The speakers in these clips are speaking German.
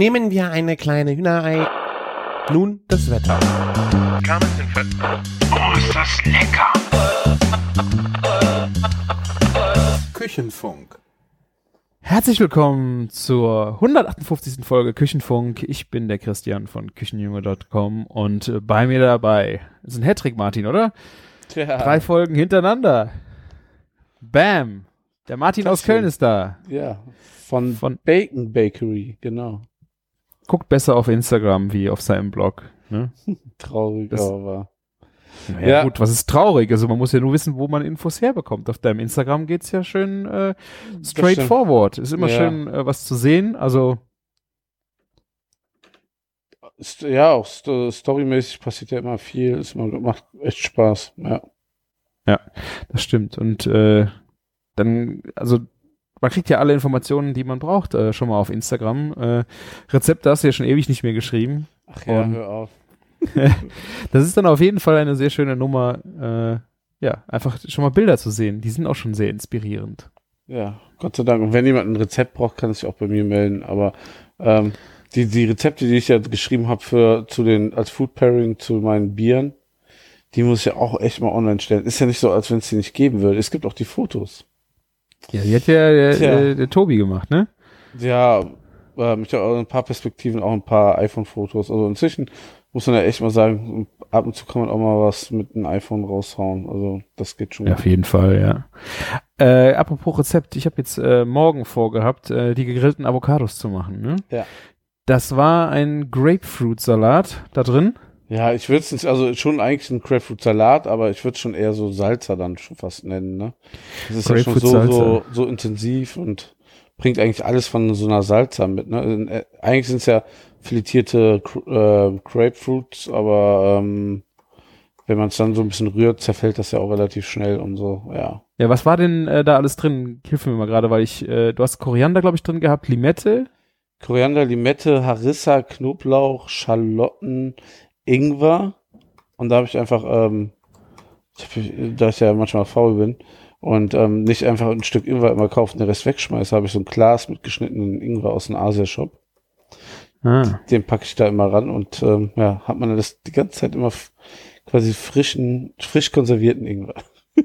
Nehmen wir eine kleine Hühnerei. Nun das Wetter. Oh, ist das lecker! Küchenfunk. Herzlich willkommen zur 158. Folge Küchenfunk. Ich bin der Christian von Küchenjunge.com und bei mir dabei ist ein Hattrick, Martin, oder? Tja, Drei Folgen hintereinander. Bam! Der Martin Das aus Köln ist da. ja, von, Von- Bacon Bakery, genau. Guckt besser auf Instagram wie auf seinem Blog. Ne? Traurig, Das- aber Ja, Ja. gut, was ist traurig? Also man muss ja nur wissen, wo man Infos herbekommt. Auf deinem Instagram geht's ja schön äh, straightforward. Ist immer Ja. schön äh, was zu sehen. Also ja, auch sto storymäßig passiert ja immer viel. Es macht- echt Spaß. Ja, Das stimmt. Und äh, dann, also man kriegt ja alle Informationen, die man braucht, äh, schon mal auf Instagram. Äh, Rezepte hast du ja schon ewig nicht mehr geschrieben. ach ja, Und- hör auf. Das ist dann auf jeden Fall eine sehr schöne Nummer, äh, ja, einfach schon mal Bilder zu sehen. Die sind auch schon sehr inspirierend. Ja, Gott sei Dank. Und wenn jemand ein Rezept braucht, kann es sich auch bei mir melden. Aber ähm, die, die Rezepte, die ich ja geschrieben habe für zu den als Food Pairing zu meinen Bieren, die muss ich ja auch echt mal online stellen. Ist ja nicht so, als wenn es die nicht geben würde. Es gibt auch die Fotos. Ja, die hat ja der, der, der Tobi gemacht, ne? Ja, ähm, ich habe auch ein paar Perspektiven, auch ein paar iPhone-Fotos. Also inzwischen muss man ja echt mal sagen, ab und zu kann man auch mal was mit einem iPhone raushauen. Also das geht schon. Ja, auf jeden Fall, ja. Äh, apropos Rezept, ich habe jetzt äh, morgen vorgehabt, äh, die gegrillten Avocados zu machen, ne? Ja. Das war ein Grapefruit-Salat da drin. Ja, ich würde es nicht, also schon eigentlich ein Grapefruit-Salat, aber ich würde es schon eher so Salzer dann schon fast nennen, ne? Das ist ja schon so, so, so intensiv und bringt eigentlich alles von so einer Salsa mit, ne? Äh, Eigentlich sind es ja filetierte äh, Grapefruits, aber ähm, wenn man es dann so ein bisschen rührt, zerfällt das ja auch relativ schnell und so, ja. Ja, was war denn äh, da alles drin? Hilf mir mal gerade, weil ich, äh, du hast Koriander, glaube ich, drin gehabt, Limette. Koriander, Limette, Harissa, Knoblauch, Schalotten, Ingwer. Und da habe ich einfach, ähm, da ich ja manchmal faul bin und ähm, nicht einfach ein Stück Ingwer immer kaufen, den Rest wegschmeiße, habe ich so ein Glas mit geschnittenen Ingwer aus dem Asia-Shop. Ah. Den packe ich da immer ran und ähm, ja, hat man das die ganze Zeit immer quasi frischen, frisch konservierten Ingwer.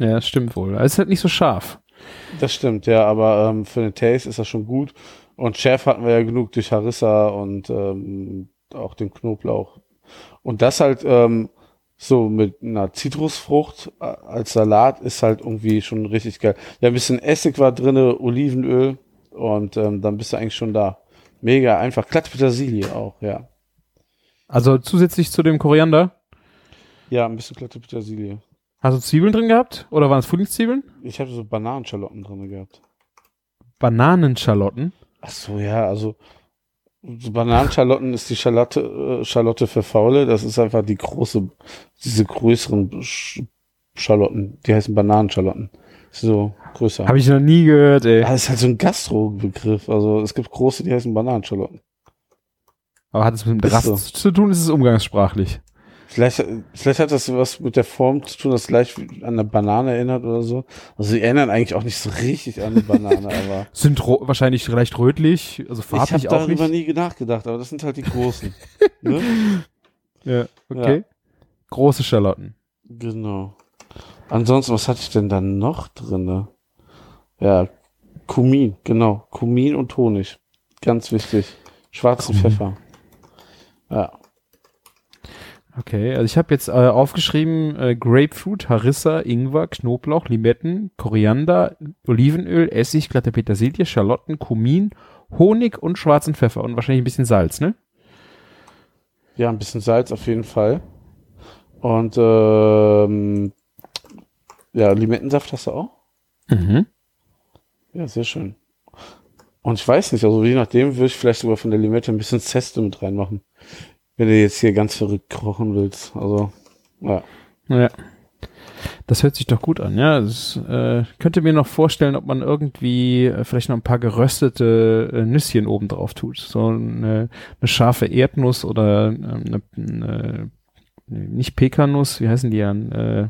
Ja, das stimmt wohl. Es ist halt nicht so scharf. Das stimmt, ja, aber ähm, für den Taste ist das schon gut. Und Chef hatten wir ja genug durch Harissa und ähm, auch den Knoblauch. Und das halt ähm, so mit einer Zitrusfrucht äh, als Salat ist halt irgendwie schon richtig geil. Ja, ein bisschen Essig war drinne, Olivenöl und ähm, dann bist du eigentlich schon da. Mega einfach. Glatt Petersilie auch, ja. Also zusätzlich zu dem Koriander, Ja, ein bisschen glatte Petersilie. hast du Zwiebeln drin gehabt? Oder waren es Frühlingszwiebeln? Ich habe so Bananenschalotten drinne gehabt. Bananenschalotten. Ach so, ja, also so Bananenschalotten ist die Schalotte, äh, Schalotte für Faule. Das ist einfach die große, diese größeren Sch Schalotten. Die heißen Bananenschalotten. So größer. Habe ich noch nie gehört, ey. Das ist halt so ein Gastro-Begriff. Also es gibt große, die heißen Bananenschalotten. Aber hat es mit dem Rast so. zu tun? Ist es umgangssprachlich? Vielleicht, vielleicht hat das was mit der Form zu tun, das gleich wie an eine Banane erinnert oder so. Also sie erinnern eigentlich auch nicht so richtig an eine Banane, aber Sind wahrscheinlich leicht rötlich, also ich habe farblich auch darüber nicht. nie nachgedacht. Aber das sind halt die großen. ne? Ja, okay. Große Schalotten. Genau. Ansonsten, was hatte ich denn da noch drinne? Ja, Kumin, genau. Kumin und Honig. Ganz wichtig. Schwarzen Kumin. Pfeffer. Ja. Okay, also ich habe jetzt äh, aufgeschrieben äh, Grapefruit, Harissa, Ingwer, Knoblauch, Limetten, Koriander, Olivenöl, Essig, glatte Petersilie, Schalotten, Kumin, Honig und schwarzen Pfeffer und wahrscheinlich ein bisschen Salz, ne? Ja, ein bisschen Salz auf jeden Fall. Und ähm, ja, Limettensaft hast du auch? Mhm. Ja, sehr schön. Und ich weiß nicht, also je nachdem würde ich vielleicht sogar von der Limette ein bisschen Zeste mit reinmachen. Wenn du jetzt hier ganz verrückt kochen willst. Also, ja. Ja. Das hört sich doch gut an, ja. Das, äh, könnte mir noch vorstellen, ob man irgendwie äh, vielleicht noch ein paar geröstete äh, Nüsschen oben drauf tut. So eine, eine scharfe Erdnuss oder ähm, eine, eine nicht Pekanuss, wie heißen die an? Äh,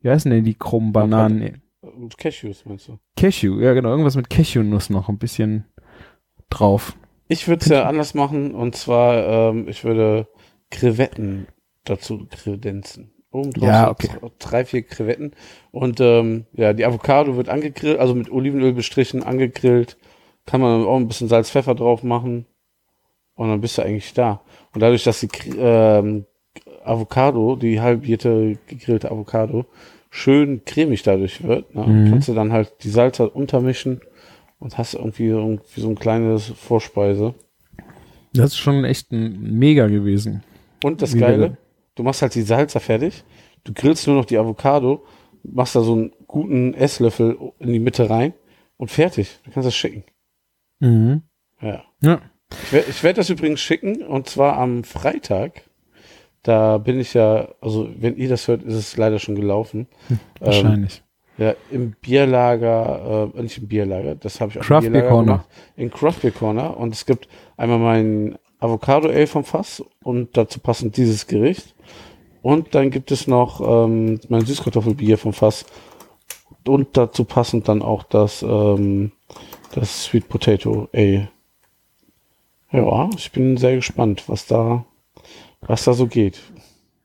wie heißen denn die krummen Bananen? Und Cashews meinst du? Cashew, ja genau, irgendwas mit Cashewnuss noch ein bisschen drauf. Ich würde es ja anders machen und zwar, ähm, ich würde Krevetten dazu kredenzen. Oben drauf Ja, okay. dr- drei, vier Krevetten. Und ähm, ja, die Avocado wird angegrillt, also mit Olivenöl bestrichen, angegrillt. Kann man auch ein bisschen Salz, Pfeffer drauf machen. Und dann bist du eigentlich da. Und dadurch, dass die ähm, Avocado, die halbierte gegrillte Avocado, schön cremig dadurch wird, ne? Mhm. kannst du dann halt die Salze untermischen und hast irgendwie, irgendwie so ein kleines Vorspeise. Das ist schon echt ein Mega gewesen. Und das Wie Geile, du machst halt die Salsa fertig, du grillst nur noch die Avocado, machst da so einen guten Esslöffel in die Mitte rein und fertig. Du kannst das schicken. Mhm. Ja. Ja. Ich werde werd das übrigens schicken und zwar am Freitag. Da bin ich ja, also wenn ihr das hört, ist es leider schon gelaufen. Ähm, Wahrscheinlich. Ja, im Bierlager, äh, nicht im Bierlager, das habe ich auch Craft im Beer Bierlager Corner. gemacht. In Craft Beer Corner. Und es gibt einmal mein Avocado Ale vom Fass und dazu passend dieses Gericht. Und dann gibt es noch ähm, mein Süßkartoffelbier vom Fass. Und dazu passend dann auch das, ähm, das Sweet Potato Ale. Ja, ich bin sehr gespannt, was da, was da so geht.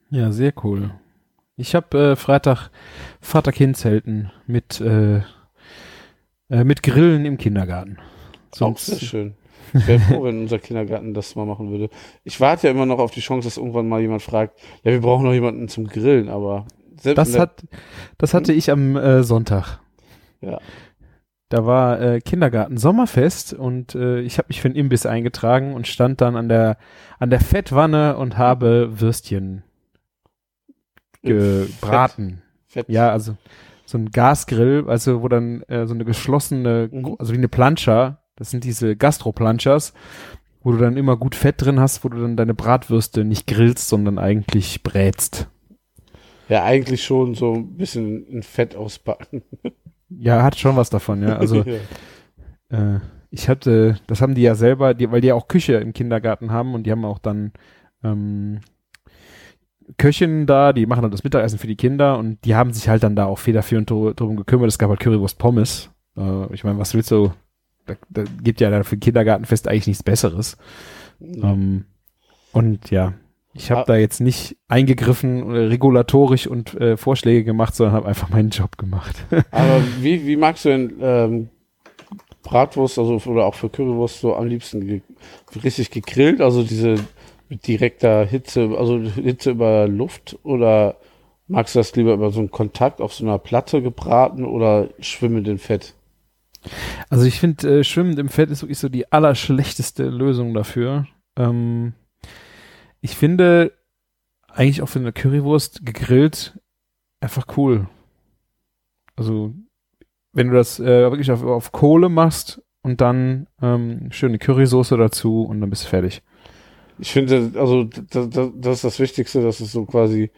Ja, sehr cool. Ich habe äh, Freitag Vater-Kind-Zelten mit, äh, äh, mit Grillen im Kindergarten. Auch sehr schön. Ich wäre froh, wenn unser Kindergarten das mal machen würde. Ich warte ja immer noch auf die Chance, dass irgendwann mal jemand fragt, ja, wir brauchen noch jemanden zum Grillen, aber selbst Das hat, das hatte ich am äh, Sonntag. Ja. Da war äh, Kindergarten Sommerfest und äh, ich habe mich für einen Imbiss eingetragen und stand dann an der an der Fettwanne und habe Würstchen gebraten. Fett, Fett. Ja, also so ein Gasgrill, also wo dann äh, so eine geschlossene, Mhm. also wie eine Plancha, das sind diese Gastro-Planchas, wo du dann immer gut Fett drin hast, wo du dann deine Bratwürste nicht grillst, sondern eigentlich brätst. ja, eigentlich schon so ein bisschen in Fett ausbacken. Ja, hat schon was davon, ja. Also Ja. äh, ich hatte, das haben die ja selber, die, weil die ja auch Küche im Kindergarten haben und die haben auch dann ähm, Köchinnen da, die machen dann das Mittagessen für die Kinder und die haben sich halt dann da auch federführend dr- drum gekümmert. Es gab halt Currywurst Pommes. Äh, ich meine, was willst du? Da, da gibt ja da für Kindergartenfest eigentlich nichts Besseres. Ähm, und ja, ich habe Ah. da jetzt nicht eingegriffen, regulatorisch und äh, Vorschläge gemacht, sondern habe einfach meinen Job gemacht. Aber wie, wie magst du denn ähm, Bratwurst, also oder auch für Currywurst so am liebsten ge richtig gegrillt, also diese mit direkter Hitze, also Hitze über Luft oder magst du das lieber über so einen Kontakt auf so einer Platte gebraten oder schwimmend in Fett? Also ich finde, äh, schwimmend im Fett ist wirklich so die allerschlechteste Lösung dafür. Ähm, ich finde eigentlich auch für eine Currywurst gegrillt einfach cool. Also wenn du das äh, wirklich auf, auf Kohle machst und dann ähm, schöne Currysoße dazu und dann bist du fertig. Ich finde, also das, das, das ist das Wichtigste, dass es so quasi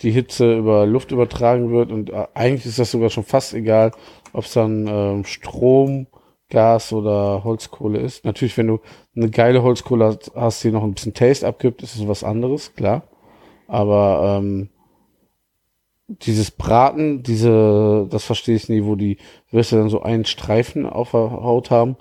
die Hitze über Luft übertragen wird und äh, eigentlich ist das sogar schon fast egal, ob es dann ähm, Strom, Gas oder Holzkohle ist. Natürlich, wenn du eine geile Holzkohle hast, die noch ein bisschen Taste abgibt, ist es was anderes, klar. Aber ähm, dieses Braten, diese, das verstehe ich nie, wo die Würste dann so einen Streifen auf der Haut haben,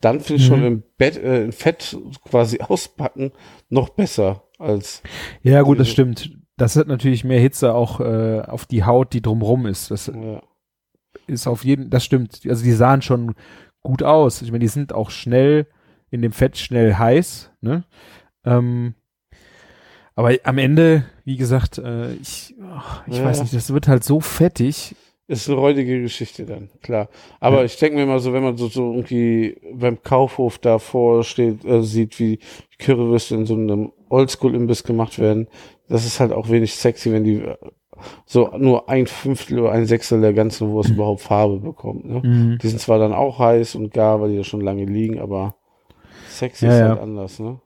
dann finde ich schon Mhm. im Bett, äh, im Fett quasi auspacken noch besser als Ja gut, das stimmt. Das hat natürlich mehr Hitze auch äh, auf die Haut, die drumrum ist. Das ja. ist auf jeden, das stimmt. Also die sahen schon gut aus. Ich meine, die sind auch schnell in dem Fett schnell heiß. Ne? Ähm, aber am Ende, wie gesagt, äh, ich, ach, ich Ja. weiß nicht, das wird halt so fettig. Ist eine räudige Geschichte dann, klar. Aber Ja. ich denke mir mal so, wenn man so, so irgendwie beim Kaufhof davor steht, äh, sieht, wie Currywürste in so einem Oldschool-Imbiss gemacht werden, das ist halt auch wenig sexy, wenn die äh, so nur ein Fünftel oder ein Sechstel der ganzen Wurst überhaupt Farbe bekommt. Ne? Mhm. Die sind zwar dann auch heiß und gar, weil die ja schon lange liegen, aber sexy Ja, ist ja. halt anders, ne?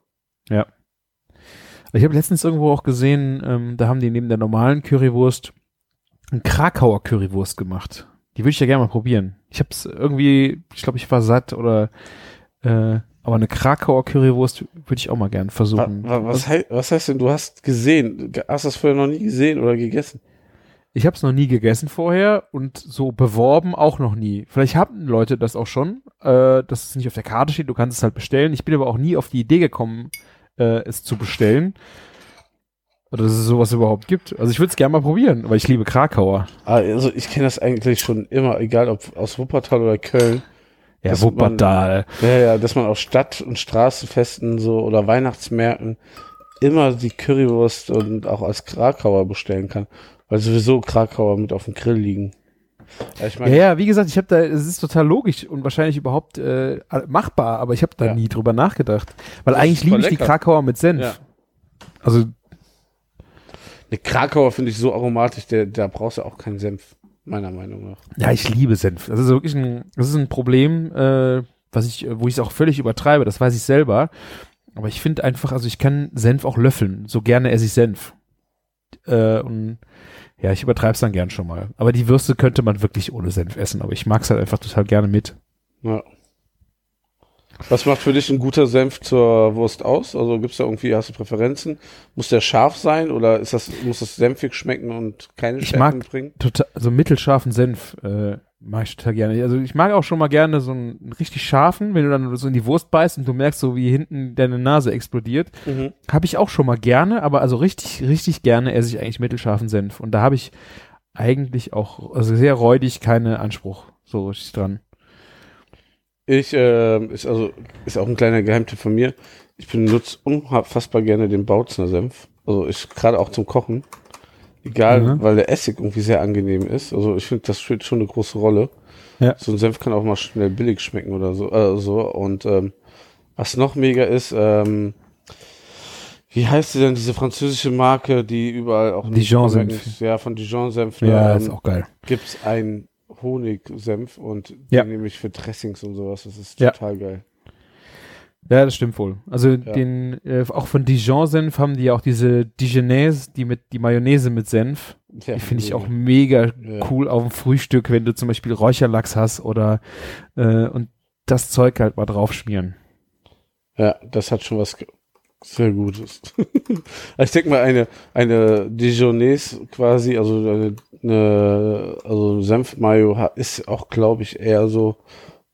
Ich habe letztens irgendwo auch gesehen, ähm, da haben die neben der normalen Currywurst ein Krakauer Currywurst gemacht. Die würde ich ja gerne mal probieren. Ich habe es irgendwie, ich glaube, ich war satt oder äh, aber eine Krakauer Currywurst würde ich auch mal gern Wa versuchen. wa was, hei was heißt denn, du hast gesehen, hast das vorher noch nie gesehen oder gegessen? Ich habe es noch nie gegessen vorher und so beworben auch noch nie. Vielleicht haben Leute das auch schon, äh, dass es nicht auf der Karte steht, du kannst es halt bestellen. Ich bin aber auch nie auf die Idee gekommen, äh, es zu bestellen. Oder dass es sowas überhaupt gibt. Also ich würde es gerne mal probieren, weil ich liebe Krakauer. Also ich kenne das eigentlich schon immer, egal ob aus Wuppertal oder Köln. Ja, Wuppertal. Ja, ja, dass man auf Stadt- und Straßenfesten so oder Weihnachtsmärkten immer die Currywurst und auch als Krakauer bestellen kann, weil sowieso Krakauer mit auf dem Grill liegen. Ja, ich Ja, meine, ja, wie gesagt, ich habe da, es ist total logisch und wahrscheinlich überhaupt äh, machbar, aber ich habe da Ja. nie drüber nachgedacht. Weil Das eigentlich liebe ich die. Krakauer mit Senf. Ja. Also, eine Krakauer finde ich so aromatisch, der, da brauchst du auch keinen Senf, meiner Meinung nach. ja, ich liebe Senf. Das ist wirklich ein, das ist ein Problem, äh, was ich, wo ich es auch völlig übertreibe, das weiß ich selber. Aber ich finde einfach, also ich kann Senf auch löffeln. So gerne esse ich Senf. Äh, und ja, ich übertreibe es dann gern schon mal. Aber die Würste könnte man wirklich ohne Senf essen, aber ich mag es halt einfach total gerne mit. Ja. Was macht für dich ein guter Senf zur Wurst aus? Also gibt's da irgendwie, hast du Präferenzen? Muss der scharf sein oder ist das, muss das senfig schmecken und keine Ich Schärfe mag- mitbringen? total, also mittelscharfen Senf äh, mag ich total gerne. Also ich mag auch schon mal gerne so einen, richtig scharfen, wenn du dann so in die Wurst beißt und du merkst so, wie hinten deine Nase explodiert. Mhm. Habe ich auch schon mal gerne, aber also richtig, richtig gerne esse ich eigentlich mittelscharfen Senf. Und da habe ich eigentlich auch, also sehr räudig, keinen Anspruch so richtig dran. Ich, äh, ist also, ist auch ein kleiner Geheimtipp von mir. Ich benutze unfassbar gerne den Bautzner Senf. Also ich, gerade auch zum Kochen. Egal, Mhm. weil der Essig irgendwie sehr angenehm ist. Also ich finde, das spielt schon eine große Rolle. Ja. So ein Senf kann auch mal schnell billig schmecken oder so. Äh, so. Und ähm, was noch mega ist, ähm, wie heißt sie denn, diese französische Marke, die überall auch Dijon-Senf. Ja, von Dijon-Senf. Ja, ähm, ist auch geil. gibt's einen Honigsenf und Ja. den nehme ich für Dressings und sowas. Das ist Ja. total geil. Ja, das stimmt wohl. Also den, äh, auch von Dijon-Senf haben die ja auch diese Dijonaise, die mit, die Mayonnaise mit Senf. Ja, Die finde ich auch mega Ja. cool auf dem Frühstück, wenn du zum Beispiel Räucherlachs hast oder äh, und das Zeug halt mal draufschmieren. Ja, das hat schon was sehr Gutes. ich denke mal, eine, eine Dijonaise quasi, also eine, eine also Senfmayo ist auch, glaube ich, eher so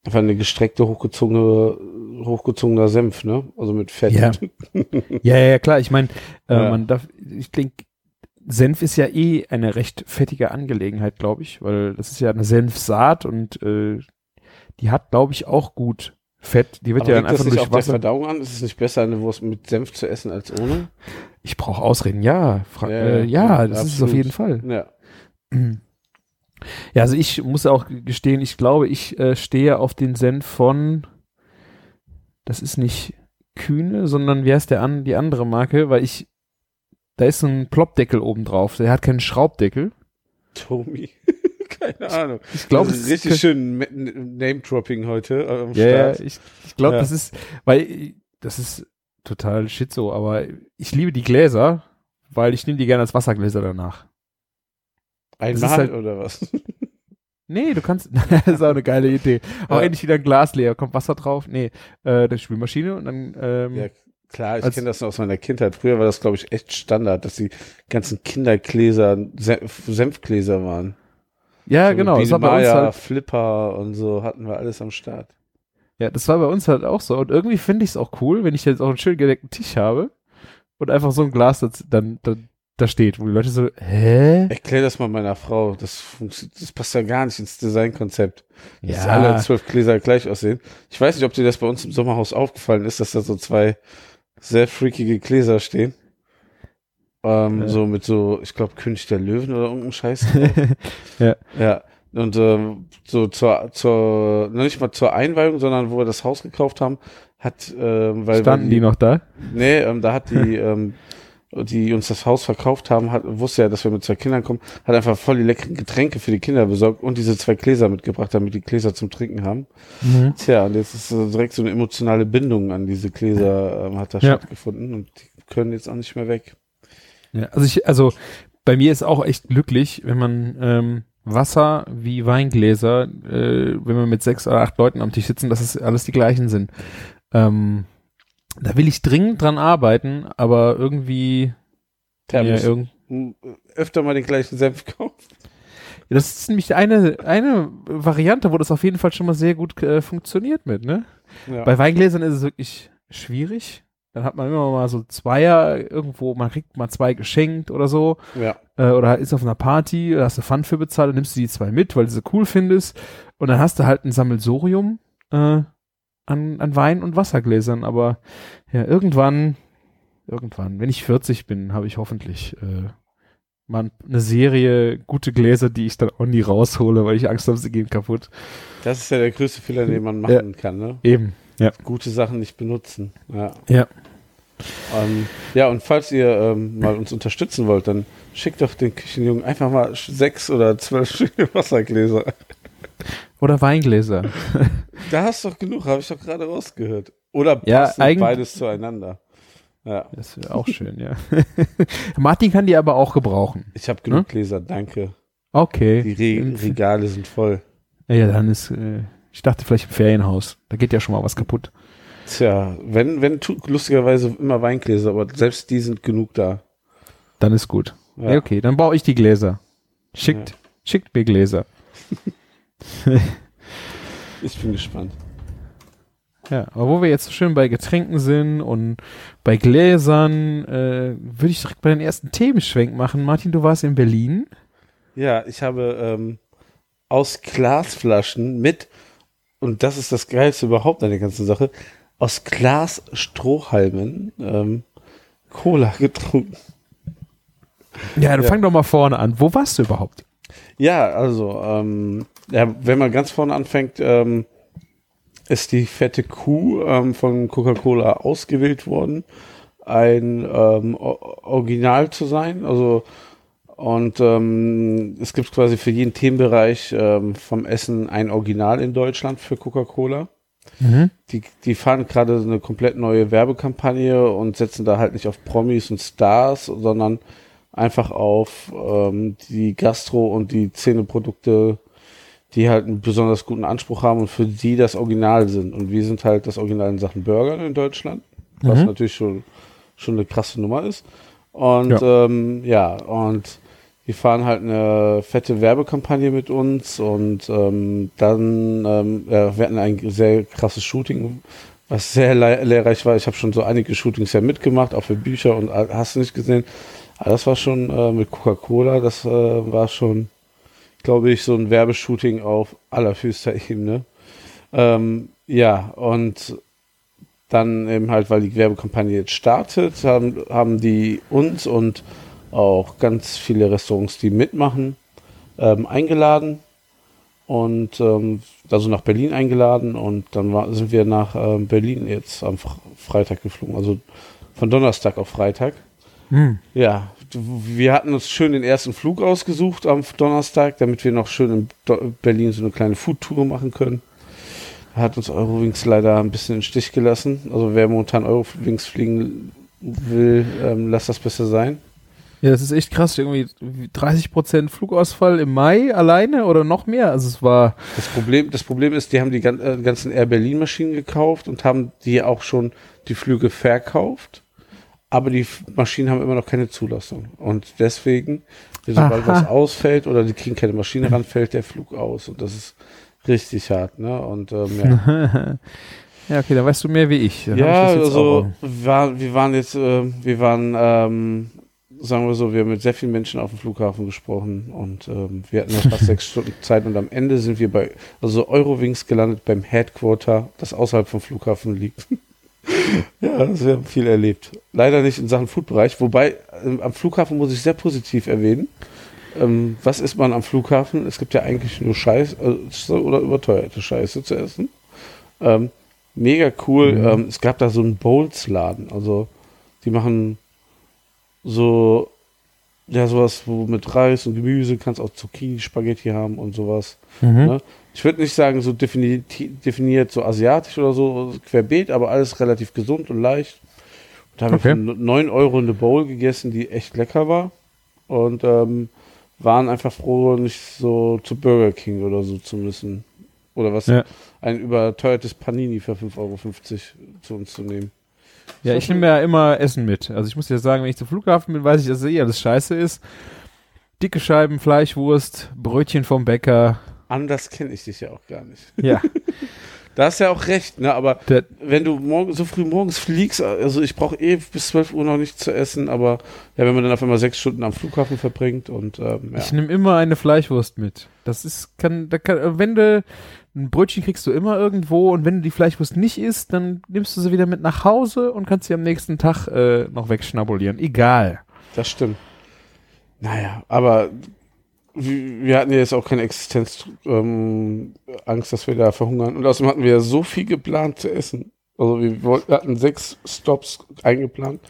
einfach eine gestreckte, hochgezogene, hochgezogener Senf, ne? Also mit Fett. Ja. Ja, ja, klar. Ich meine, äh, Ja. man darf, ich denke, Senf ist ja eh eine recht fettige Angelegenheit, glaube ich, weil das ist ja eine Senfsaat und äh, die hat, glaube ich, auch gut Fett. Die wird Aber ja dann liegt das einfach nicht durch auf der Wasser. Verdauung an? Ist es nicht besser, eine Wurst mit Senf zu essen als ohne? Ich brauche Ausreden, ja. Fra Ja, äh, ja, ja, das ist es auf absolut. jeden Fall. Ja. Ja, also ich muss auch gestehen, ich glaube, ich äh, stehe auf den Senf von, das ist nicht Kühne, sondern wie heißt der an, die andere Marke, weil ich, da ist so ein Plopdeckel oben drauf, der hat keinen Schraubdeckel. Tommy. Keine Ahnung. Ich glaube, das es ist richtig schön Name-Dropping heute am Ja, ja, Start. ich, ich glaube, Ja. das ist, weil das ist total shit so, aber ich liebe die Gläser, weil ich nehme die gerne als Wassergläser danach. Einmal halt- oder was? Nee, du kannst, das ist auch eine geile Idee. Aber Ja. endlich wieder ein Glas leer, kommt Wasser drauf. Nee, äh, der Spülmaschine und dann, ähm, Ja, klar, ich kenne das noch aus meiner Kindheit. Früher war das, glaube ich, echt Standard, dass die ganzen Kindergläser Senf Senfgläser waren. Ja, So genau. Das war bei uns halt, Flipper und so hatten wir alles am Start. ja, das war bei uns halt auch so. Und irgendwie finde ich es auch cool, wenn ich jetzt auch einen schön gedeckten Tisch habe und einfach so ein Glas das, dann, dann da steht, wo die Leute so, hä? Erklär das mal meiner Frau. Das, das passt ja gar nicht ins Designkonzept. Dass Ja. alle zwölf Gläser gleich aussehen. Ich weiß nicht, ob dir das bei uns im Sommerhaus aufgefallen ist, dass da so zwei sehr freakige Gläser stehen. Ähm, Ja. So mit so, ich glaube, König der Löwen oder irgendeinem Scheiß. Ja. Ja. Und ähm, so zur, zur, noch nicht mal zur Einweihung, sondern wo wir das Haus gekauft haben, hat, ähm, weil Standen weil die noch da? Nee, ähm, da hat die, ähm, die uns das Haus verkauft haben, hat, wusste ja, dass wir mit zwei Kindern kommen, hat einfach voll die leckeren Getränke für die Kinder besorgt und diese zwei Gläser mitgebracht, damit die Gläser zum Trinken haben. Mhm. Tja, und jetzt ist so direkt so eine emotionale Bindung an diese Gläser, ähm, hat da Ja. stattgefunden und die können jetzt auch nicht mehr weg. Ja, also ich, also bei mir ist auch echt glücklich, wenn man ähm, Wasser wie Weingläser, äh, wenn wir mit sechs oder acht Leuten am Tisch sitzen, dass es alles die gleichen sind. Ähm, da will ich dringend dran arbeiten, aber irgendwie, ja, irgend, m- öfter mal den gleichen Senf kauft. Ja, das ist nämlich eine, eine Variante, wo das auf jeden Fall schon mal sehr gut äh, funktioniert mit, ne? Ja. Bei Weingläsern ist es wirklich schwierig. Dann hat man immer mal so Zweier irgendwo, man kriegt mal zwei geschenkt oder so. ja. Äh, oder ist auf einer Party, hast du Pfand für bezahlt, dann nimmst du die zwei mit, weil du sie cool findest. Und dann hast du halt ein Sammelsurium äh, an, an Wein und Wassergläsern. Aber ja, irgendwann, irgendwann, wenn ich 40 bin, habe ich hoffentlich äh, mal eine Serie gute Gläser, die ich dann auch nie raushole, weil ich Angst habe, sie gehen kaputt. Das ist ja der größte Fehler, den man machen kann, ne? Eben. Ja. Gute Sachen nicht benutzen. Ja. Ja. Ähm, ja, und falls ihr ähm, mal uns unterstützen wollt, dann schickt doch den Küchenjungen einfach mal sechs oder zwölf Stücke Wassergläser. Oder Weingläser. Da hast du doch genug, habe ich doch gerade rausgehört. Oder Ja, passen eigentlich- beides zueinander. Ja, Das wäre auch schön, ja. Martin kann die aber auch gebrauchen. ich habe genug Hm? Gläser, danke. Okay. Die Re Regale sind voll. Ja, dann ist, äh, ich dachte vielleicht im Ferienhaus. Da geht ja schon mal was kaputt. Tja, wenn, wenn, lustigerweise immer Weingläser, aber selbst die sind genug da. Dann ist gut. Ja. Ja. okay, dann baue ich die Gläser. Schickt, schickt mir Gläser. Ich bin gespannt. Ja, aber wo wir jetzt so schön bei Getränken sind und bei Gläsern, äh, würde ich direkt bei den ersten Themenschwenk machen. Martin, du warst in Berlin. Ja, ich habe ähm, aus Glasflaschen mit, und das ist das Geilste überhaupt an der ganzen Sache, aus Glasstrohhalmen ähm, Cola getrunken. Ja, dann Ja. fang doch mal vorne an. Wo warst du überhaupt? Ja, also, ähm, ja, wenn man ganz vorne anfängt, ähm, ist die fette Kuh ähm, von Coca-Cola ausgewählt worden, ein ähm, Original zu sein. Also und ähm, es gibt quasi für jeden Themenbereich ähm, vom Essen ein Original in Deutschland für Coca-Cola. Die, die fahren gerade eine komplett neue Werbekampagne und setzen da halt nicht auf Promis und Stars, sondern einfach auf ähm, die Gastro- und die Szeneprodukte, die halt einen besonders guten Anspruch haben und für die das Original sind. Und wir sind halt das Original in Sachen Burger in Deutschland, was Mhm. natürlich schon, schon eine krasse Nummer ist. Und ja, ähm, ja und die fahren halt eine fette Werbekampagne mit uns und ähm, dann, ähm, ja, wir hatten ein sehr krasses Shooting, was sehr le lehrreich war. Ich habe schon so einige Shootings ja mitgemacht, auch für Bücher und hast du nicht gesehen. Aber das war schon äh, mit Coca-Cola, das äh, war schon, glaube ich, so ein Werbeshooting auf allerhöchster Ebene. Ähm, ja, und dann eben halt, weil die Werbekampagne jetzt startet, haben, haben die uns und auch ganz viele Restaurants, die mitmachen, ähm, eingeladen und ähm, also nach Berlin eingeladen und dann war, sind wir nach ähm, Berlin jetzt am Fre- Freitag geflogen, also von Donnerstag auf Freitag. Ja, d- wir hatten uns schön den ersten Flug ausgesucht am Donnerstag, damit wir noch schön in Do Berlin so eine kleine Foodtour machen können. Hat uns Eurowings leider ein bisschen in den Stich gelassen. Also wer momentan Eurowings fliegen will, ähm, lasst das besser sein. Ja, das ist echt krass. Irgendwie 30% Flugausfall im Mai alleine oder noch mehr. Also es war, Das Problem, das Problem ist, die haben die äh, ganzen Air Berlin Maschinen gekauft und haben die auch schon die Flüge verkauft. Aber die Maschinen haben immer noch keine Zulassung. Und deswegen, sobald Aha. was ausfällt oder die kriegen keine Maschine ran, fällt der Flug aus. Und das ist richtig hart, ne? Und ähm, ja. ja, okay, da weißt du mehr wie ich. Dann Ja, ich also waren, wir waren jetzt, äh, wir waren, ähm, sagen wir so, wir haben mit sehr vielen Menschen auf dem Flughafen gesprochen und ähm, wir hatten ja fast sechs Stunden Zeit und am Ende sind wir bei, also Eurowings gelandet beim Headquarter, das außerhalb vom Flughafen liegt. ja, also wir haben viel erlebt. Leider nicht in Sachen Foodbereich, wobei ähm, am Flughafen muss ich sehr positiv erwähnen. Ähm, was isst man am Flughafen? Es gibt ja eigentlich nur Scheiß äh, oder überteuerte Scheiße zu essen. Ähm, mega cool. Mhm. Ähm, es gab da so einen Bowls-Laden. Also, die machen so, ja, sowas, wo mit Reis und Gemüse kannst auch Zucchini, Spaghetti haben und sowas. Mhm. Ne? Ich würde nicht sagen, so definiert, definiert so asiatisch oder so querbeet, aber alles relativ gesund und leicht. Und da haben Okay. wir für 9 Euro eine Bowl gegessen, die echt lecker war. Und ähm, waren einfach froh, nicht so zu Burger King oder so zu müssen. Oder was Ja. ein überteuertes Panini für 5,50 Euro zu uns zu nehmen. Ja, ich nehme ja immer Essen mit. Also ich muss dir sagen, wenn ich zum Flughafen bin, weiß ich, dass eh alles scheiße ist. Dicke Scheiben, Fleischwurst, Brötchen vom Bäcker. Anders kenne ich dich ja auch gar nicht. Ja. Da hast du ja auch recht, ne? Aber Der- wenn du morgen, so früh morgens fliegst, also ich brauche eh bis 12 Uhr noch nichts zu essen, aber ja, wenn man dann auf einmal sechs Stunden am Flughafen verbringt und ähm, ja. Ich nehme immer eine Fleischwurst mit. Das ist, kann, da kann, wenn du ein Brötchen kriegst du immer irgendwo und wenn du die Fleischwurst nicht isst, dann nimmst du sie wieder mit nach Hause und kannst sie am nächsten Tag äh, noch wegschnabulieren. Egal. Das stimmt. Naja, aber wir, hatten ja jetzt auch keine Existenzangst, ähm, dass wir da verhungern. Und außerdem hatten wir ja so viel geplant zu essen. Also wir wollten, hatten sechs Stops eingeplant.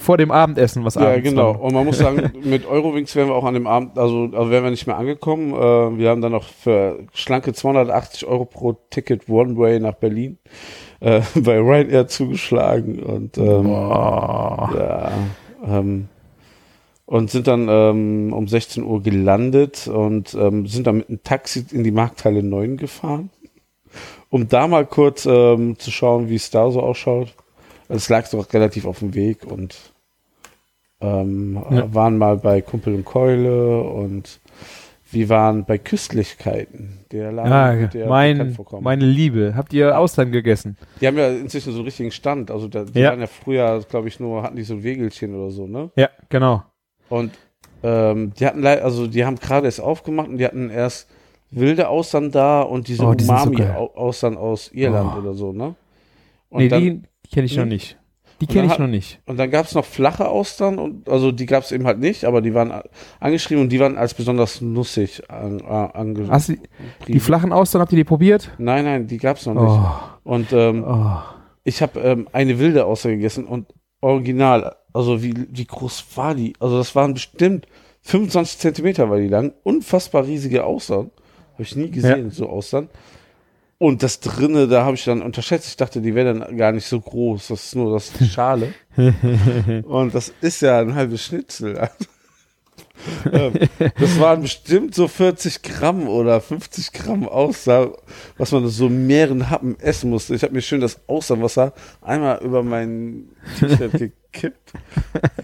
Vor dem Abendessen, was Ja, abends genau. war. Und man muss sagen, mit Eurowings wären wir auch an dem Abend, also, also wären wir nicht mehr angekommen. Äh, wir haben dann noch für schlanke 280 Euro pro Ticket One-Way nach Berlin äh, bei Ryanair zugeschlagen und ähm, Boah. ja, ähm, und sind dann ähm, um 16 Uhr gelandet und ähm, sind dann mit einem Taxi in die Markthalle 9 gefahren, um da mal kurz ähm, zu schauen, wie es da so ausschaut. Es lag doch relativ auf dem Weg und ähm, Ja. waren mal bei Kumpel und Keule und wir waren bei Köstlichkeiten. Der Laden, Ah, der mein, meine Liebe. Habt ihr Austern gegessen? Die haben ja inzwischen so einen richtigen Stand. Also da, die Ja. waren ja früher, glaube ich, nur, hatten die so ein Wegelchen oder so, ne? Ja, genau. Und ähm, die hatten leider, also die haben gerade erst aufgemacht und die hatten erst wilde Austern da und diese Oh, die sind so aus Irland Oh. oder so, ne? Und nee, dann, die kenne ich noch Nee. nicht. Die kenne ich hat- noch nicht. und dann gab es noch flache Austern und also die gab es eben halt nicht, aber die waren angeschrieben und die waren als besonders nussig an, an, angeschrieben. Hast du die flachen Austern, habt ihr die probiert? Nein, nein, die gab es noch nicht. Oh, Und ähm, oh. ich habe ähm, eine wilde Auster gegessen und original, also wie, wie groß war die? Also das waren bestimmt 25 Zentimeter war die lang, unfassbar riesige Austern. Habe ich nie gesehen, so Austern. Und das drinne, da habe ich dann unterschätzt. Ich dachte, die wäre dann gar nicht so groß. Das ist nur das die Schale. Und das ist ja ein halbes Schnitzel. Ähm, das waren bestimmt so 40 Gramm oder 50 Gramm Austern, was man so mehreren Happen essen musste. Ich habe mir schön das Austernwasser einmal über mein T-Shirt gekippt,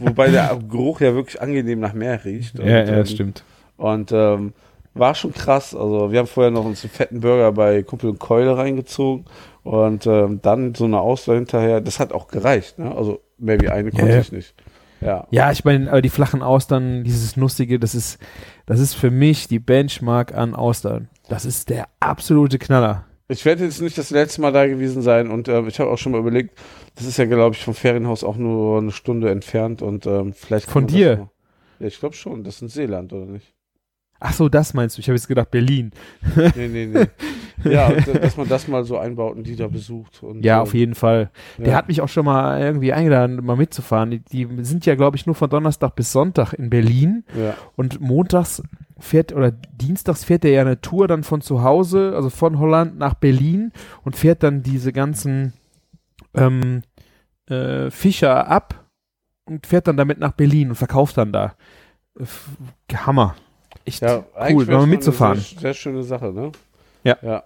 wobei der Geruch ja wirklich angenehm nach Meer riecht. Und, Ja, ja, ähm, stimmt. und ähm, war schon krass. Also wir haben vorher noch uns einen fetten Burger bei Kumpel und Keule reingezogen und ähm, dann so eine Austern hinterher. Das hat auch gereicht. Ne? Also mehr wie eine konnte ja. ich nicht. Ja. Ja, ich meine, aber die flachen Austern, dieses Nussige, das ist, das ist für mich die Benchmark an Austern. Das ist der absolute Knaller. Ich werde jetzt nicht das letzte Mal da gewesen sein und ähm, ich habe auch schon mal überlegt, das ist ja, glaube ich, vom Ferienhaus auch nur eine Stunde entfernt und ähm, vielleicht. Von dir? Ja, ich glaube schon. Das ist in Seeland, oder nicht? Ach so, das meinst du? Ich habe jetzt gedacht Berlin. Nee, nee, nee. ja, dass man das mal so einbaut und die da besucht. Und, Ja, ähm, auf jeden Fall. Der ja. hat mich auch schon mal irgendwie eingeladen, mal mitzufahren. Die, die sind ja, glaube ich, nur von Donnerstag bis Sonntag in Berlin Ja. und montags fährt oder dienstags fährt er ja eine Tour dann von zu Hause, also von Holland nach Berlin und fährt dann diese ganzen ähm, äh, Fischer ab und fährt dann damit nach Berlin und verkauft dann da. F- Hammer. Echt Ja, cool, wäre es mitzufahren. Eine sehr, sehr schöne Sache, ne? Ja. Ja.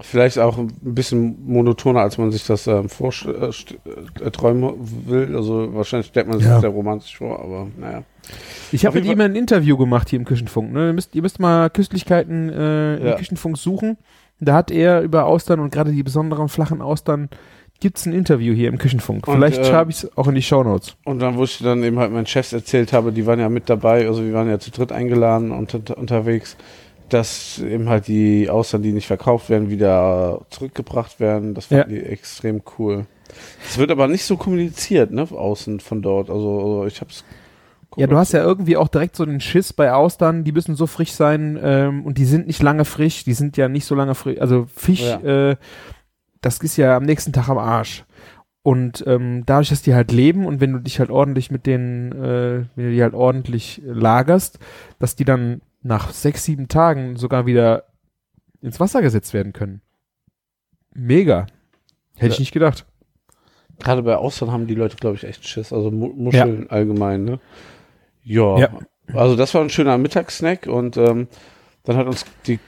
Vielleicht auch ein bisschen monotoner, als man sich das ähm, vorträumen will. Also wahrscheinlich stellt man sich Ja. das sehr romantisch vor, aber naja. Ich habe mit ihm ein Interview gemacht hier im Küchenfunk. Ne? Ihr, müsst, ihr müsst mal Köstlichkeiten äh, Ja. im Küchenfunk suchen. Da hat er über Austern und gerade die besonderen flachen Austern gibt's ein Interview hier im Küchenfunk. Und, Vielleicht äh, schreibe ich es auch in die Shownotes. Und dann, wo ich dann eben halt meinen Chefs erzählt habe, die waren ja mit dabei, also wir waren ja zu dritt eingeladen und unter, unterwegs, dass eben halt die Austern, die nicht verkauft werden, wieder zurückgebracht werden. Das fanden die extrem cool. Es wird aber nicht so kommuniziert, ne, außen von dort. Also, also ich hab's. Ja, du hast ja irgendwie auch direkt so den Schiss bei Austern, die müssen so frisch sein ähm, und die sind nicht lange frisch, die sind ja nicht so lange frisch. Also Fisch, Ja. äh, das ist ja am nächsten Tag am Arsch. Und ähm, dadurch, dass die halt leben und wenn du dich halt ordentlich mit denen, äh, wenn du die halt ordentlich lagerst, dass die dann nach sechs, sieben Tagen sogar wieder ins Wasser gesetzt werden können. Mega. Hätte ich Ja. nicht gedacht. Gerade bei Austern haben die Leute, glaube ich, echt Schiss. Also Mu Muscheln allgemein, ne? Ja. Ja. Also das war ein schöner Mittagssnack und ähm, dann hat uns die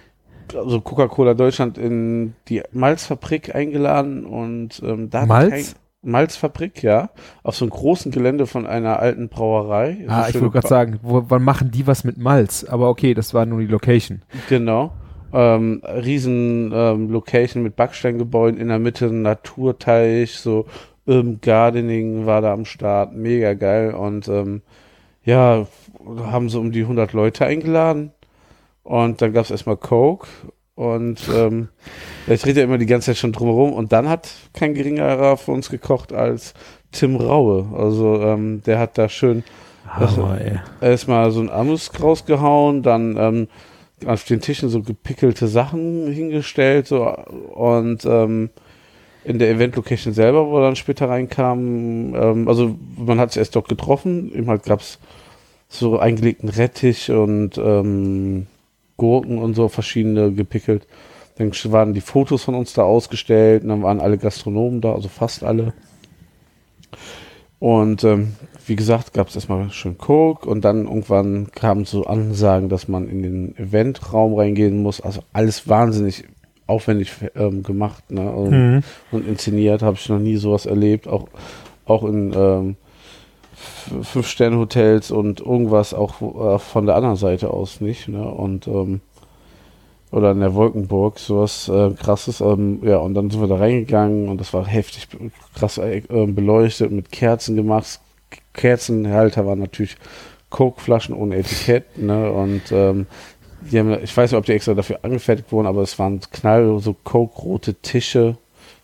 also Coca-Cola Deutschland in die Malzfabrik eingeladen und ähm, da Malz? Malzfabrik, ja, auf so einem großen Gelände von einer alten Brauerei. So Ah, ich wollte gerade sagen, wo, wann machen die was mit Malz? Aber okay, das war nur die Location. Genau. Ähm, riesen ähm, Location mit Backsteingebäuden in der Mitte, Naturteich, so Urban Gardening war da am Start, mega geil und ähm, ja, haben so um die 100 Leute eingeladen und dann gab es erstmal Coke und ähm, ich rede ja immer die ganze Zeit schon drumherum. Und dann hat kein geringerer für uns gekocht als Tim Raue, also ähm, der hat da schön Hammer, ey. erstmal so ein Amüs rausgehauen, dann ähm, auf den Tischen so gepickelte Sachen hingestellt so, und ähm, in der Event-Location selber, wo er dann später reinkam, ähm, also man hat sich erst dort getroffen, eben halt gab's so eingelegten Rettich und ähm, Gurken und so verschiedene gepickelt. Dann waren die Fotos von uns da ausgestellt und dann waren alle Gastronomen da, also fast alle. Und ähm, wie gesagt, gab es erstmal schön Coke und dann irgendwann kamen so Ansagen, dass man in den Eventraum reingehen muss. Also alles wahnsinnig aufwendig ähm, gemacht ne? und, Mhm. und inszeniert. Habe ich noch nie sowas erlebt. Auch, auch in ähm, Fünf-Sterne-Hotels und irgendwas auch äh, von der anderen Seite aus nicht. Ne? Und ähm, oder in der Wolkenburg, sowas äh, krasses. Ähm, ja, und dann sind wir da reingegangen und das war heftig krass äh, äh, beleuchtet, mit Kerzen gemacht. Kerzenhalter waren natürlich Coke-Flaschen ohne Etikett, ne? Und ähm, die haben, ich weiß nicht, ob die extra dafür angefertigt wurden, aber es waren knall so Coke-rote Tische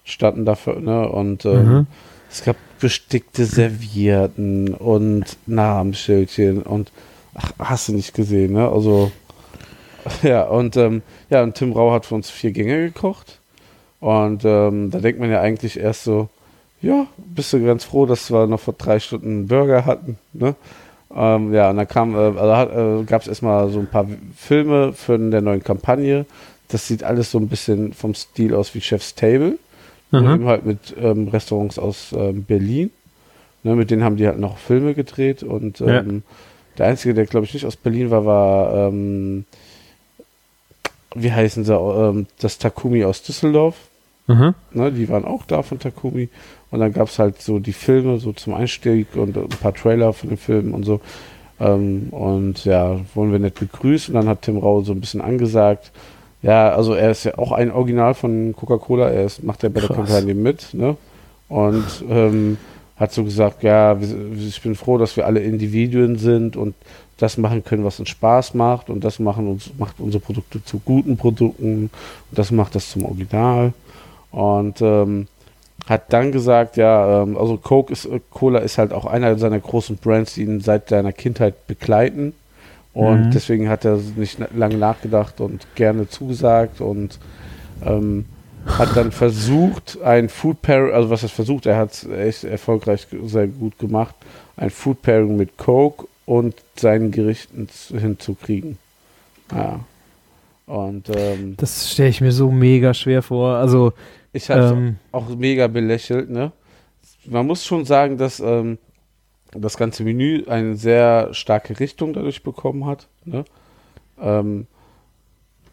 standen dafür, ne? Und ähm, Mhm. es gab bestickte Servietten und Namensschildchen und ach, hast du nicht gesehen, ne? Also ja, und ähm, ja, und Tim Rau hat für uns vier Gänge gekocht. Und ähm, da denkt man ja eigentlich erst so, ja, bist du ganz froh, dass wir noch vor drei Stunden einen Burger hatten, ne? Ähm, ja, und dann kam, äh, also äh, gab es erstmal so ein paar Filme von der neuen Kampagne. Das sieht alles so ein bisschen vom Stil aus wie Chef's Table. Mhm. eben halt mit ähm, Restaurants aus ähm, Berlin. Ne, mit denen haben die halt noch Filme gedreht und Ja. ähm, der einzige, der glaube ich nicht aus Berlin war, war ähm, wie heißen sie, ähm, das Takumi aus Düsseldorf. Mhm. Ne, die waren auch da von Takumi. Und dann gab es halt so die Filme so zum Einstieg und ein paar Trailer von den Filmen und so. Ähm, und ja, wurden wir nett begrüßt und dann hat Tim Rau so ein bisschen angesagt. Ja, also er ist ja auch ein Original von Coca-Cola, er ist, macht ja bei der. Kampagne mit, ne? Und ähm, hat so gesagt, ja, ich bin froh, dass wir alle Individuen sind und das machen können, was uns Spaß macht und das machen uns, macht unsere Produkte zu guten Produkten und das macht das zum Original. Und ähm, hat dann gesagt, ja, ähm, also Coke ist, äh, Cola ist halt auch einer seiner großen Brands, die ihn seit seiner Kindheit begleiten. Und Mhm. deswegen hat er nicht lange nachgedacht und gerne zugesagt und ähm, hat dann versucht, ein Food Pairing, also was er versucht, er hat es echt erfolgreich sehr gut gemacht, ein Food Pairing mit Coke und seinen Gerichten zu- hinzukriegen. Ja. Und ähm, Das stelle ich mir so mega schwer vor. Also, ich habe ähm, auch mega belächelt, ne? Man muss schon sagen, dass ähm, das ganze Menü eine sehr starke Richtung dadurch bekommen hat, ne? Ähm,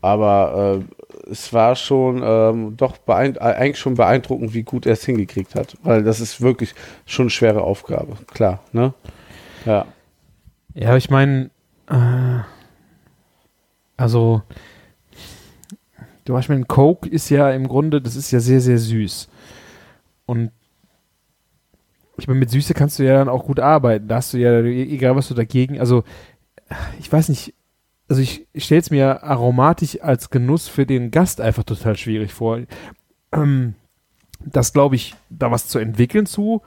aber äh, es war schon ähm, doch äh, eigentlich schon beeindruckend, wie gut er es hingekriegt hat, weil das ist wirklich schon eine schwere Aufgabe, klar, ne? Ja. ja, ich meine, äh, also, du ich meine, Coke ist ja im Grunde, das ist ja sehr, sehr süß. Und ich meine, mit Süße kannst du ja dann auch gut arbeiten. Da hast du ja, egal was du dagegen, also, ich weiß nicht, also ich, ich stelle es mir aromatisch als Genuss für den Gast einfach total schwierig vor. Ähm, das glaube ich, da was zu entwickeln zu,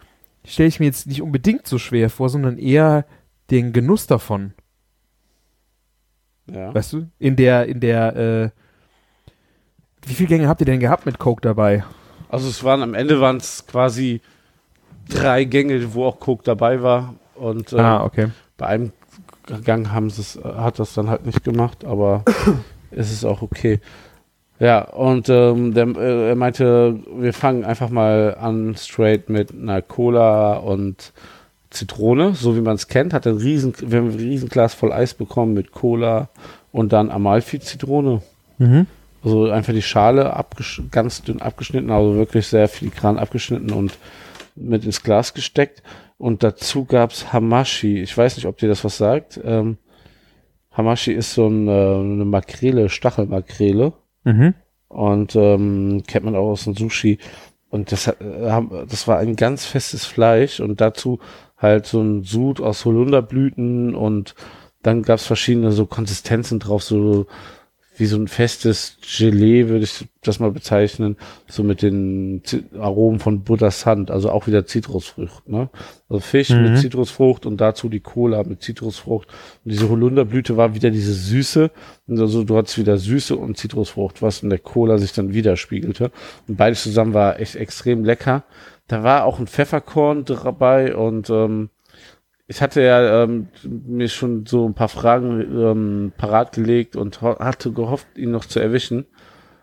stelle ich mir jetzt nicht unbedingt so schwer vor, sondern eher den Genuss davon. Ja. Weißt du? In der, in der, äh, wie viele Gänge habt ihr denn gehabt mit Coke dabei? Also es waren am Ende waren es quasi drei Gänge, wo auch Coke dabei war und äh, ah, okay. Bei einem Gang haben sie hat das dann halt nicht gemacht, aber es ist auch okay. Ja, und ähm, der, äh, er meinte, wir fangen einfach mal an straight mit einer Cola und Zitrone, so wie man es kennt. Hat ein riesen, wir haben ein riesen Glas voll Eis bekommen mit Cola und dann Amalfi-Zitrone. Mhm. Also einfach die Schale ganz dünn abgeschnitten, also wirklich sehr filigran abgeschnitten und mit ins Glas gesteckt. Und dazu gab's Hamashi. Ich weiß nicht, ob dir das was sagt. Ähm, Hamashi ist so ein, äh, eine Makrele, Stachelmakrele. Mhm. Und ähm, kennt man auch aus dem Sushi. Und das, hat, äh, das war ein ganz festes Fleisch und dazu halt so ein Sud aus Holunderblüten und dann gab's verschiedene so Konsistenzen drauf, so wie so ein festes Gelee, würde ich das mal bezeichnen, so mit den Aromen von Buddhas Hand, also auch wieder Zitrusfrucht, ne? Also Fisch Mhm. mit Zitrusfrucht und dazu die Cola mit Zitrusfrucht. Und diese Holunderblüte war wieder diese Süße, und also du hattest wieder Süße und Zitrusfrucht, was in der Cola sich dann widerspiegelte. Und beides zusammen war echt extrem lecker. Da war auch ein Pfefferkorn dabei und ähm, ich hatte ja ähm, mir schon so ein paar Fragen ähm, parat gelegt und hatte gehofft, ihn noch zu erwischen,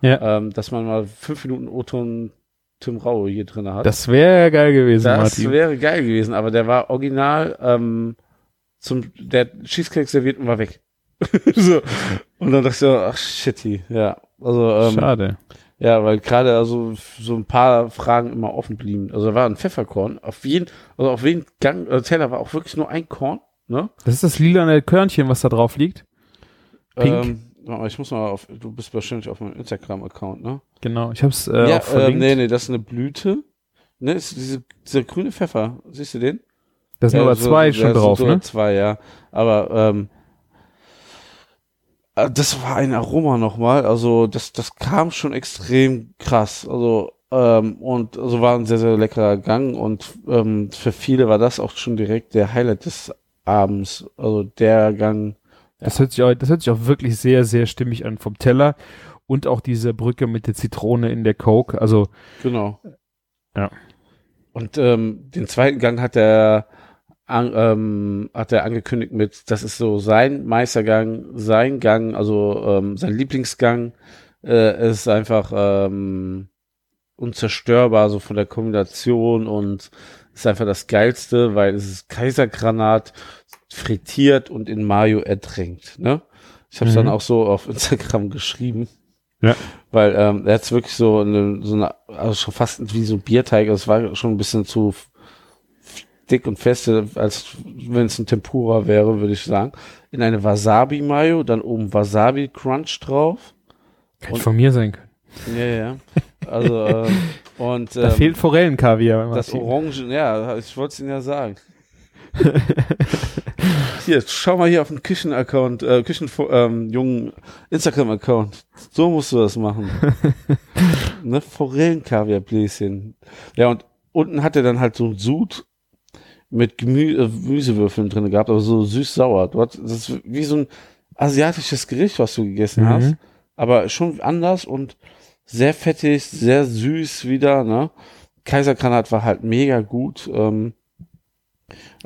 Ja. ähm, dass man mal fünf Minuten Oton Tim Raue hier drin hat. Das wäre geil gewesen, Das Martin. wäre geil gewesen, aber der war original ähm, zum der Cheesecake serviert und war weg. so. Und dann dachte ich so, ach shitty, ja. Also ähm, Schade. Ja, weil gerade also so ein paar Fragen immer offen blieben. Also da war ein Pfefferkorn. Auf jeden, also auf jeden Gang, äh, Teller war auch wirklich nur ein Korn, ne? Das ist das lilane Körnchen, was da drauf liegt. Pink? Ähm, ich muss mal auf, du bist wahrscheinlich auf meinem Instagram-Account, ne? Genau. Ich hab's äh, ja, auch verlinkt. ähm, nee, nee, das ist eine Blüte. Ne, ist diese, dieser grüne Pfeffer. Siehst du den? da sind Ja, aber so- zwei schon drauf, sogar ne? Zwei, ja. Aber ähm, äh, das war ein Aroma nochmal. Also das, das kam schon extrem krass. Also ähm, und also war ein sehr, sehr leckerer Gang und ähm, für viele war das auch schon direkt der Highlight des Abends. Also der Gang. Das hört sich auch, das hört sich auch wirklich sehr, sehr stimmig an vom Teller und auch diese Brücke mit der Zitrone in der Coke. Also Genau. Ja. Und ähm, den zweiten Gang hat er an, ähm, hat er angekündigt mit, das ist so sein Meistergang, sein Gang, also ähm, sein Lieblingsgang. Äh, ist einfach ähm, unzerstörbar, so von der Kombination und ist einfach das Geilste, weil es ist Kaisergranat frittiert und in Mayo ertränkt. Ne? Ich habe es Mhm. dann auch so auf Instagram geschrieben. Ja. Weil ähm, er hat wirklich so eine, so eine, also schon fast wie so ein Bierteig, es war schon ein bisschen zu dick und feste, als wenn es ein Tempura wäre, würde ich sagen. In eine Wasabi-Mayo, dann oben Wasabi-Crunch drauf. kann Und- von mir sein können. Ja, ja. Also, ähm, und Da ähm, fehlt Forellenkaviar. das Martin. Orange, ja, ich wollte es Ihnen ja sagen. hier, schau mal hier auf den Küchen-Account, äh, Küchen, ähm, Instagram-Account. So musst du das machen. ne, Forellenkaviar-Bläschen. Ja, und unten hat er dann halt so ein Sud mit Gemü äh, Gemüsewürfeln drin gehabt, aber so süß-sauer. Du hast- Das ist wie so ein asiatisches Gericht, was du gegessen Mhm. hast, aber schon anders und sehr fettig, sehr süß wieder, ne? Kaisergranat war halt mega gut, ähm,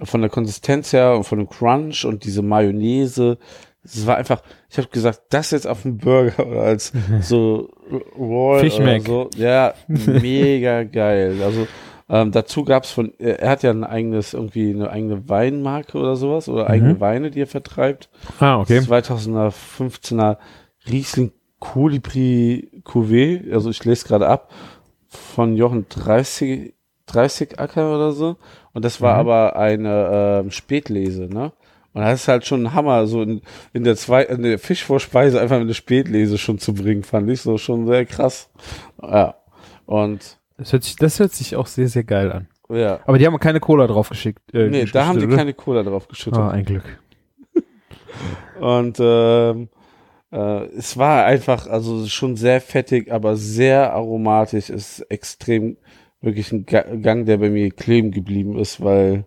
von der Konsistenz her und von dem Crunch und diese Mayonnaise. Es war einfach, ich habe gesagt, das jetzt auf dem Burger oder als so Roll Fish oder Mac. so. Ja, mega geil. Also ähm, dazu gab's von, er er hat ja ein eigenes, irgendwie eine eigene Weinmarke oder sowas oder eigene Mhm. Weine, die er vertreibt. Ah, okay. 2015er Riesling Colibri Cuvée, also ich lese gerade ab, von Jochen 30, 30 Acker oder so. Und das war Mhm. aber eine ähm, Spätlese, ne? Und das ist halt schon ein Hammer, so in, in der zwei, in der Fischvorspeise einfach eine Spätlese schon zu bringen, fand ich so schon sehr krass. Ja. Und Das hört, sich, das hört sich auch sehr, sehr geil an. ja. Aber die haben keine Cola drauf geschickt. Äh, Nee, da haben die oder? keine Cola drauf geschüttet. Ah, ein Glück. Und ähm, äh, es war einfach, also schon sehr fettig, aber sehr aromatisch. Ist extrem wirklich ein Ga Gang, der bei mir kleben geblieben ist, weil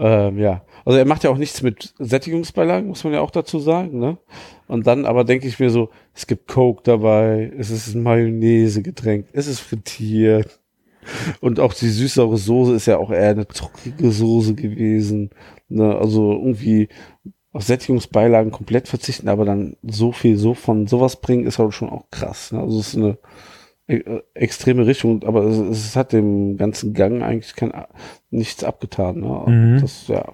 ähm, ja, also er macht ja auch nichts mit Sättigungsbeilagen, muss man ja auch dazu sagen, ne? Und dann aber denke ich mir so, es gibt Coke dabei, es ist ein Mayonnaise-Getränk, es ist frittiert. Und auch die süß-saure Soße ist ja auch eher eine zuckrige Soße gewesen. Ne? Also irgendwie auf Sättigungsbeilagen komplett verzichten, aber dann so viel so von sowas bringen, ist halt schon auch krass. Ne? Also es ist eine extreme Richtung, aber es, es hat dem ganzen Gang eigentlich kein, nichts abgetan. Ne? Mhm. Das, ja.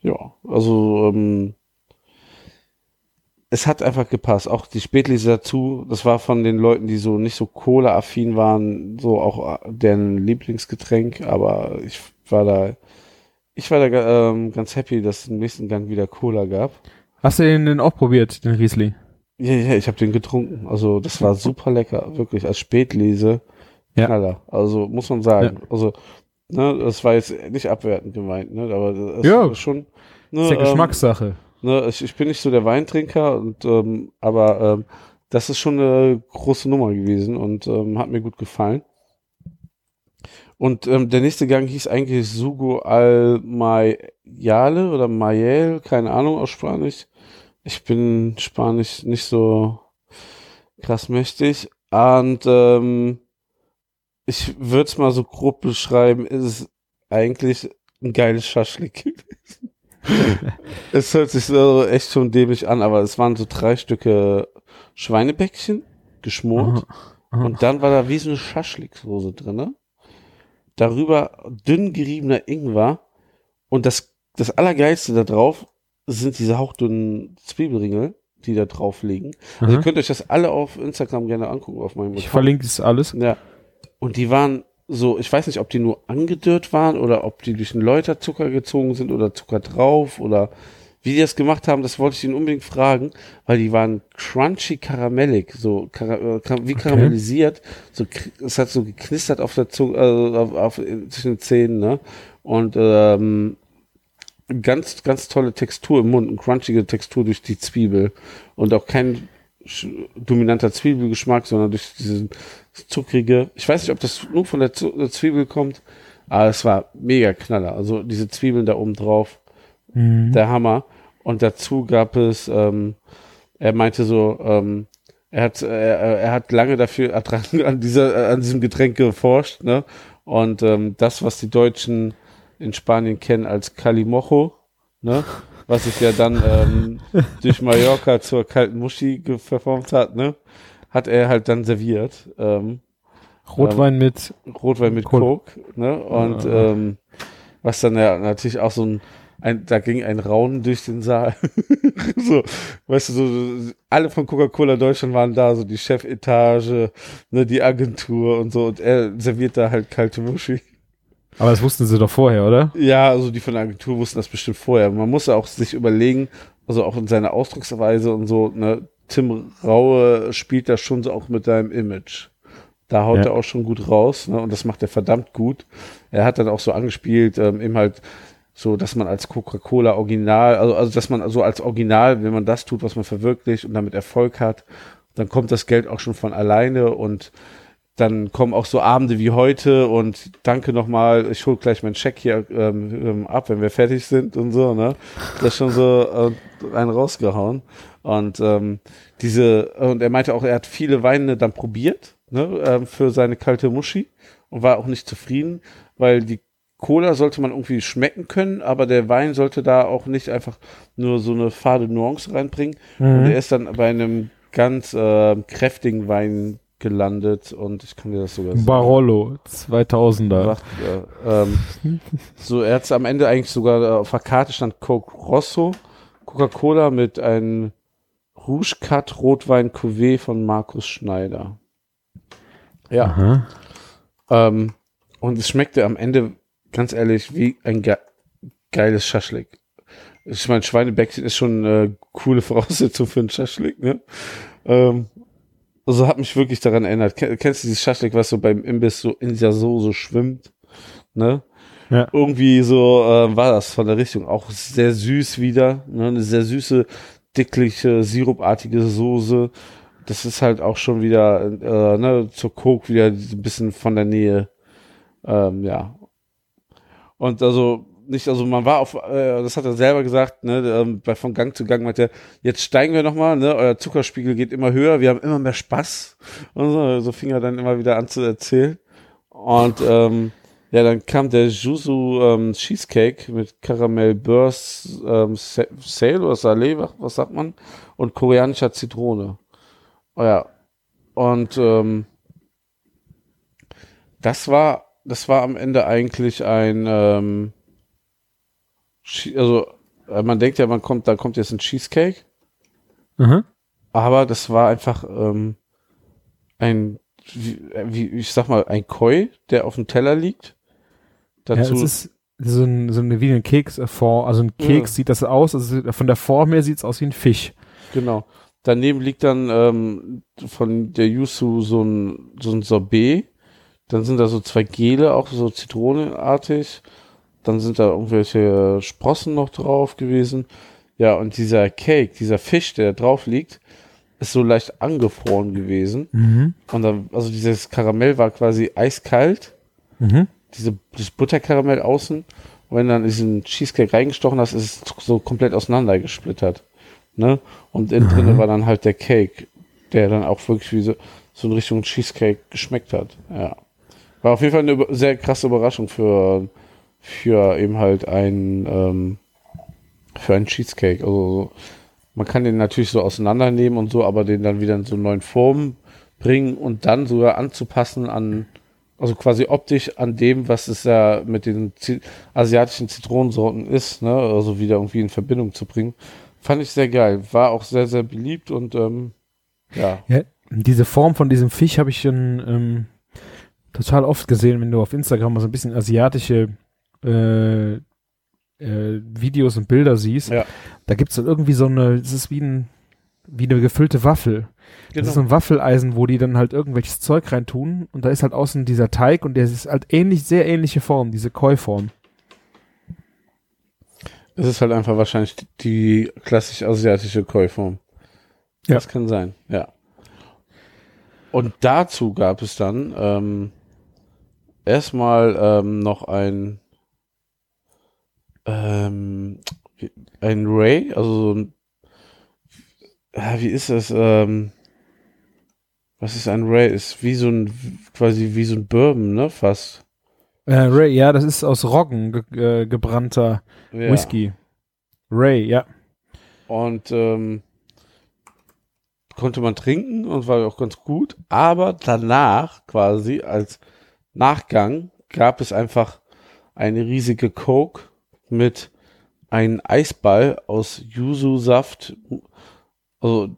Ja, also ähm, es hat einfach gepasst. Auch die Spätlese dazu, das war von den Leuten, die so nicht so Cola-affin waren, so auch äh, deren Lieblingsgetränk, aber ich war da, ich war da ähm, ganz happy, dass es im nächsten Gang wieder Cola gab. Hast du den denn auch probiert, den Riesling? Ja, ja, ich habe den getrunken. Also das war super lecker, wirklich als Spätlese. Ja. Knaller. Also muss man sagen. Ja. Also ne, das war jetzt nicht abwertend gemeint, ne, aber das Ja. ist schon. Ne, ist ja ähm, Geschmackssache. Ne, ich, ich bin nicht so der Weintrinker, und, ähm, aber ähm, das ist schon eine große Nummer gewesen und ähm, hat mir gut gefallen. Und ähm, der nächste Gang hieß eigentlich Sugo al Mayale oder Mayel, keine Ahnung aus Spanisch. Ich bin Spanisch nicht so krass mächtig. Und ähm, ich würde es mal so grob beschreiben, ist es eigentlich ein geiles Schaschlik gewesen. es hört sich so echt schon dämlich an, aber es waren so drei Stücke Schweinebäckchen geschmort. Aha. Und dann war da wie so eine Schaschliksoße drinne. Darüber dünn geriebener Ingwer. Und das, das Allergeilste da drauf sind diese hauchdünnen Zwiebelringel, die da drauf liegen. Also ihr Aha. könnt euch das alle auf Instagram gerne angucken, auf meinem Ich Account. verlinke das alles. Ja. Und die waren so, ich weiß nicht, ob die nur angedörrt waren oder ob die durch einen Läuterzucker gezogen sind oder Zucker drauf oder wie die das gemacht haben, das wollte ich ihnen unbedingt fragen, weil die waren crunchy karamellig, so kara äh, kar- wie karamellisiert, so es hat so geknistert auf der Zunge, äh, auf, auf, zwischen den Zähnen, ne? Und ähm, ganz, ganz tolle Textur im Mund, eine crunchige Textur durch die Zwiebel und auch kein dominanter Zwiebelgeschmack, sondern durch diesen zuckrige. Ich weiß nicht, ob das nur von der, Zwiebel kommt, aber es war mega Knaller. Also diese Zwiebeln da oben drauf, Mhm. der Hammer. Und dazu gab es, ähm, er meinte so, ähm, er hat, er, er hat lange dafür an dieser, an diesem Getränk geforscht, ne? Und ähm, das, was die Deutschen in Spanien kennen als Calimocho, ne? Was sich ja dann ähm, durch Mallorca zur kalten Muschi verformt hat, ne? Hat er halt dann serviert. Ähm, Rotwein mit. Rotwein mit. Coke, ne? Und Ah. ähm, was dann ja natürlich auch so ein, ein da ging ein Raunen durch den Saal. so, weißt du, so, alle von Coca-Cola Deutschland waren da, so die Chefetage, ne, die Agentur und so, und er serviert da halt kalte Muschi. Aber das wussten sie doch vorher, oder? Ja, also die von der Agentur wussten das bestimmt vorher. Man muss ja auch sich überlegen, also auch in seiner Ausdrucksweise und so, ne, Tim Raue spielt da schon so auch mit seinem Image. Da haut Ja. er auch schon gut raus, ne, und das macht er verdammt gut. Er hat dann auch so angespielt, ähm, eben halt so, dass man als Coca-Cola Original, also, also dass man so als Original, wenn man das tut, was man verwirklicht und damit Erfolg hat, dann kommt das Geld auch schon von alleine und dann kommen auch so Abende wie heute und danke nochmal, ich hol gleich meinen Scheck hier ähm, ähm, ab, wenn wir fertig sind und so, ne? Das ist schon so äh, einen rausgehauen. Und ähm, diese, und er meinte auch, er hat viele Weine dann probiert, ne, ähm, für seine kalte Muschi und war auch nicht zufrieden, weil die Cola sollte man irgendwie schmecken können, aber der Wein sollte da auch nicht einfach nur so eine fade Nuance reinbringen. Und er ist dann bei einem ganz ähm, kräftigen Wein gelandet und ich kann dir das sogar sagen. Barolo, 2000er. Macht, äh, ähm, so, er hat am Ende eigentlich sogar äh, auf der Karte stand Coke Rosso, Coca-Cola mit einem Rouge Cut Rotwein Cuvée von Markus Schneider. Ja, ähm, und es schmeckte am Ende, ganz ehrlich, wie ein ge geiles Schaschlik. Ich meine, Schweinebäckchen ist schon eine coole Voraussetzung für einen Schaschlik, ne? Ähm, also hat mich wirklich daran erinnert. Ken- Kennst du dieses Schaschlik, was so beim Imbiss so in dieser Soße schwimmt? Ne? Ja. Irgendwie so äh, war das von der Richtung. Auch sehr süß wieder. Ne? Eine sehr süße, dickliche, sirupartige Soße. Das ist halt auch schon wieder äh, ne, zur Coke wieder ein bisschen von der Nähe. Ähm, ja. Und also nicht, also man war auf, äh, das hat er selber gesagt, ne, ähm, bei von Gang zu Gang meinte er, jetzt steigen wir nochmal, ne, euer Zuckerspiegel geht immer höher, wir haben immer mehr Spaß. Und so, so fing er dann immer wieder an zu erzählen. Und ähm, ja, dann kam der Juzu ähm, Cheesecake mit Karamell Burst, ähm, Sa- Sale oder Salé, was, was sagt man? Und koreanischer Zitrone. Oh ja. Und ähm, das war, das war am Ende eigentlich ein, ähm, also äh, man denkt ja, man kommt, da kommt jetzt ein Cheesecake, Mhm. aber das war einfach ähm, ein, wie, wie ich sag mal, ein Koi, der auf dem Teller liegt. Ja, Dazu, es ist so ein, so eine, wie ein Keksform, also ein Keks Ja. sieht das aus, also von der Form her sieht es aus wie ein Fisch. genau. Daneben liegt dann ähm, von der Yuzu so ein, so ein Sorbet. Dann sind da so zwei Gele, auch so zitronenartig. Dann sind da irgendwelche Sprossen noch drauf gewesen. Ja, und dieser Cake, dieser Fisch, der da drauf liegt, ist so leicht angefroren gewesen. Mhm. Und dann, also dieses Karamell war quasi eiskalt. Mhm. Diese, das Butterkaramell außen. Und wenn du dann diesen Cheesecake reingestochen hast, ist es so komplett auseinandergesplittert. Ne? Und innen drinne war dann halt der Cake, der dann auch wirklich wie so, so in Richtung Cheesecake geschmeckt hat. Ja. War auf jeden Fall eine sehr krasse Überraschung für, für eben halt ein, ähm, für einen Cheesecake. Also man kann den natürlich so auseinandernehmen und so, aber den dann wieder in so neuen Formen bringen und dann sogar anzupassen an, also quasi optisch an dem, was es ja mit den Zi asiatischen Zitronensorten ist, ne, also wieder irgendwie in Verbindung zu bringen. Fand ich sehr geil. War auch sehr, sehr beliebt und ähm, ja. Ja, diese Form von diesem Fisch habe ich schon ähm, total oft gesehen, wenn du auf Instagram mal so ein bisschen asiatische äh, äh, Videos und Bilder siehst. Ja. Da gibt's dann irgendwie so eine, das ist wie, ein, wie eine gefüllte Waffel. Das ist so ein Waffeleisen, wo die dann halt irgendwelches Zeug reintun und da ist halt außen dieser Teig und der ist halt ähnlich, sehr ähnliche Form, diese Koi-Form. Es ist halt einfach wahrscheinlich die klassisch asiatische Koi-Form. Ja. Das kann sein, ja. Und dazu gab es dann ähm, erstmal ähm, noch ein ähm, ein Ray, also so ein ja, wie ist das? Ähm, was ist ein Ray? Ist wie so ein quasi wie so ein Bourbon, ne? Fast. Äh, Ray, ja, das ist aus Roggen ge äh, gebrannter Ja. Whisky. Ray, ja. Und ähm, konnte man trinken und war auch ganz gut. Aber danach, quasi als Nachgang, gab es einfach eine riesige Coke mit einem Eisball aus Yuzu-Saft. Also,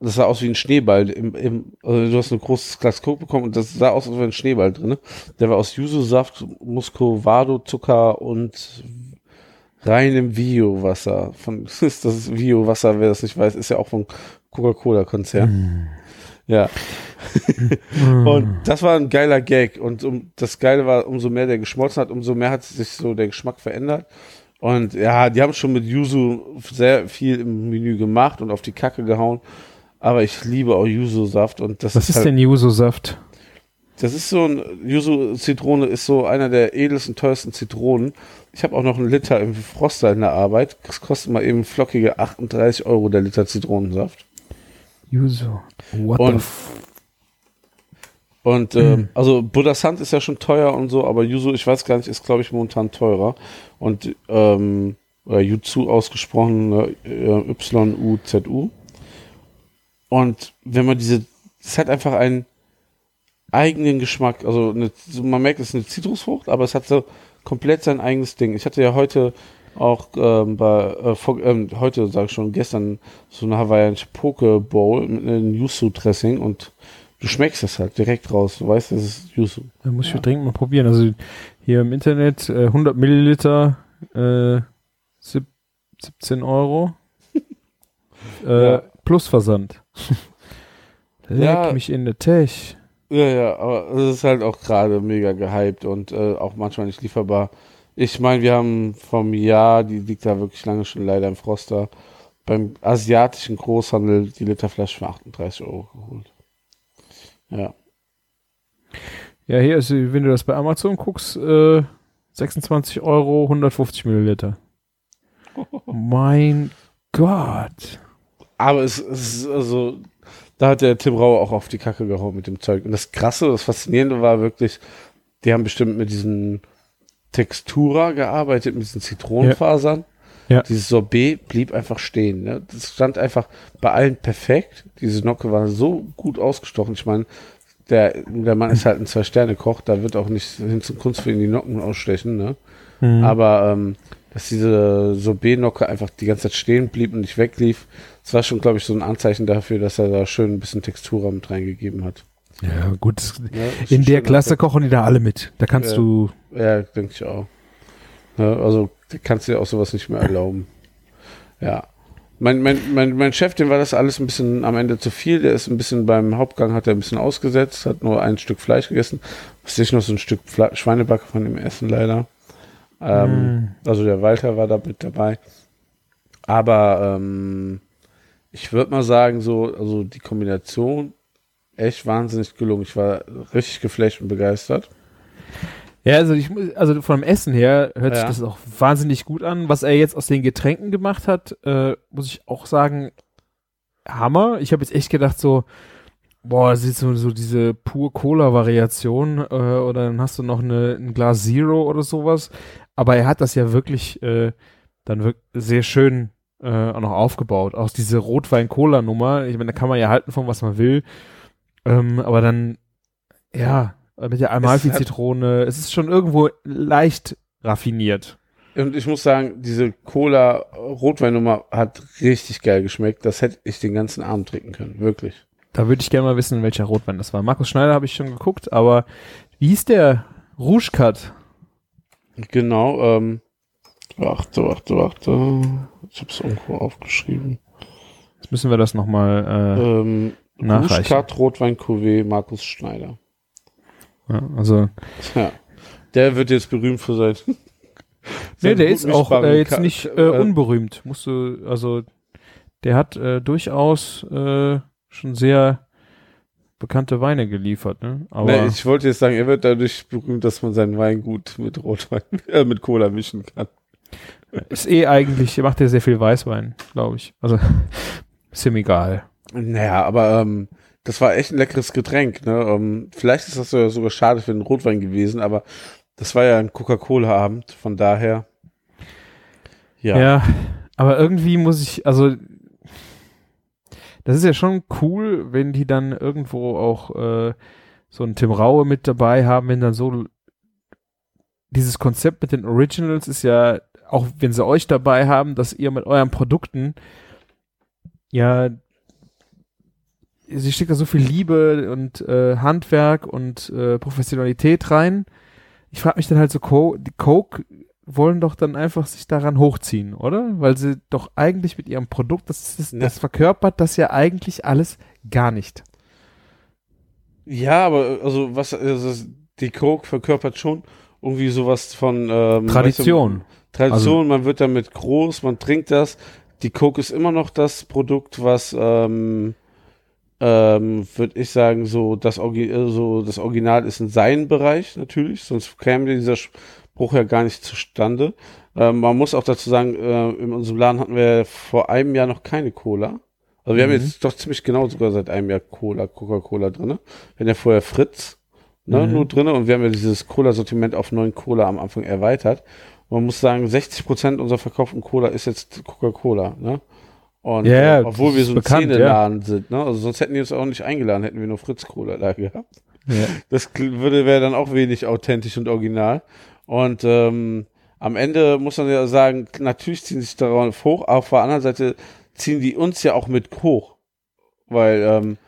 das sah aus wie ein Schneeball. Im, im, also du hast ein großes Glas Coke bekommen und das sah aus, als wäre ein Schneeball drin. Der war aus Yuzu-Saft, Muscovado, Zucker und reinem Bio-Wasser. Von, ist das Bio-Wasser, wer das nicht weiß, ist ja auch vom Coca-Cola-Konzern. Ja. Und das war ein geiler Gag. Und um, das Geile war, umso mehr der geschmolzen hat, umso mehr hat sich so der Geschmack verändert. Und ja, die haben schon mit Yuzu sehr viel im Menü gemacht und auf die Kacke gehauen. Aber ich liebe auch Yuzu-Saft und das Was ist, ist halt, denn Yuzu-Saft? das ist so ein Yuzu-Zitrone ist so einer der edelsten, teuersten Zitronen. Ich habe auch noch einen Liter im Froster in der Arbeit. Das kostet mal eben flockige 38 Euro der Liter Zitronensaft. Yuzu. What Und- the f Und ähm, also Buddha Sand ist ja schon teuer und so, aber Yuzu, ich weiß gar nicht, ist glaube ich momentan teurer. Und ähm, oder Yuzu ausgesprochen, ne, äh, Y-U-Z-U. Und wenn man diese, es hat einfach einen eigenen Geschmack. Also eine, man merkt, es ist eine Zitrusfrucht, aber es hat so komplett sein eigenes Ding. Ich hatte ja heute auch ähm, bei äh, vor, ähm, heute sage ich schon gestern so eine hawaiianische Poke Bowl mit einem Yuzu Dressing und du schmeckst das halt direkt raus. Du weißt, das ist Yuzu. Da muss ich dringend mal probieren. Also hier im Internet äh, 100 Milliliter, äh, sieb, 17 Euro. äh, Ja. Plus Versand. Leck Ja. mich in der Tech. Ja, ja, aber es ist halt auch gerade mega gehypt und äh, auch manchmal nicht lieferbar. Ich meine, wir haben vom Jahr, die liegt da wirklich lange schon leider im Froster, beim asiatischen Großhandel die Literflasche für 38 Euro geholt. Ja. Ja, hier ist, wenn du das bei Amazon guckst, äh, 26 Euro, 150 Milliliter. mein Gott. Aber es, es ist also, da hat der Tim Rauer auch auf die Kacke gehauen mit dem Zeug. Und das Krasse, das Faszinierende war wirklich, die haben bestimmt mit diesen Textura gearbeitet, mit diesen Zitronenfasern. Ja. Dieses Sorbet blieb einfach stehen. Ne? Das stand einfach bei allen perfekt. Diese Nocke war so gut ausgestochen. Ich meine, der, der Mann ist halt ein Zwei-Sterne-Koch, da wird auch nicht hin zum Kunst für ihn die Nocken ausstechen. Ne? Mhm. Aber ähm, dass diese Sorbet-Nocke einfach die ganze Zeit stehen blieb und nicht weglief. Das war schon, glaube ich, so ein Anzeichen dafür, dass er da schön ein bisschen Textur mit reingegeben hat. Ja, gut. Ja, In der Klasse kochen die da alle mit. Da kannst Ja. du, Ja, denke ich auch. Ja, also du kannst dir auch sowas nicht mehr erlauben. Ja. Mein, mein, mein, mein Chef, dem war das alles ein bisschen am Ende zu viel. Der ist ein bisschen beim Hauptgang, hat er ein bisschen ausgesetzt, hat nur ein Stück Fleisch gegessen. Was ich noch so ein Stück Fle Schweinebacke von dem Essen leider. Ähm, Also der Walter war da mit dabei. Aber ähm, ich würde mal sagen, so, also die Kombination echt wahnsinnig gelungen. Ich war richtig geflasht und begeistert. Ja, also ich muss, also vom Essen her hört sich Ja. das auch wahnsinnig gut an. Was er jetzt aus den Getränken gemacht hat, äh, muss ich auch sagen, Hammer. Ich habe jetzt echt gedacht so, boah, das ist so, so diese pur Cola-Variation äh, oder dann hast du noch eine, ein Glas Zero oder sowas. Aber er hat das ja wirklich äh, dann wirklich sehr schön äh, auch noch aufgebaut. Auch diese Rotwein-Cola-Nummer, ich meine, da kann man ja halten von was man will. Ähm, aber dann, ja, mit der Amalfi-Zitrone, es ist schon irgendwo leicht raffiniert. Und ich muss sagen, diese Cola-Rotweinnummer hat richtig geil geschmeckt. Das hätte ich den ganzen Abend trinken können. Wirklich. Da würde ich gerne mal wissen, welcher Rotwein das war. Markus Schneider habe ich schon geguckt, aber wie hieß der? Rouge Cut. Genau. Ähm, warte, warte, warte. Ich habe es irgendwo aufgeschrieben. Jetzt müssen wir das nochmal, Ähm, Nachreichen. Rouge-Cut Rotwein Cuvée Markus Schneider. ja, also, Ja. Der wird jetzt berühmt für sein. nee, der ist auch äh, jetzt nicht äh, äh, unberühmt. Musst du, also, der hat äh, durchaus äh, schon sehr bekannte Weine geliefert, ne? Aber Nee, ich wollte jetzt sagen, er wird dadurch berühmt, dass man seinen Wein gut mit Rotwein, äh, mit Cola mischen kann. ist eh eigentlich, macht er sehr viel Weißwein, glaube ich. Also, ist ihm egal. Naja, aber ähm, das war echt ein leckeres Getränk. Ne? Ähm, vielleicht ist das sogar schade für den Rotwein gewesen, aber das war ja ein Coca-Cola-Abend, von daher. Ja. Ja, aber irgendwie muss ich, also das ist ja schon cool, wenn die dann irgendwo auch äh, so einen Tim Raue mit dabei haben, wenn dann so dieses Konzept mit den Originals ist ja, auch wenn sie euch dabei haben, dass ihr mit euren Produkten ja sie steckt da so viel Liebe und äh, Handwerk und äh, Professionalität rein. Ich frage mich dann halt so, Co die Coke wollen doch dann einfach sich daran hochziehen, oder? Weil sie doch eigentlich mit ihrem Produkt, das, das, Ja. das verkörpert das ja eigentlich alles gar nicht. Ja, aber also was also die Coke verkörpert schon irgendwie sowas von ähm, Tradition. weißt du, Tradition, man wird damit groß, man trinkt das. Die Coke ist immer noch das Produkt, was ähm, ähm, würde ich sagen, so das, äh, so das Original ist in seinem Bereich natürlich, sonst käme dieser Spruch ja gar nicht zustande. Ähm, man muss auch dazu sagen, äh, in unserem Laden hatten wir vor einem Jahr noch keine Cola. Also wir Mhm. haben jetzt doch ziemlich genau sogar seit einem Jahr Cola, Coca-Cola drinne. Wir hatten ja vorher Fritz ne, Mhm. nur drinne und wir haben ja dieses Cola-Sortiment auf neuen Cola am Anfang erweitert. Man muss sagen, 60 Prozent unserer verkauften Cola ist jetzt Coca-Cola, ne? Und Ja, ja, äh, obwohl wir so ein Zähneladen sind, ne? Also sonst hätten die uns auch nicht eingeladen, hätten wir nur Fritz Cola da gehabt. Ja. Das würde wäre dann auch wenig authentisch und original. Und ähm, am Ende muss man ja sagen, natürlich ziehen sich darauf hoch, aber auf der anderen Seite ziehen die uns ja auch mit hoch. Weil ähm,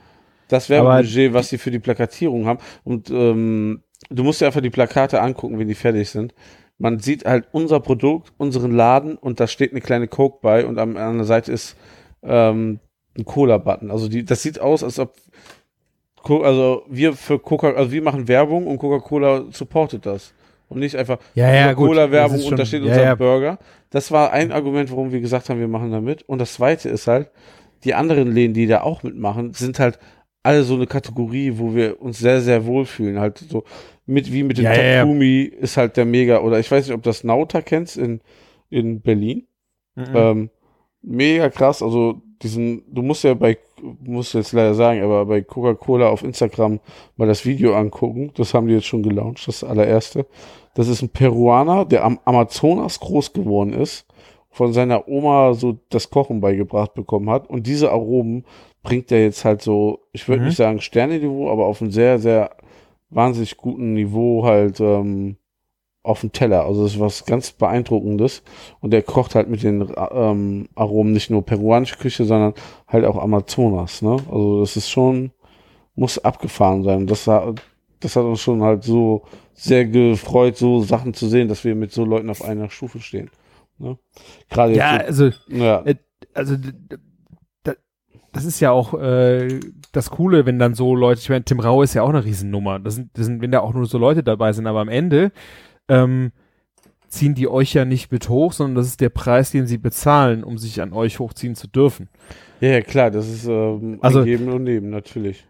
das Werbebudget, was sie für die Plakatierung haben. Und ähm, du musst dir einfach die Plakate angucken, wenn die fertig sind. Man sieht halt unser Produkt, unseren Laden und da steht eine kleine Coke bei und am, an der Seite ist ähm, ein Cola-Button. Also die, das sieht aus, als ob Co also wir für Coca, also wir machen Werbung und Coca-Cola supportet das. Und nicht einfach Ja, ja. Cola-Werbung und da steht ja, unser ja. Burger. Das war ein Argument, warum wir gesagt haben, wir machen da mit. Und das zweite ist halt, die anderen Läden, die da auch mitmachen, sind halt alle so eine Kategorie, wo wir uns sehr, sehr wohlfühlen. Halt so mit, wie mit dem Ja, ja, ja. Takumi ist halt der Mega, oder ich weiß nicht, ob das Nauta kennst in, in Berlin. Mhm. Ähm, mega krass, also diesen, du musst ja bei, musst jetzt leider sagen, aber bei Coca-Cola auf Instagram mal das Video angucken. Das haben die jetzt schon gelauncht, das allererste. Das ist ein Peruaner, der am Amazonas groß geworden ist, von seiner Oma so das Kochen beigebracht bekommen hat. Und diese Aromen bringt er jetzt halt so, ich würde Mhm. nicht sagen Sterne-Niveau, aber auf einem sehr, sehr wahnsinnig guten Niveau halt ähm, auf dem Teller. Also das ist was ganz Beeindruckendes. Und der kocht halt mit den ähm, Aromen nicht nur peruanische Küche, sondern halt auch Amazonas. Ne? Also das ist schon, muss abgefahren sein. Das, das hat uns schon halt so sehr gefreut, so Sachen zu sehen, dass wir mit so Leuten auf einer Stufe stehen. Ne? Gerade ja, also, ja. Äh, also das ist ja auch äh, das Coole, wenn dann so Leute, ich meine, Tim Rau ist ja auch eine Riesennummer. Das sind, das sind, wenn da auch nur so Leute dabei sind, aber am Ende ähm, ziehen die euch ja nicht mit hoch, sondern das ist der Preis, den sie bezahlen, um sich an euch hochziehen zu dürfen. Ja, ja klar, das ist ähm, also, Geben und Nehmen, natürlich.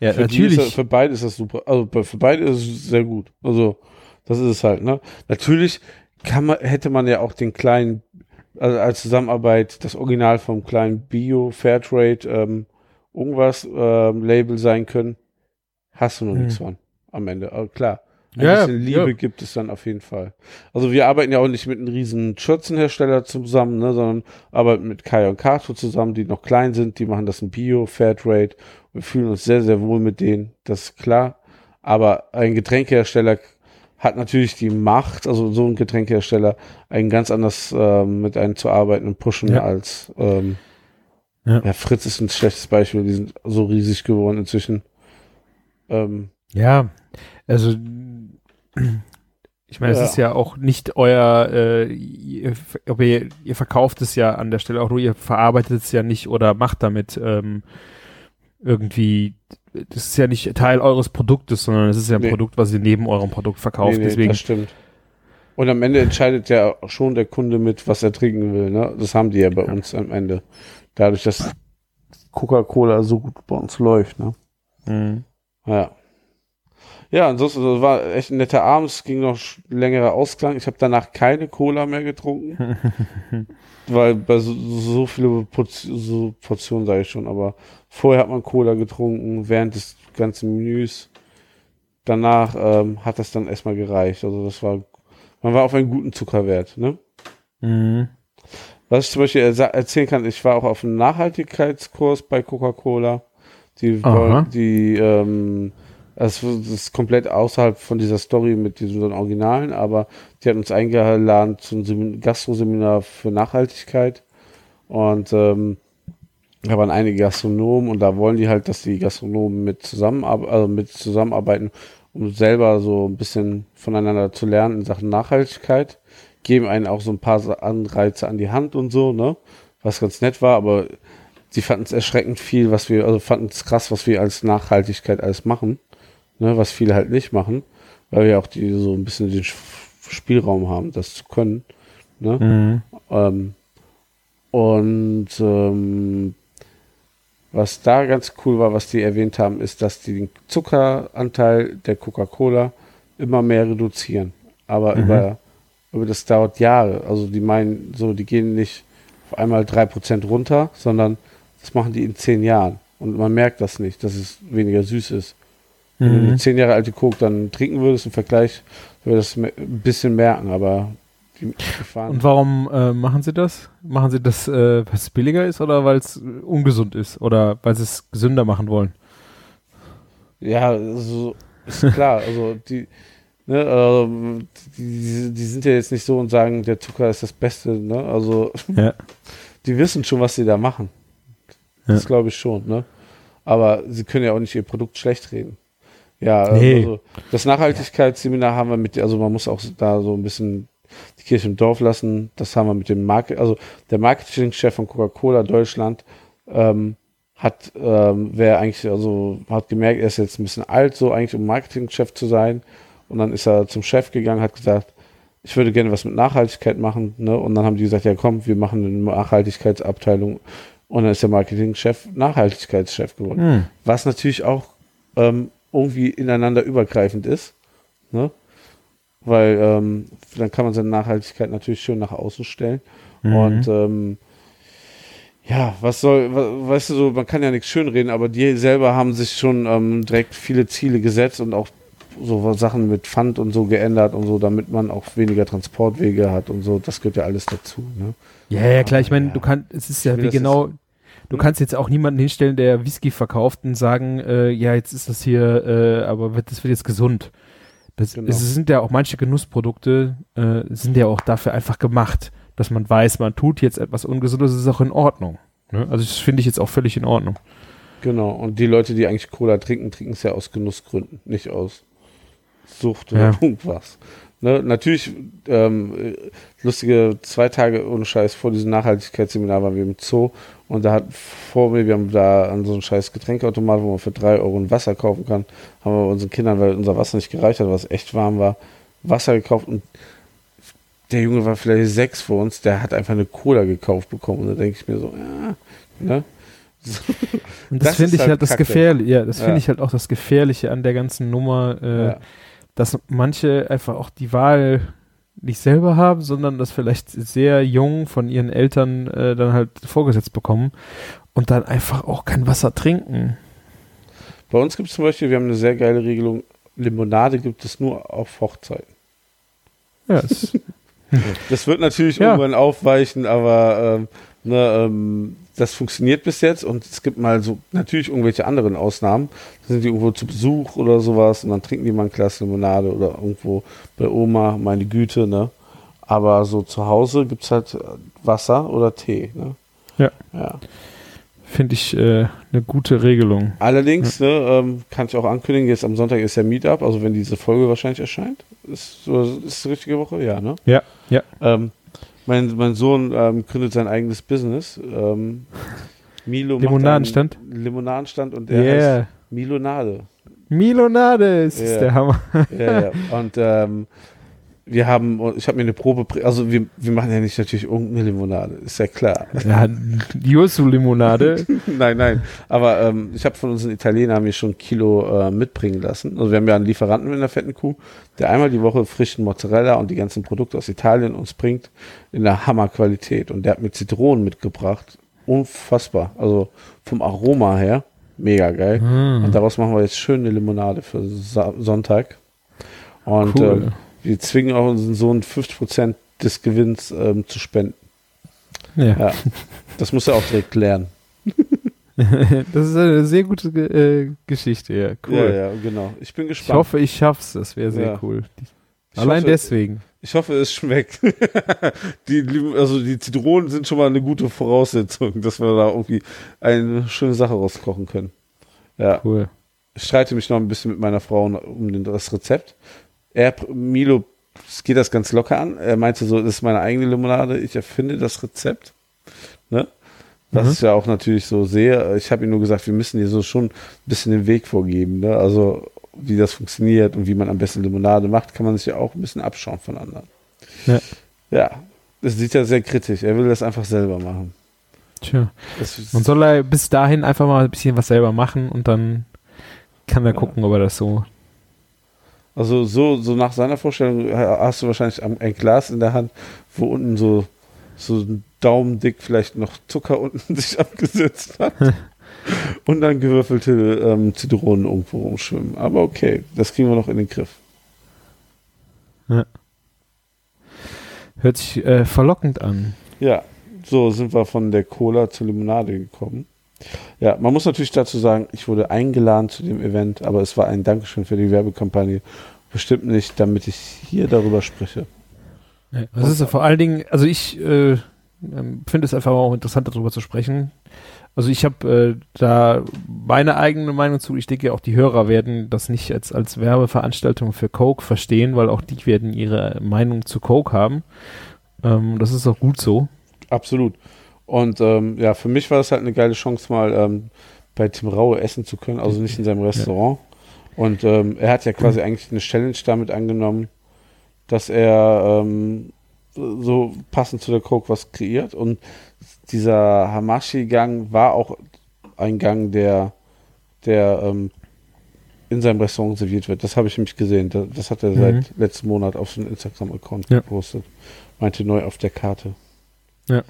Ja, für natürlich. Das, für beide ist das super. Also für beide ist es sehr gut. Also das ist es halt, ne? Natürlich kann man, hätte man ja auch den kleinen, also als Zusammenarbeit das Original vom kleinen Bio Fairtrade ähm, irgendwas ähm, Label sein können. Hast du noch hm. nichts von am Ende. Aber klar. Ein ja, bisschen Liebe ja. gibt es dann auf jeden Fall. Also wir arbeiten ja auch nicht mit einem riesen Schürzenhersteller zusammen, ne, sondern arbeiten mit Kai und Kato zusammen, die noch klein sind, die machen das in Bio, Fairtrade. Wir fühlen uns sehr, sehr wohl mit denen, das ist klar. Aber ein Getränkehersteller hat natürlich die Macht, also so ein Getränkehersteller, ein ganz anders ähm, mit einem zu arbeiten und pushen ja. als ähm, ja. ja. Fritz ist ein schlechtes Beispiel, die sind so riesig geworden inzwischen. Ähm, ja, also ich meine, es ja. ist ja auch nicht euer, äh, ihr, ihr, ihr, verkauft es ja an der Stelle auch nur, ihr verarbeitet es ja nicht oder macht damit ähm, irgendwie, das ist ja nicht Teil eures Produktes, sondern es ist ja ein nee. Produkt, was ihr neben eurem Produkt verkauft. Nee, nee, deswegen. Das stimmt. Und am Ende entscheidet ja schon der Kunde mit, was er trinken will. Ne? Das haben die ja bei ja. uns am Ende. Dadurch, dass Coca-Cola so gut bei uns läuft. Ne? Mhm. Ja. Ja, ansonsten das war echt ein netter Abend. Es ging noch längerer Ausklang. Ich habe danach keine Cola mehr getrunken. weil bei so, so viele Portionen, so Portionen sage ich schon, aber vorher hat man Cola getrunken, während des ganzen Menüs. Danach ähm, hat das dann erstmal gereicht. Also das war, man war auf einen guten Zuckerwert, ne? Mhm. Was ich zum Beispiel erzählen kann, ich war auch auf einem Nachhaltigkeitskurs bei Coca-Cola. Die, die ähm, das ist komplett außerhalb von dieser Story mit diesen Originalen, aber die hat uns eingeladen zum Gastroseminar für Nachhaltigkeit. Und ähm, da waren einige Gastronomen und da wollen die halt, dass die Gastronomen mit, zusammenarbeiten, also mit zusammenarbeiten, um selber so ein bisschen voneinander zu lernen in Sachen Nachhaltigkeit. Geben einen auch so ein paar Anreize an die Hand und so, ne? Was ganz nett war, aber sie fanden es erschreckend viel, was wir, also fanden es krass, was wir als Nachhaltigkeit alles machen ne, was viele halt nicht machen, weil wir auch die so ein bisschen den Spielraum haben, das zu können. Ne? Mhm. Ähm, und ähm, was da ganz cool war, was die erwähnt haben, ist, dass die den Zuckeranteil der Coca-Cola immer mehr reduzieren. Aber mhm. über, über das dauert Jahre. Also die meinen so, die gehen nicht auf einmal drei Prozent runter, sondern das machen die in zehn Jahren. Und man merkt das nicht, dass es weniger süß ist. Wenn mhm. du eine zehn Jahre alte Coke dann trinken würdest im Vergleich, würdest du das ein bisschen merken, aber die, die fahren. Und warum äh, machen sie das? Machen sie das, äh, weil es billiger ist oder weil es ungesund ist oder weil sie es gesünder machen wollen? Ja, so ist klar. also die, ne, äh, die, die sind ja jetzt nicht so und sagen, der Zucker ist das Beste. Ne? Also ja. die wissen schon, was sie da machen. Das ja. glaube ich schon. Ne? Aber sie können ja auch nicht ihr Produkt schlecht reden. Ja, nee. also das Nachhaltigkeitsseminar haben wir mit, also man muss auch da so ein bisschen die Kirche im Dorf lassen. Das haben wir mit dem Market, also der Marketingchef von Coca-Cola Deutschland ähm, hat, ähm, wer eigentlich, also hat gemerkt, er ist jetzt ein bisschen alt, so eigentlich um Marketingchef zu sein. Und dann ist er zum Chef gegangen, hat gesagt, ich würde gerne was mit Nachhaltigkeit machen. Ne? Und dann haben die gesagt, ja komm, wir machen eine Nachhaltigkeitsabteilung. Und dann ist der Marketingchef Nachhaltigkeitschef geworden. Hm. Was natürlich auch ähm, irgendwie ineinander übergreifend ist. Ne? Weil ähm, dann kann man seine Nachhaltigkeit natürlich schön nach außen stellen. Mhm. Und ähm, ja, was soll, weißt du so, man kann ja nichts schönreden, aber die selber haben sich schon ähm, direkt viele Ziele gesetzt und auch so Sachen mit Pfand und so geändert und so, damit man auch weniger Transportwege hat und so. Das gehört ja alles dazu. Ne? Ja, ja, klar. Ich meine, ja. du kannst, es ist ja wie genau, Du kannst jetzt auch niemanden hinstellen, der Whisky verkauft und sagen, äh, ja, jetzt ist das hier, äh, aber wird, das wird jetzt gesund. Es, Genau. es sind ja auch manche Genussprodukte, äh, sind ja auch dafür einfach gemacht, dass man weiß, man tut jetzt etwas Ungesundes, das ist auch in Ordnung. Ne? Also das finde ich jetzt auch völlig in Ordnung. Genau. Und die Leute, die eigentlich Cola trinken, trinken es ja aus Genussgründen, nicht aus Sucht oder Ja. irgendwas. Ne? Natürlich, ähm, äh, lustige zwei Tage ohne Scheiß vor diesem Nachhaltigkeitsseminar waren wir im Zoo und da hat vor mir, wir haben da an so einen scheiß Getränkeautomat, wo man für drei Euro ein Wasser kaufen kann, haben wir unseren Kindern, weil unser Wasser nicht gereicht hat, was echt warm war, Wasser gekauft und der Junge war vielleicht sechs vor uns, der hat einfach eine Cola gekauft bekommen. Und da denke ich mir so, ja, ne? Und das, Das finde ich halt halt das. Gefährliche, ja, das Ja. finde ich halt auch das Gefährliche an der ganzen Nummer, äh, Ja. Dass manche einfach auch die Wahl nicht selber haben, sondern das vielleicht sehr jung von ihren Eltern äh, dann halt vorgesetzt bekommen und dann einfach auch kein Wasser trinken. Bei uns gibt es zum Beispiel, wir haben eine sehr geile Regelung, Limonade gibt es nur auf Hochzeiten. Ja, Das wird natürlich Ja. irgendwann aufweichen, aber ähm, ne, ähm, das funktioniert bis jetzt und es gibt mal so natürlich irgendwelche anderen Ausnahmen. Da sind die irgendwo zu Besuch oder sowas und dann trinken die mal ein Glas Limonade oder irgendwo bei Oma, meine Güte, ne? Aber so zu Hause gibt es halt äh, Wasser oder Tee, ne? Ja. Ja. finde ich äh, eine gute Regelung. Allerdings, ne, ähm, kann ich auch ankündigen, jetzt am Sonntag ist ja Meetup, also wenn diese Folge wahrscheinlich erscheint. Ist, ist die richtige Woche? Ja, ne? Ja, ja. Ähm, mein, mein Sohn ähm, gründet sein eigenes Business. Ähm, Milo Limonadenstand? Limonadenstand und der Yeah. heißt Milonade. Milonade ist Ja. der Hammer. Ja, ja. Und ähm, wir haben, ich habe mir eine Probe, also wir, wir machen ja nicht natürlich irgendeine Limonade, ist ja klar. Ja, Yuzu-Limonade. nein, nein. Aber ähm, ich habe von unseren Italienern mir schon ein Kilo äh, mitbringen lassen. Also wir haben ja einen Lieferanten in der fetten Kuh, der einmal die Woche frischen Mozzarella und die ganzen Produkte aus Italien uns bringt in der Hammerqualität. Und der hat mir Zitronen mitgebracht. Unfassbar. Also vom Aroma her, mega geil. Hm. Und daraus machen wir jetzt schön eine Limonade für Sa Sonntag. Und Cool. ähm, wir zwingen auch unseren Sohn 50% des Gewinns ähm, zu spenden. Ja. Ja. Das muss er auch direkt lernen. das ist eine sehr gute äh, Geschichte, ja. Cool. Ja, ja, genau. Ich bin Ich gespannt. hoffe, ich schaff's. Das wäre sehr Ja. cool. Ich Allein hoffe, deswegen. Ich hoffe, es schmeckt. die, also die Zitronen sind schon mal eine gute Voraussetzung, dass wir da irgendwie eine schöne Sache rauskochen können. Ja. Cool. Ich streite mich noch ein bisschen mit meiner Frau um das Rezept. Er, Milo, es geht das ganz locker an. Er meinte so, das ist meine eigene Limonade. Ich erfinde das Rezept. Ne? Das Mhm. ist ja auch natürlich so sehr. Ich habe ihm nur gesagt, wir müssen dir so schon ein bisschen den Weg vorgeben. Ne? Also wie das funktioniert und wie man am besten Limonade macht, kann man sich ja auch ein bisschen abschauen von anderen. Ja. Ja, das sieht ja sehr kritisch. Er will das einfach selber machen. Tja. Man soll er bis dahin einfach mal ein bisschen was selber machen und dann kann er Ja. gucken, ob er das so. Also so, so nach seiner Vorstellung hast du wahrscheinlich ein Glas in der Hand, wo unten so, so ein Daumendick vielleicht noch Zucker unten sich abgesetzt hat. und dann gewürfelte ähm, Zitronen irgendwo rumschwimmen. Aber okay, das kriegen wir noch in den Griff. Hört sich äh, verlockend an. Ja, so sind wir von der Cola zur Limonade gekommen. Ja, man muss natürlich dazu sagen, ich wurde eingeladen zu dem Event, aber es war ein Dankeschön für die Werbekampagne. Bestimmt nicht, damit ich hier darüber spreche. Das ist ja vor allen Dingen, also ich äh, ähm, finde es einfach auch interessant, darüber zu sprechen. Also ich habe äh, da meine eigene Meinung zu. Ich denke, auch die Hörer werden das nicht als, als Werbeveranstaltung für Coke verstehen, weil auch die werden ihre Meinung zu Coke haben. Ähm, das ist auch gut so. Absolut. Und ähm, ja, für mich war das halt eine geile Chance, mal ähm, bei Tim Raue essen zu können, also nicht in seinem Restaurant. Und ähm, er hat ja quasi eigentlich eine Challenge damit angenommen, dass er ähm, so passend zu der Coke was kreiert. Und dieser Hamashi-Gang war auch ein Gang, der, der ähm, in seinem Restaurant serviert wird. Das habe ich nämlich gesehen. Das, das hat er Mhm. seit letzten Monat auf seinem Instagram-Account Ja. gepostet. Meinte neu auf der Karte. Ja,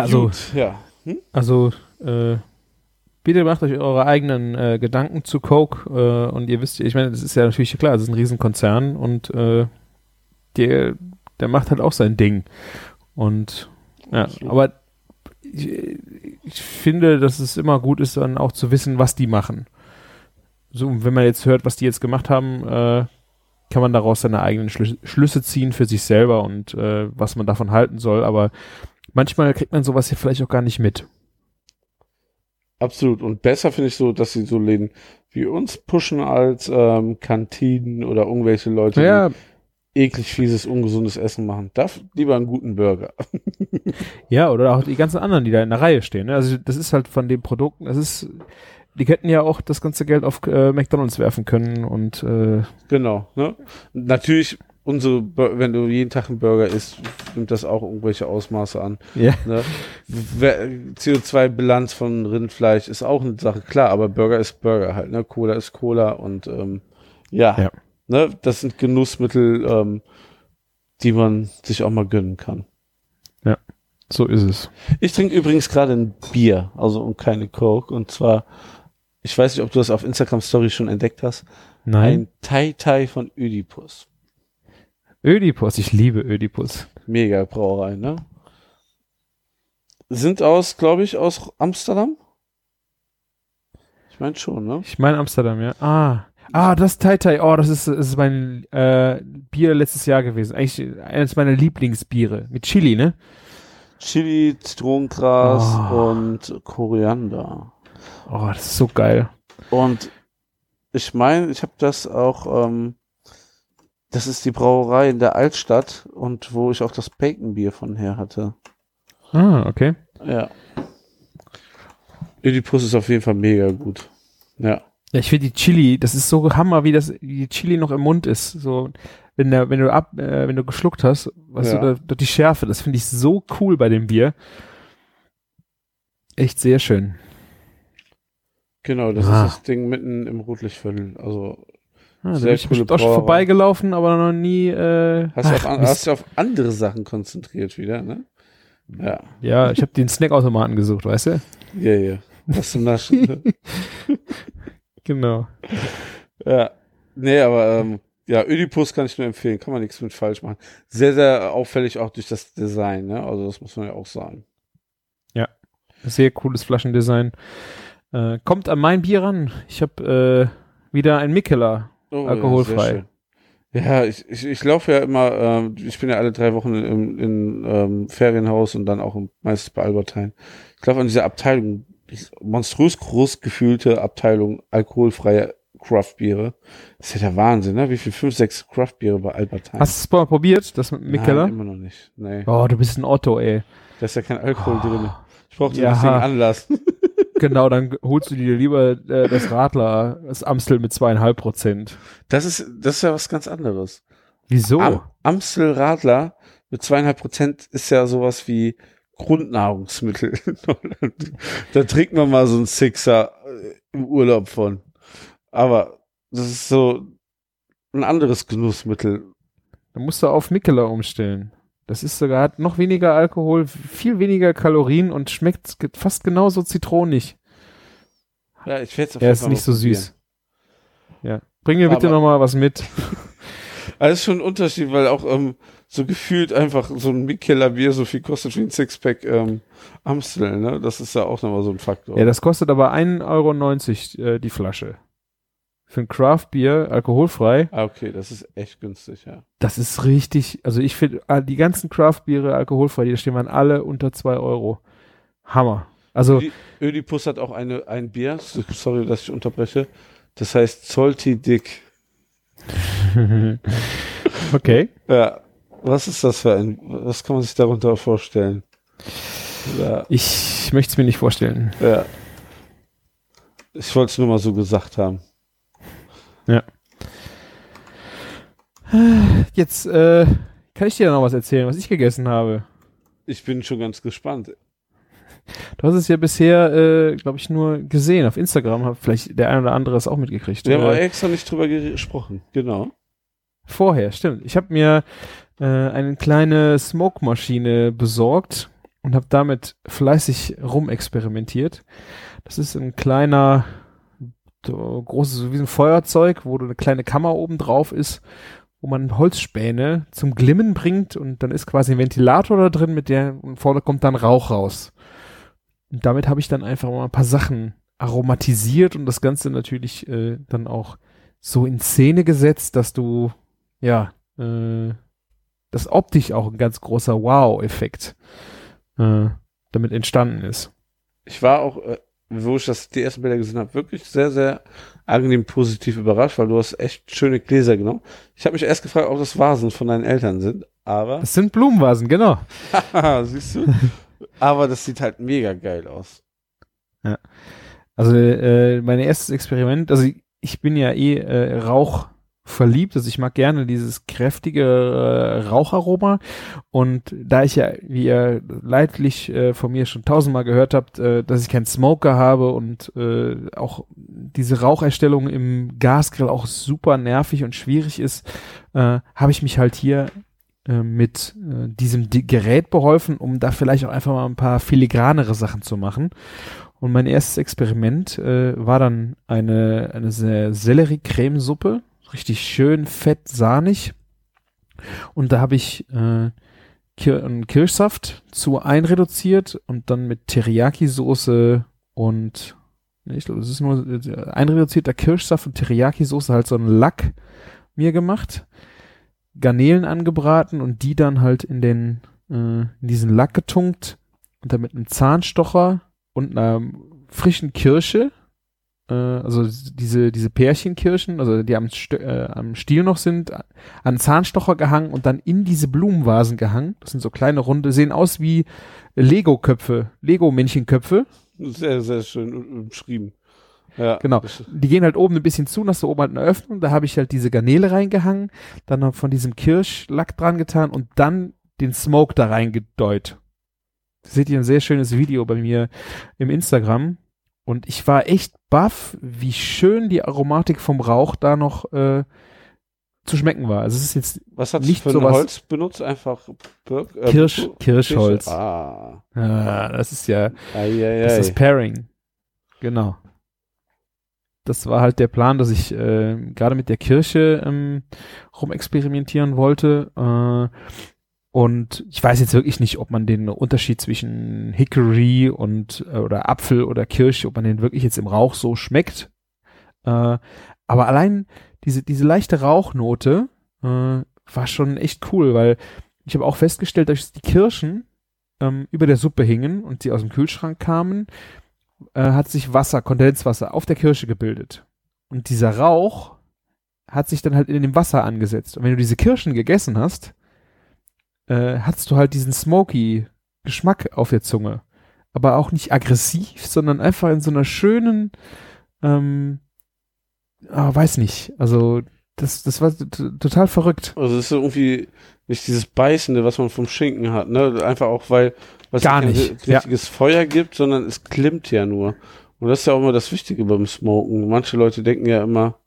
also, Gut, ja. Hm? also äh, bitte macht euch eure eigenen äh, Gedanken zu Coke äh, und ihr wisst, ich meine, das ist ja natürlich klar, das ist ein Riesenkonzern und äh, der, der macht halt auch sein Ding. Und ja, Absolut. aber ich, ich finde, dass es immer gut ist, dann auch zu wissen, was die machen. so, wenn man jetzt hört, was die jetzt gemacht haben, äh, kann man daraus seine eigenen Schlü Schlüsse ziehen für sich selber und äh, was man davon halten soll. Aber manchmal kriegt man sowas ja vielleicht auch gar nicht mit. Absolut. Und besser finde ich so, dass sie so Läden wie uns pushen als ähm, Kantinen oder irgendwelche Leute, Ja, die eklig fieses, ungesundes Essen machen. Darf lieber einen guten Burger. ja, oder auch die ganzen anderen, die da in der Reihe stehen. Ne? Also das ist halt von den Produkten, das ist, die hätten ja auch das ganze Geld auf äh, McDonalds werfen können und äh, Genau. Ne? Natürlich, unsere, wenn du jeden Tag einen Burger isst, nimmt das auch irgendwelche Ausmaße an. ja. Ne? Wer- CO2-Bilanz von Rindfleisch ist auch eine Sache, klar, aber Burger ist Burger halt, ne? Cola ist Cola und ähm, ja, Ja. Ne? das sind Genussmittel, ähm, die man sich auch mal gönnen kann. So ist es. Ich trinke übrigens gerade ein Bier, also und keine Coke, und zwar, ich weiß nicht, ob du das auf Instagram Story schon entdeckt hast, Nein. ein Tai Tai von Ödipus. Ödipus, ich liebe Ödipus. Mega Brauerei, ne? Sind aus, glaube ich, aus Amsterdam? Ich meine schon, ne? Ich meine Amsterdam, ja. Ah. Ah, das Tai Tai, oh, das ist, das ist mein äh, Bier letztes Jahr gewesen. Eigentlich eines meiner Lieblingsbiere. Mit Chili, ne? Chili, Zitronengras Oh. und Koriander. Oh, das ist so geil. Und ich meine, ich habe das auch, ähm, das ist die Brauerei in der Altstadt und wo ich auch das Bacon-Bier von her hatte. Ah, okay. Ja. Ödipus ist auf jeden Fall mega gut. Ja. Ja, ich finde die Chili, das ist so Hammer, wie das, wie die Chili noch im Mund ist. So, wenn der, wenn du ab, äh, wenn du geschluckt hast, weißt Ja. du, da, da die Schärfe, das finde ich so cool bei dem Bier. Echt sehr schön. Genau, das Ah. ist das Ding mitten im Rotlichtviertel. Also Ah, da Sehr bin ich coole auch schon vorbeigelaufen, aber noch nie. Äh, hast du ach, auf, an, Mist. hast du auf andere Sachen konzentriert wieder, ne? Ja. ja, ich habe den Snackautomaten gesucht, weißt du? Ja, ja. Was zum Naschen. ne? Genau. ja. Nee, aber ähm, ja, Ödipus kann ich nur empfehlen. Kann man nichts mit falsch machen. Sehr, sehr auffällig auch durch das Design, ne? Also das muss man ja auch sagen. Sehr cooles Flaschendesign. Äh, kommt an mein Bier ran. Ich habe äh, wieder ein Mikkeler. Oh, Alkoholfrei. Ja, ich, ich, ich laufe ja immer, ähm, ich bin ja alle drei Wochen in, in ähm, Ferienhaus und dann auch im, meistens bei Albertheim. Ich laufe an dieser Abteilung, monströs groß gefühlte Abteilung alkoholfreie Craftbiere. Das ist ja der Wahnsinn, ne? Wie viel? Fünf, sechs Craftbiere bei Albertheim. Hast du es mal probiert, das mit Mikkeler? Nein, immer noch nicht. Nee, Oh, du bist ein Otto, ey. da ist ja kein Alkohol drin. Ich brauchte Ja. Ding Anlass. Genau, dann holst du dir lieber äh, das Radler, das Amstel mit zweieinhalb Prozent. Das ist, das ist ja was ganz anderes. Wieso? Am, Amstel Radler mit zweieinhalb Prozent ist ja sowas wie Grundnahrungsmittel. da trinkt man mal so einen Sixer äh, im Urlaub von. Aber das ist so ein anderes Genussmittel. Dann musst du auf Mikkeler umstellen. Das ist sogar, hat noch weniger Alkohol, viel weniger Kalorien und schmeckt fast genauso zitronig. Ja, ich werde Er ist nicht so süß. Ja. Bring mir bitte Aber- noch mal was mit. Also ist schon ein Unterschied, weil auch ähm, so gefühlt einfach so ein Mikkeller Bier so viel kostet wie ein Sixpack ähm, Amstel, ne? Das ist ja auch nochmal so ein Faktor. Ja, das kostet aber 1,90 Euro äh, die Flasche. Für ein Craft-Bier, alkoholfrei, ah, okay, das ist echt günstig, ja. das ist richtig, also ich finde, äh, die ganzen Craft-Biere alkoholfrei, die stehen waren alle unter 2 Euro. Hammer. Also, Ödi- Ödipus hat auch eine, ein Bier, sorry, dass ich unterbreche, das heißt Salty Dick. okay. Ja, was ist das für ein, was kann man sich darunter vorstellen? Ja, Ich möchte es mir nicht vorstellen. ja. Ich wollte es nur mal so gesagt haben. Jetzt äh, kann ich dir noch was erzählen, was ich gegessen habe. Ich bin schon ganz gespannt. Du hast es ja bisher, äh, glaube ich, nur gesehen auf Instagram. Hab vielleicht der ein oder andere es auch mitgekriegt. Wir haben aber extra nicht drüber gesprochen. Genau. Vorher, stimmt. Ich habe mir äh, eine kleine Smoke-Maschine besorgt und habe damit fleißig rumexperimentiert. Das ist ein kleiner, großes, so wie ein Feuerzeug, wo eine kleine Kammer oben drauf ist, wo man Holzspäne zum Glimmen bringt und dann ist quasi ein Ventilator da drin, mit der und vorne kommt dann Rauch raus. Und damit habe ich dann einfach mal ein paar Sachen aromatisiert und das Ganze natürlich äh, dann auch so in Szene gesetzt, dass du, ja, äh, das optisch auch ein ganz großer Wow-Effekt äh, damit entstanden ist. Ich war auch, äh, wo ich das die ersten Bilder gesehen habe, wirklich sehr, sehr angenehm positiv überrascht, weil du hast echt schöne Gläser genommen. Ich habe mich erst gefragt, ob das Vasen von deinen Eltern sind, aber. Das sind Blumenvasen, genau. siehst du? aber das sieht halt mega geil aus. Ja. Also äh, mein erstes Experiment, also ich bin ja eh äh, Rauch verliebt, also ich mag gerne dieses kräftige äh, Raucharoma. Und da ich ja, wie ihr leidlich äh, von mir schon tausendmal gehört habt, äh, dass ich keinen Smoker habe und äh, auch diese Raucherstellung im Gasgrill auch super nervig und schwierig ist, äh, habe ich mich halt hier äh, mit äh, diesem D Gerät beholfen, um da vielleicht auch einfach mal ein paar filigranere Sachen zu machen. Und mein erstes Experiment äh, war dann eine, eine Sellerie-Cremesuppe, richtig schön fett sahnig. Und da habe ich äh, Kir einen Kirschsaft zu einreduziert und dann mit Teriyaki-Soße und nee, ich glaube, es ist nur äh, einreduzierter Kirschsaft und Teriyaki-Soße halt so ein Lack mir gemacht. Garnelen angebraten und die dann halt in den äh, in diesen Lack getunkt und dann mit einem Zahnstocher und einer frischen Kirsche, äh, also diese, diese Pärchenkirschen, also die am, St äh, am Stiel noch sind, an Zahnstocher gehangen und dann in diese Blumenvasen gehangen. Das sind so kleine runde, sehen aus wie Lego-Köpfe, Lego-Männchenköpfe. Sehr, sehr schön beschrieben. Ja. Genau. Die gehen halt oben ein bisschen zu, hast du oben halt eine Öffnung, da habe ich halt diese Garnele reingehangen, dann von diesem Kirschlack dran getan und dann den Smoke da reingedeut seht ihr ein sehr schönes Video bei mir im Instagram. Und ich war echt baff, wie schön die Aromatik vom Rauch da noch äh, zu schmecken war. Also es ist jetzt Was hat nicht für ein sowas- Holz benutzt? Einfach Birk, äh, Kirsch, Kirschholz. Ah. Ah, das ist ja Ei, ei, das ist Pairing. Genau. Das war halt der Plan, dass ich äh, gerade mit der Kirche ähm, rumexperimentieren wollte. Äh, und ich weiß jetzt wirklich nicht, ob man den Unterschied zwischen Hickory und äh, oder Apfel oder Kirsche, ob man den wirklich jetzt im Rauch so schmeckt. Äh, aber allein diese diese leichte Rauchnote äh, war schon echt cool, weil ich habe auch festgestellt, dass die Kirschen ähm, über der Suppe hingen und sie aus dem Kühlschrank kamen, hat sich Wasser, Kondenswasser auf der Kirsche gebildet. Und dieser Rauch hat sich dann halt in dem Wasser angesetzt. Und wenn du diese Kirschen gegessen hast, äh, hattest du halt diesen smoky Geschmack auf der Zunge. Aber auch nicht aggressiv, sondern einfach in so einer schönen, ähm, ah, weiß nicht, also das, das war total verrückt. Also es ist irgendwie nicht dieses Beißende, was man vom Schinken hat, ne? Einfach auch, weil weil es Gar kein nicht, ri- richtiges Feuer gibt, sondern es klimmt ja nur. Und das ist ja auch immer das Wichtige beim Smoken. Manche Leute denken ja immer,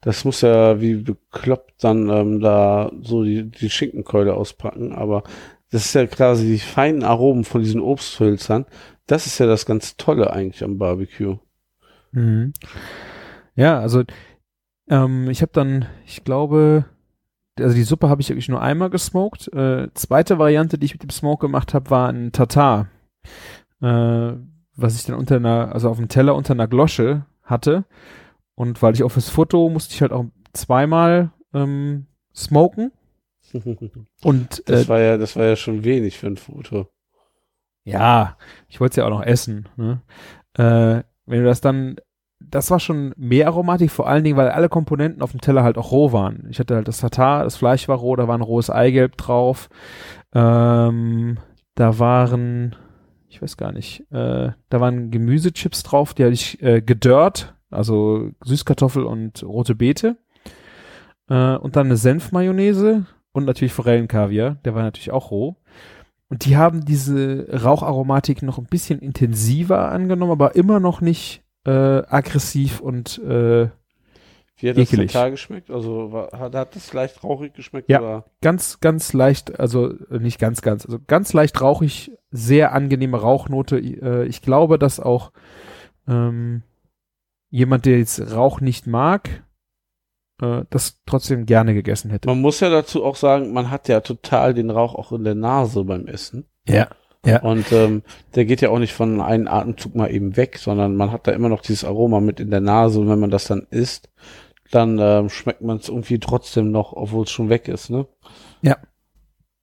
das muss ja wie bekloppt dann ähm, da so die, die Schinkenkeule auspacken, aber das ist ja quasi die feinen Aromen von diesen Obsthölzern. Das ist ja das ganz Tolle eigentlich am Barbecue. Mhm. Ja, also ähm, ich habe dann, ich glaube, also die Suppe habe ich wirklich nur einmal gesmoked. Äh, zweite Variante, die ich mit dem Smoke gemacht habe, war ein Tatar, äh, was ich dann unter einer, also auf dem Teller unter einer Glosche hatte. Und weil ich auch fürs Foto musste ich halt auch zweimal ähm, smoken. Und äh, Das war ja, das war ja schon wenig für ein Foto. Ja, ich wollte es ja auch noch essen. Ne? Äh, wenn du das dann, das war schon mehr Aromatik, vor allen Dingen, weil alle Komponenten auf dem Teller halt auch roh waren. Ich hatte halt das Tatar, das Fleisch war roh, da war ein rohes Eigelb drauf. Ähm, da waren, ich weiß gar nicht, äh, da waren Gemüsechips drauf, die hatte ich äh, gedörrt, also Süßkartoffel und rote Beete. Äh, und dann eine Senfmayonnaise und natürlich Forellenkaviar, der war natürlich auch roh. Und die haben diese Raucharomatik noch ein bisschen intensiver angenommen, aber immer noch nicht äh, aggressiv und äh, Wie hat das Ekelig. total geschmeckt? Also war, hat, hat das leicht rauchig geschmeckt? Ja. Oder? ganz, ganz leicht, also äh, nicht ganz, ganz, also ganz leicht rauchig, sehr angenehme Rauchnote. Äh, ich glaube, dass auch ähm, jemand, der jetzt Rauch nicht mag, äh, das trotzdem gerne gegessen hätte. Man muss ja dazu auch sagen, man hat ja total den Rauch auch in der Nase beim Essen. Ja. Ja. Und ähm, der geht ja auch nicht von einem Atemzug mal eben weg, sondern man hat da immer noch dieses Aroma mit in der Nase und wenn man das dann isst, dann ähm, schmeckt man es irgendwie trotzdem noch, obwohl es schon weg ist, ne? Ja.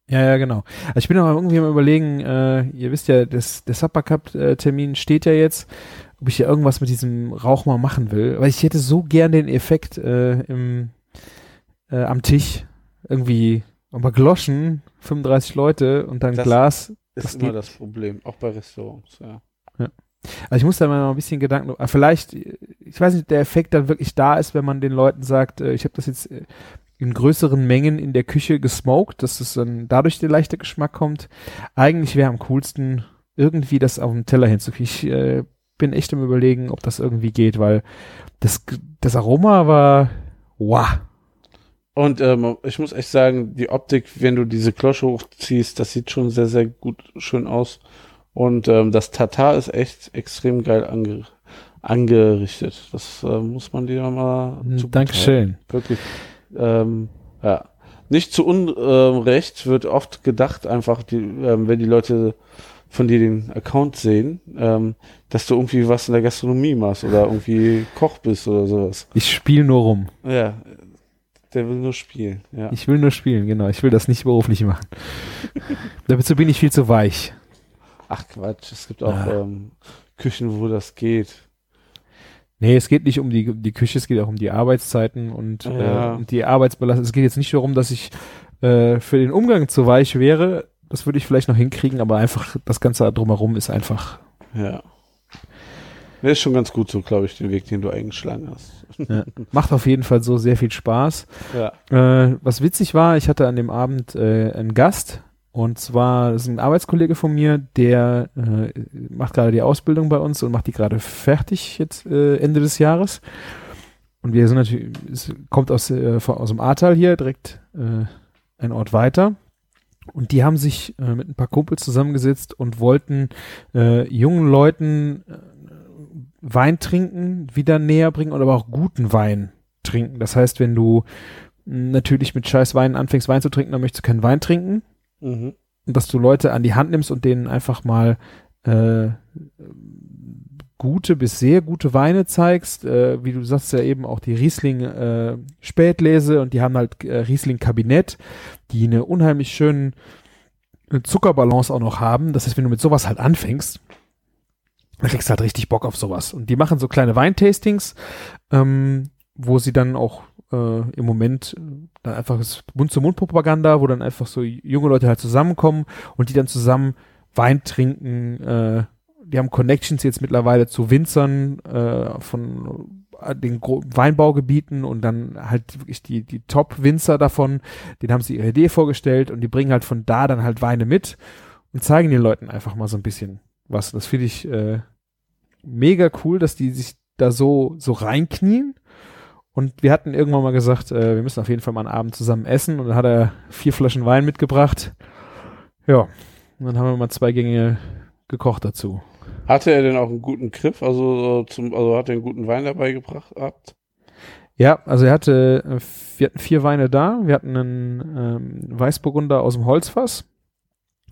Ja, ja, genau. Also ich bin auch irgendwie am überlegen, äh, ihr wisst ja, das, der Supper Cup äh, Termin steht ja jetzt, ob ich ja irgendwas mit diesem Rauch mal machen will. Weil ich hätte so gern den Effekt äh, im, äh, am Tisch. Irgendwie aber Gloschen, 35 Leute und dann Das Glas. Ist Das immer das Problem, auch bei Restaurants, ja. Also ich muss da mal noch ein bisschen Gedanken, äh, vielleicht, äh, ich weiß nicht, der Effekt dann wirklich da ist, wenn man den Leuten sagt, äh, ich habe das jetzt in größeren Mengen in der Küche gesmoked, dass es dann dadurch der leichte Geschmack kommt. Eigentlich wäre am coolsten, irgendwie das auf dem Teller hinzukriegen. Ich äh, bin echt im Überlegen, ob das irgendwie geht, weil das, das Aroma war wow. Und ähm, ich muss echt sagen, die Optik, wenn du diese Klosche hochziehst, das sieht schon sehr, sehr gut, schön aus. Und ähm, das Tatar ist echt extrem geil ange angerichtet. Das äh, muss man dir mal. Hm, Dankeschön. Wirklich. Ähm, ja. Nicht zu Unrecht wird oft gedacht, einfach, die, ähm, wenn die Leute von dir den Account sehen, ähm, dass du irgendwie was in der Gastronomie machst oder irgendwie Koch bist oder sowas. Ich spiele nur rum. Ja, der will nur spielen. Ja. Ich will nur spielen, genau. Ich will das nicht beruflich machen. Dazu bin ich viel zu weich. Ach Quatsch, es gibt auch Ah. ähm, Küchen, wo das geht. Nee, es geht nicht um die, die Küche, es geht auch um die Arbeitszeiten und, Ja. äh, und die Arbeitsbelastung. Es geht jetzt nicht darum, dass ich äh, für den Umgang zu weich wäre. Das würde ich vielleicht noch hinkriegen, aber einfach das Ganze drumherum ist einfach. Ja. Der ist schon ganz gut so, glaube ich, den Weg, den du eingeschlagen hast. Ja. Macht auf jeden Fall so sehr viel Spaß. Ja. Äh, was witzig war, ich hatte an dem Abend äh, einen Gast und zwar das ist ein Arbeitskollege von mir, der äh, macht gerade die Ausbildung bei uns und macht die gerade fertig jetzt äh, Ende des Jahres. Und wir sind natürlich, es kommt aus, äh, aus dem Ahrtal hier, direkt äh, ein Ort weiter. Und die haben sich äh, mit ein paar Kumpels zusammengesetzt und wollten äh, jungen Leuten äh, Wein trinken wieder näher bringen und aber auch guten Wein trinken. Das heißt, wenn du mh, natürlich mit scheiß Wein anfängst, Wein zu trinken, dann möchtest du keinen Wein trinken. Mhm. Und dass du Leute an die Hand nimmst und denen einfach mal äh, gute bis sehr gute Weine zeigst, äh, wie du sagst ja eben auch die Riesling äh, Spätlese und die haben halt äh, Riesling Kabinett, die eine unheimlich schönen Zuckerbalance auch noch haben. Das heißt, wenn du mit sowas halt anfängst, dann kriegst du halt richtig Bock auf sowas. Und die machen so kleine Weintastings, ähm, wo sie dann auch äh, im Moment äh, dann einfach Mund-zu-Mund-Propaganda, wo dann einfach so junge Leute halt zusammenkommen und die dann zusammen Wein trinken. Äh, die haben Connections jetzt mittlerweile zu Winzern äh, von äh, den Gro Weinbaugebieten und dann halt wirklich die, die Top-Winzer davon, denen haben sie ihre Idee vorgestellt und die bringen halt von da dann halt Weine mit und zeigen den Leuten einfach mal so ein bisschen was. Das finde ich äh, mega cool, dass die sich da so, so reinknien. Und wir hatten irgendwann mal gesagt, äh, wir müssen auf jeden Fall mal einen Abend zusammen essen. Und dann hat er vier Flaschen Wein mitgebracht. Ja, und dann haben wir mal zwei Gänge gekocht dazu. Hatte er denn auch einen guten Griff? Also, äh, zum, also hat er einen guten Wein dabei gebracht gehabt? Ja, also er hatte, äh, wir hatten vier Weine da. Wir hatten einen ähm, Weißburgunder aus dem Holzfass.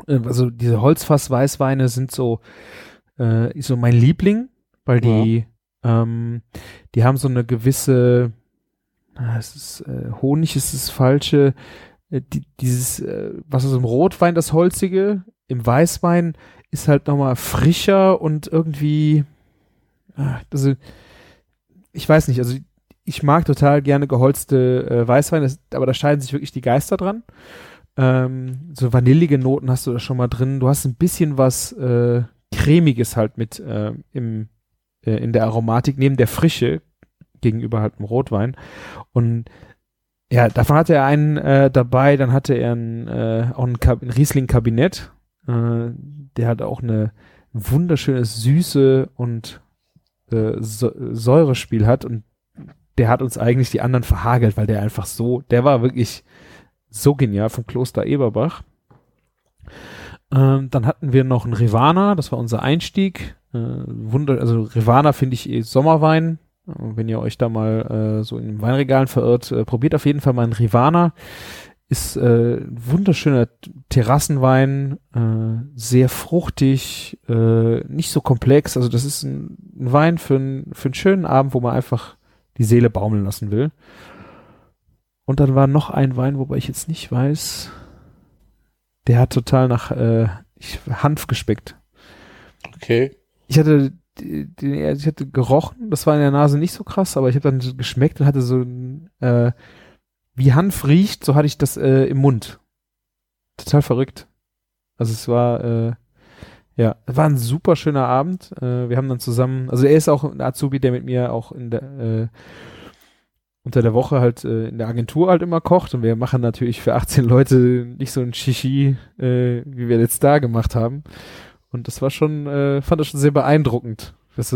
Äh, also diese Holzfass-Weißweine sind so, äh, so mein Liebling, weil die, ähm, die haben so eine gewisse, ah, es ist, äh, Honig ist das falsche, äh, die, dieses, äh, was ist im Rotwein das Holzige, im Weißwein ist halt nochmal frischer und irgendwie, ah, also, ich weiß nicht, also ich mag total gerne geholzte äh, Weißwein, das, aber da scheiden sich wirklich die Geister dran. Ähm, so vanillige Noten hast du da schon mal drin. Du hast ein bisschen was äh, cremiges halt mit äh, im, äh, in der Aromatik, neben der Frische gegenüber halt dem Rotwein. Und ja, davon hatte er einen äh, dabei, dann hatte er ein, äh, auch ein Riesling-Kabinett. Äh, der hat auch eine wunderschöne Süße und äh, Säurespiel hat und der hat uns eigentlich die anderen verhagelt, weil der einfach so, der war wirklich so genial vom Kloster Eberbach. Ähm, dann hatten wir noch einen Rivana, das war unser Einstieg. Äh, Wunder, also Rivana finde ich eh Sommerwein. Äh, Wenn ihr euch da mal äh, so in den Weinregalen verirrt, äh, probiert auf jeden Fall mal einen Rivana. Ist äh, ein wunderschöner Terrassenwein, äh, sehr fruchtig, äh, nicht so komplex. Also das ist ein, ein Wein für, ein, für einen schönen Abend, wo man einfach die Seele baumeln lassen will. Und dann war noch ein Wein, wobei ich jetzt nicht weiß, der hat total nach äh, ich, Hanf gespeckt. Okay. Ich hatte den, ich hatte gerochen, das war in der Nase nicht so krass, aber ich habe dann geschmeckt und hatte so ein, äh, wie Hanf riecht, so hatte ich das äh, im Mund. Total verrückt. Also es war, äh, ja, war ein super schöner Abend. Äh, wir haben dann zusammen, also er ist auch ein Azubi, der mit mir auch in der äh, unter der Woche halt äh, in der Agentur halt immer kocht und wir machen natürlich für 18 Leute nicht so ein Shishi, äh, wie wir jetzt da gemacht haben. Und das war schon, äh, fand das schon sehr beeindruckend, was,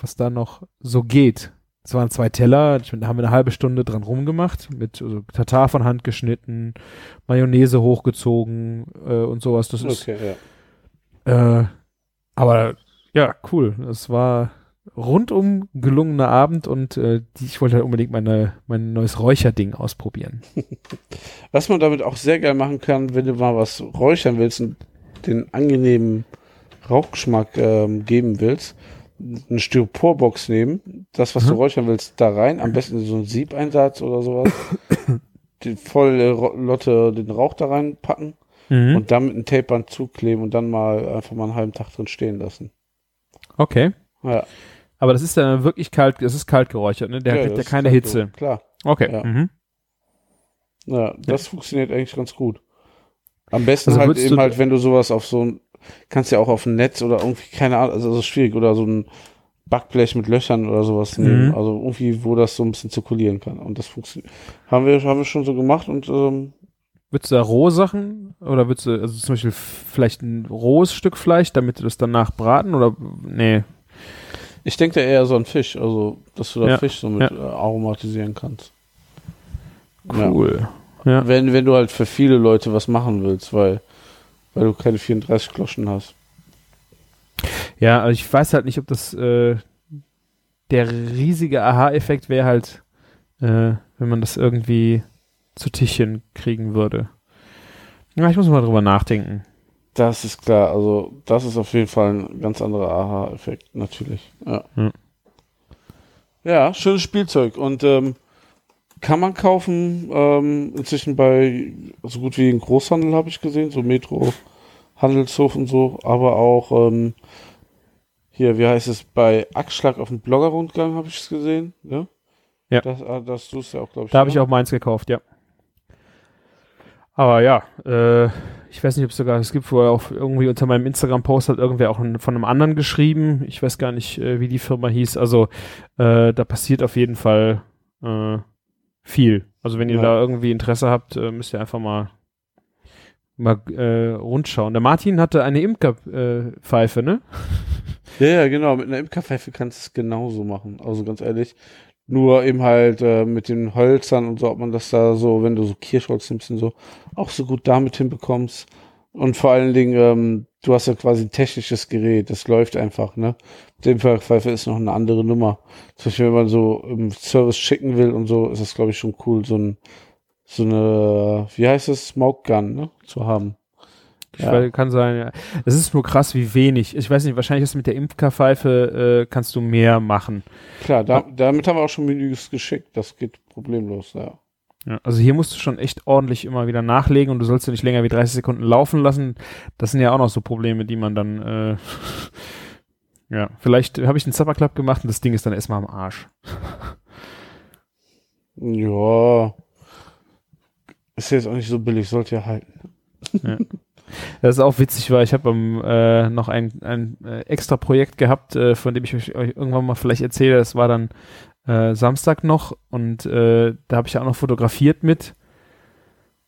was da noch so geht. Es waren zwei Teller, da haben wir eine halbe Stunde dran rumgemacht, mit also, Tatar von Hand geschnitten, Mayonnaise hochgezogen äh, und sowas. Das ist, Okay, ja. äh, aber ja, cool. Es war rundum gelungener Abend und äh, die, ich wollte halt unbedingt meine, mein neues Räucherding ausprobieren. Was man damit auch sehr geil machen kann, wenn du mal was räuchern willst und den angenehmen Rauchgeschmack ähm, geben willst, eine Styroporbox nehmen, das, was du Mhm. räuchern willst, da rein, am besten so einen Siebeinsatz oder sowas, die volle Ro- Lotte den Rauch da reinpacken Mhm. und dann mit einem Tapeband zukleben und dann mal einfach mal einen halben Tag drin stehen lassen. Okay. Ja, Aber das ist dann wirklich kalt, das ist kalt geräuchert, ne? Der ja, kriegt ja keine Hitze. So, klar. Okay. Ja. Mhm. Ja, das funktioniert eigentlich ganz gut. Am besten Also halt eben halt, wenn du sowas auf so ein, kannst ja auch auf ein Netz oder irgendwie, keine Ahnung, also das ist schwierig, oder so ein Backblech mit Löchern oder sowas Mhm. nehmen. Also irgendwie, wo das so ein bisschen zirkulieren kann. Und das funktioniert. Haben wir, haben wir schon so gemacht und ähm, Würdest du da rohe Sachen oder würdest du, also zum Beispiel vielleicht ein rohes Stück Fleisch, damit du das danach braten oder nee? ich denke da eher so an Fisch, also dass du da Ja, Fisch so mit äh, aromatisieren kannst. Cool. Ja. Wenn, wenn du halt für viele Leute was machen willst, weil, weil du keine 34 Kloschen hast. Ja, also ich weiß halt nicht, ob das äh, der riesige Aha-Effekt wäre halt, äh, wenn man das irgendwie zu Tischchen kriegen würde. Ja, ich muss mal drüber nachdenken. Das ist klar, also das ist auf jeden Fall ein ganz anderer Aha-Effekt, natürlich. Ja. Hm. ja, schönes Spielzeug und ähm, kann man kaufen, ähm, inzwischen bei so gut wie im Großhandel habe ich gesehen, so Metro, Handelshof und so, aber auch ähm, hier, wie heißt es, bei Axtschlag auf dem Blogger-Rundgang habe ich es gesehen, ne? Ja. Das, ah, das tust du ja auch, glaube ich. Da habe ich ne? auch meins gekauft, ja. Aber ja, äh, ich weiß nicht, ob es sogar, es gibt wohl auch irgendwie unter meinem Instagram-Post hat irgendwer auch ein, von einem anderen geschrieben. Ich weiß gar nicht, äh, wie die Firma hieß. Also äh, da passiert auf jeden Fall äh, viel. Also wenn ihr Ja. da irgendwie Interesse habt, äh, müsst ihr einfach mal mal äh, rundschauen. Der Martin hatte eine Imkerpfeife, ne? Ja, ja, genau. Mit einer Imkerpfeife kannst du es genauso machen. Also ganz ehrlich. Nur eben halt äh, mit den Hölzern und so, ob man das da so, wenn du so Kirschholz nimmst und so, auch so gut damit hinbekommst. Und vor allen Dingen, ähm, du hast ja quasi ein technisches Gerät, das läuft einfach, ne? Die Imkerpfeife ist noch eine andere Nummer. Zum Beispiel, wenn man so im Service schicken will und so, ist das, glaube ich, schon cool, so ein, so eine, wie heißt es, Smoke Gun, ne? Zu haben. Ich Ja. weiß, kann sein, ja. Es ist nur krass, wie wenig. Ich weiß nicht, wahrscheinlich ist mit der Imkerpfeife äh, kannst du mehr machen. Klar, da, damit haben wir auch schon Menüs geschickt. Das geht problemlos, ja. Ja, also hier musst du schon echt ordentlich immer wieder nachlegen und du sollst ja nicht länger wie 30 Sekunden laufen lassen. Das sind ja auch noch so Probleme, die man dann, äh, ja, vielleicht habe ich einen Zapperclub gemacht und das Ding ist dann erstmal am Arsch. Ja. Ist jetzt auch nicht so billig, sollte ja halten. Das ist auch witzig, weil ich habe äh, noch ein, ein äh, extra Projekt gehabt, äh, von dem ich euch euch irgendwann mal vielleicht erzähle. Das war dann äh, Samstag noch und äh, da habe ich ja auch noch fotografiert mit.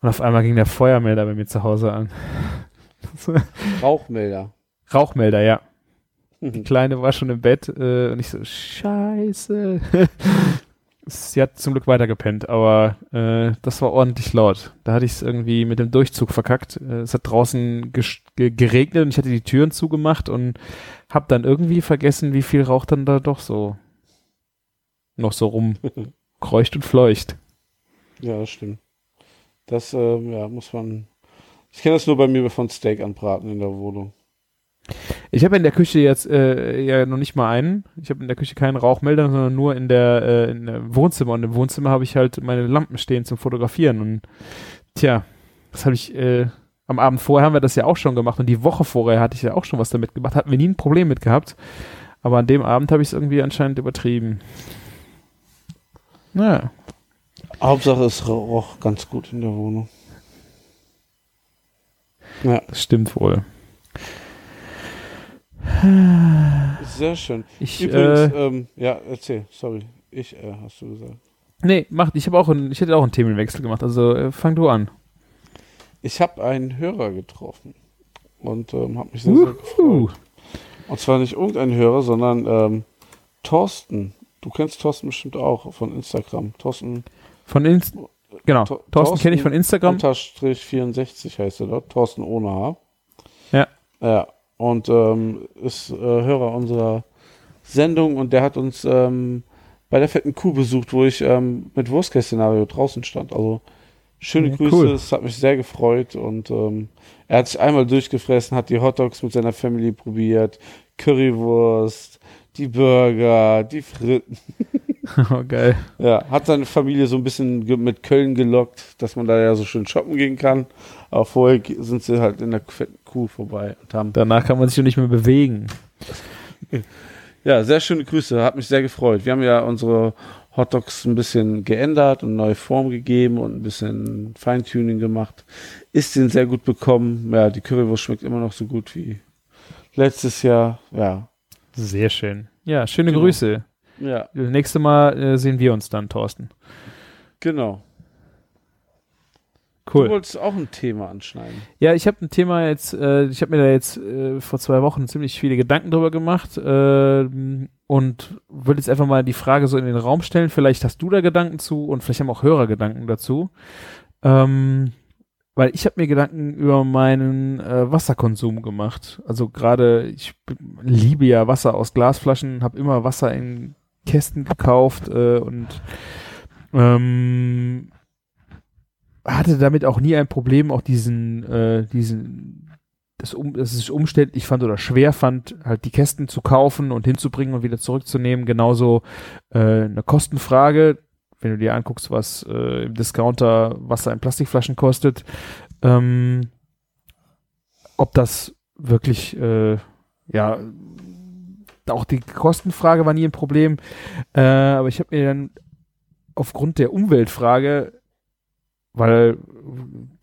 Und auf einmal ging der Feuermelder bei mir zu Hause an. Rauchmelder. Rauchmelder, ja. Die Kleine war schon im Bett äh, und ich so, scheiße. Sie hat zum Glück weitergepennt, aber äh, das war ordentlich laut. Da hatte ich es irgendwie mit dem Durchzug verkackt. Äh, es hat draußen geregnet und ich hatte die Türen zugemacht und hab dann irgendwie vergessen, wie viel Rauch dann da doch so noch so rumkreucht und fleucht. ja, das stimmt. Das ähm, ja, muss man. Ich kenne das nur bei mir von Steak anbraten in der Wohnung. Ich habe in der Küche jetzt äh, ja noch nicht mal einen. Ich habe in der Küche keinen Rauchmelder, sondern nur in der, äh, in der Wohnzimmer. Und im Wohnzimmer habe ich halt meine Lampen stehen zum Fotografieren. Und tja, das habe ich äh, am Abend vorher haben wir das ja auch schon gemacht und die Woche vorher hatte ich ja auch schon was damit gemacht. Hatten wir nie ein Problem mit gehabt. Aber an dem Abend habe ich es irgendwie anscheinend übertrieben. Naja. Hauptsache es roch ganz gut in der Wohnung. Ja. Das stimmt wohl. Sehr schön. Ich, Übrigens, äh, ähm, ja, erzähl, sorry. Ich, äh, hast du gesagt. Nee, mach, ich habe auch, ein, ich hätte auch einen Themenwechsel gemacht, also äh, fang du an. Ich habe einen Hörer getroffen und ähm, habe mich sehr, sehr gefreut. Und zwar nicht irgendein Hörer, sondern ähm, Thorsten. Du kennst Thorsten bestimmt auch von Instagram. Thorsten. Von Inst Genau. Thorsten, Thorsten kenne ich von Instagram. Unterstrich 64 heißt er dort. Thorsten ohne Haar. Ja. Ja. Und ähm, ist äh, Hörer unserer Sendung und der hat uns ähm, bei der fetten Kuh besucht, wo ich ähm, mit Wurstcase-Szenario draußen stand. Also schöne ja, Grüße, es hat mich sehr gefreut und ähm, er hat sich einmal durchgefressen, hat die Hotdogs mit seiner Family probiert, Currywurst, die Burger, die Fritten. Oh, geil. Ja, hat seine Familie so ein bisschen mit Köln gelockt, dass man da ja so schön shoppen gehen kann. Aber vorher sind sie halt in der fetten Kuh vorbei und haben. Danach kann man sich nicht mehr bewegen. Ja, sehr schöne Grüße, hat mich sehr gefreut. Wir haben ja unsere Hotdogs ein bisschen geändert und neue Form gegeben und ein bisschen Feintuning gemacht. Ist den sehr gut bekommen. Ja, die Currywurst schmeckt immer noch so gut wie letztes Jahr. Ja. Sehr schön. Ja, schöne genau. Grüße. Ja. Das nächste Mal äh, sehen wir uns dann, Thorsten. Genau. Cool. Du wolltest auch ein Thema anschneiden. Ja, ich habe ein Thema jetzt, äh, ich habe mir da jetzt äh, vor zwei Wochen ziemlich viele Gedanken drüber gemacht äh, und würde jetzt einfach mal die Frage so in den Raum stellen. Vielleicht hast du da Gedanken zu und vielleicht haben auch Hörer Gedanken dazu. Ähm, weil ich habe mir Gedanken über meinen äh, Wasserkonsum gemacht. Also gerade, ich liebe ja Wasser aus Glasflaschen, habe immer Wasser in Kästen gekauft äh, und ähm, hatte damit auch nie ein Problem, auch diesen, äh, diesen, das, um, dass es umständlich fand oder schwer fand, halt die Kästen zu kaufen und hinzubringen und wieder zurückzunehmen. Genauso äh, eine Kostenfrage, wenn du dir anguckst, was äh, im Discounter Wasser in Plastikflaschen kostet, ähm, ob das wirklich, äh, ja, auch die Kostenfrage war nie ein Problem, äh, aber ich habe mir dann aufgrund der Umweltfrage weil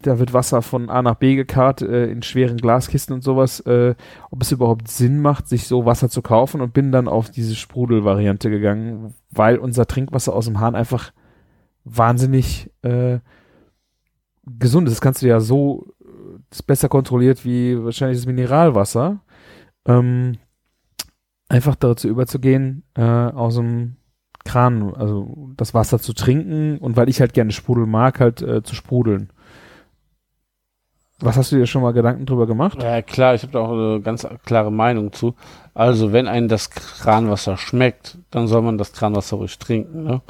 da wird Wasser von A nach B gekarrt äh, in schweren Glaskisten und sowas, äh, ob es überhaupt Sinn macht, sich so Wasser zu kaufen und bin dann auf diese Sprudelvariante gegangen, weil unser Trinkwasser aus dem Hahn einfach wahnsinnig äh, gesund ist. Das kannst du ja so, ist besser kontrolliert wie wahrscheinlich das Mineralwasser. Ähm, einfach dazu überzugehen, äh, aus dem Kran, also das Wasser zu trinken und weil ich halt gerne Sprudel mag, halt äh, zu sprudeln. Was hast du dir schon mal Gedanken drüber gemacht? Ja, klar, ich habe da auch eine ganz klare Meinung zu. Also, wenn einem das Kranwasser schmeckt, dann soll man das Kranwasser ruhig trinken. Ne?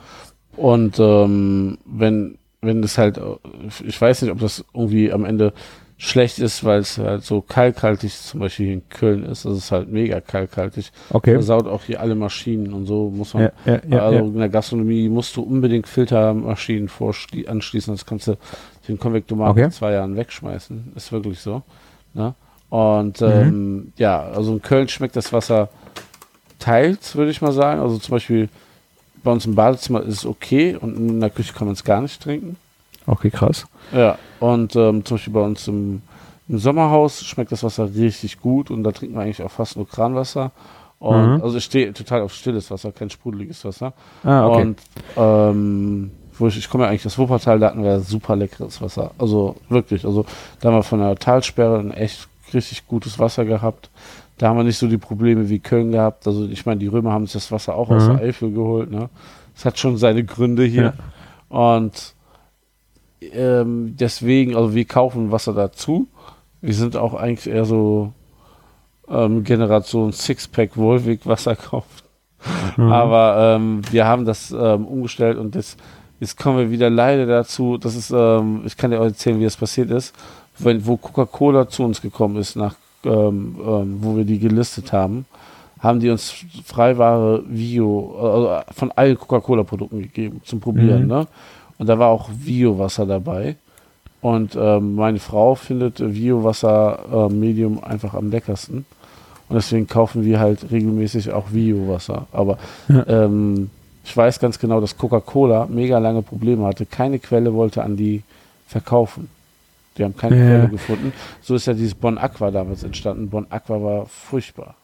Und ähm, wenn, wenn das halt, ich weiß nicht, ob das irgendwie am Ende schlecht ist, weil es halt so kalkhaltig zum Beispiel hier in Köln ist. Das ist halt mega kalkhaltig. Okay. Versaut auch hier alle Maschinen und so muss man. Ja, ja, ja, also in der Gastronomie musst du unbedingt Filtermaschinen anschließen, das kannst du den Konvektomat okay. in zwei Jahren wegschmeißen. Ist wirklich so. Ne? Und mhm. ähm, ja, also in Köln schmeckt das Wasser teils, würde ich mal sagen. Also zum Beispiel bei uns im Badezimmer ist es okay und in der Küche kann man es gar nicht trinken. Okay, krass. Ja, und ähm, zum Beispiel bei uns im, im, Sommerhaus schmeckt das Wasser richtig gut und da trinken wir eigentlich auch fast nur Kranwasser. Und mhm. also ich stehe total auf stilles Wasser, kein sprudeliges Wasser. Ah, okay. Und ähm, wo ich, ich komme ja eigentlich aus Wuppertal, da hatten wir super leckeres Wasser. Also wirklich, also da haben wir von der Talsperre ein echt richtig gutes Wasser gehabt. Da haben wir nicht so die Probleme wie Köln gehabt. Also ich meine, die Römer haben sich das Wasser auch mhm. aus der Eifel geholt. Ne? Das hat schon seine Gründe hier. Ja. Und ähm, deswegen, also wir kaufen Wasser dazu. Wir sind auch eigentlich eher so ähm, Generation Sixpack Wolwig Wasser kauft. Mhm. Aber ähm, wir haben das ähm, umgestellt und das Jetzt kommen wir wieder leider dazu, das ist, ähm, ich kann dir auch erzählen, wie das passiert ist, wenn, wo Coca-Cola zu uns gekommen ist, nach, ähm, wo wir die gelistet haben, haben die uns Freiware Vio, also von allen Coca-Cola-Produkten gegeben zum Probieren, Mhm. ne? Und da war auch Vio-Wasser dabei. Und ähm, meine Frau findet Vio-Wasser äh, Medium einfach am leckersten. Und deswegen kaufen wir halt regelmäßig auch Vio-Wasser. Aber Ja. ähm, ich weiß ganz genau, dass Coca-Cola mega lange Probleme hatte. Keine Quelle wollte an die verkaufen. Die haben keine Ja. Quelle gefunden. So ist ja dieses Bon Aqua damals entstanden. Bon Aqua war furchtbar.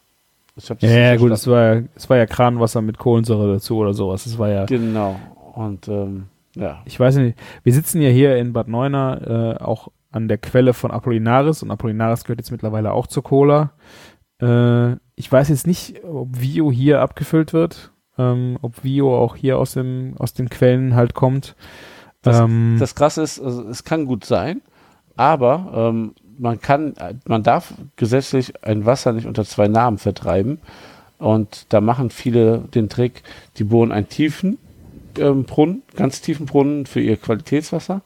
Ja, gut, es war, ja- es war ja Kranwasser mit Kohlensäure dazu oder sowas. Es war ja, Genau. Und ähm, ja. ich weiß nicht, wir sitzen ja hier in Bad Neuenahr äh, auch an der Quelle von Apollinaris und Apollinaris gehört jetzt mittlerweile auch zur Cola. Äh, ich weiß jetzt nicht, ob Vio hier abgefüllt wird, ähm, ob Vio auch hier aus, dem, aus den Quellen halt kommt. Das- ähm, Das Krasse ist, also, es kann gut sein, aber ähm, man kann, man darf gesetzlich ein Wasser nicht unter zwei Namen vertreiben. Und da machen viele den Trick, die bohren einen tiefen ähm, Brunnen, ganz tiefen Brunnen für ihr Qualitätswasser.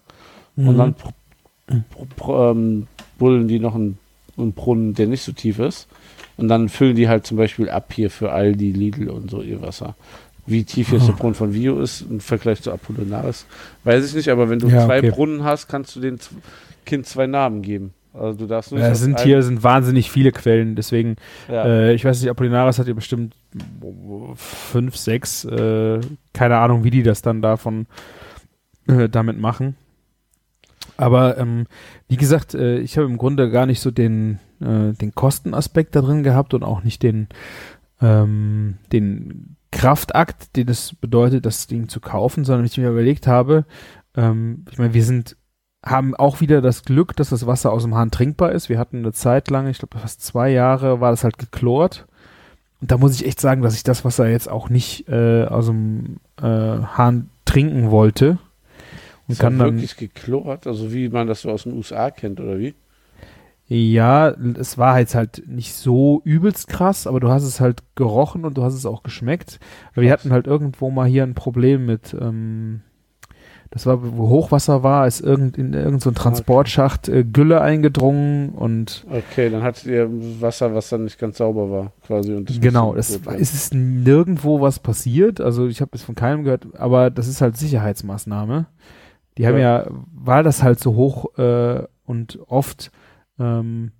Und mhm. dann pr pr pr ähm, buddeln die noch einen, einen Brunnen, der nicht so tief ist. Und dann füllen die halt zum Beispiel ab hier für Aldi, Lidl und so ihr Wasser. Wie tief jetzt der Brunnen von Vio ist im Vergleich zu Apollinaris, weiß ich nicht, aber wenn du Ja, zwei okay. Brunnen hast, kannst du dem Kind zwei Namen geben. Also du darfst Ja, nicht es aus sind hier sind wahnsinnig viele Quellen, deswegen, ja. äh, ich weiß nicht, Apollinaris hat ja bestimmt fünf, sechs, äh, keine Ahnung, wie die das dann davon äh, damit machen. Aber ähm, wie gesagt, äh, ich habe im Grunde gar nicht so den, äh, den Kostenaspekt da drin gehabt und auch nicht den, ähm, den Kraftakt, den es bedeutet, das Ding zu kaufen, sondern ich mir überlegt habe, ähm, ich meine, wir sind haben auch wieder das Glück, dass das Wasser aus dem Hahn trinkbar ist. Wir hatten eine Zeit lang, ich glaube fast zwei Jahre, war das halt geklort. Und da muss ich echt sagen, dass ich das Wasser jetzt auch nicht äh, aus dem äh, Hahn trinken wollte. Und ist kann dann, wirklich geklort, also wie man das so aus den USA kennt, oder wie? ja, es war jetzt halt nicht so übelst krass, aber du hast es halt gerochen und du hast es auch geschmeckt. Wir hatten halt irgendwo mal hier ein Problem mit, ähm, das war, wo Hochwasser war, ist irgend, in irgendein so ein Transportschacht äh, Gülle eingedrungen und Okay, dann hattet ihr Wasser, was dann nicht ganz sauber war, quasi. Und das Genau, werden. es ist nirgendwo was passiert. Also ich habe es von keinem gehört, aber das ist halt Sicherheitsmaßnahme. Die haben Ja. ja, weil das halt so hoch äh, und oft ähm,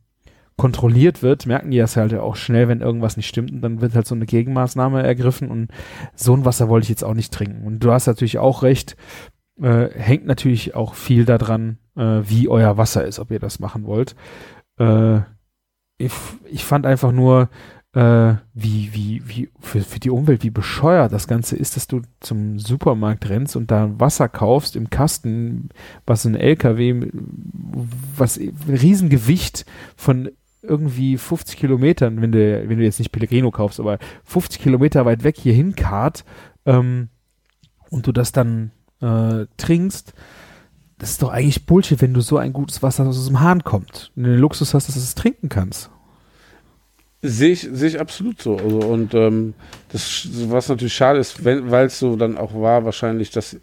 kontrolliert wird, merken die das halt auch schnell, wenn irgendwas nicht stimmt und dann wird halt so eine Gegenmaßnahme ergriffen und so ein Wasser wollte ich jetzt auch nicht trinken. Und du hast natürlich auch recht, äh, hängt natürlich auch viel daran, äh, wie euer Wasser ist, ob ihr das machen wollt. Äh, ich, ich fand einfach nur, äh, wie, wie, wie, für, für die Umwelt, wie bescheuert das Ganze ist, dass du zum Supermarkt rennst und da Wasser kaufst im Kasten, was ein LKW, was ein Riesengewicht von irgendwie 50 Kilometern, wenn du, wenn du jetzt nicht Pellegrino kaufst, aber 50 Kilometer weit weg hier hinkarrt, ähm, und du das dann äh, trinkst, das ist doch eigentlich Bullshit, wenn du so ein gutes Wasser aus dem Hahn kommt und den Luxus hast, dass du es trinken kannst. Sehe ich, sehe ich absolut so. Also, und ähm, das, was natürlich schade ist, weil es so dann auch war, wahrscheinlich, dass,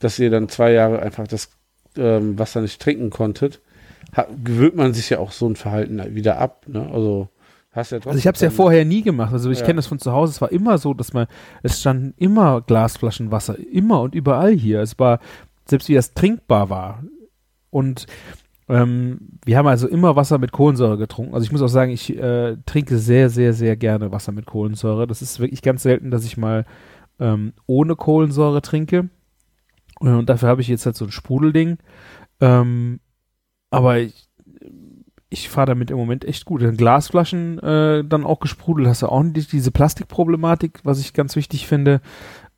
dass ihr dann zwei Jahre einfach das ähm, Wasser nicht trinken konntet, gewöhnt man sich ja auch so ein Verhalten wieder ab. Ne? Also hast ja trotzdem. Also ich habe es ja vorher nie gemacht. Also ich Ja. kenne das von zu Hause. Es war immer so, dass man, es standen immer Glasflaschen Wasser, immer und überall hier. Es war, selbst wie das trinkbar war. Und ähm, wir haben also immer Wasser mit Kohlensäure getrunken. Also ich muss auch sagen, ich äh, trinke sehr, sehr, sehr gerne Wasser mit Kohlensäure. Das ist wirklich ganz selten, dass ich mal ähm, ohne Kohlensäure trinke. Und dafür habe ich jetzt halt so ein Sprudelding. Ähm, aber ich, ich fahre damit im Moment echt gut. In Glasflaschen äh, dann auch gesprudelt hast du auch nicht diese Plastikproblematik, was ich ganz wichtig finde.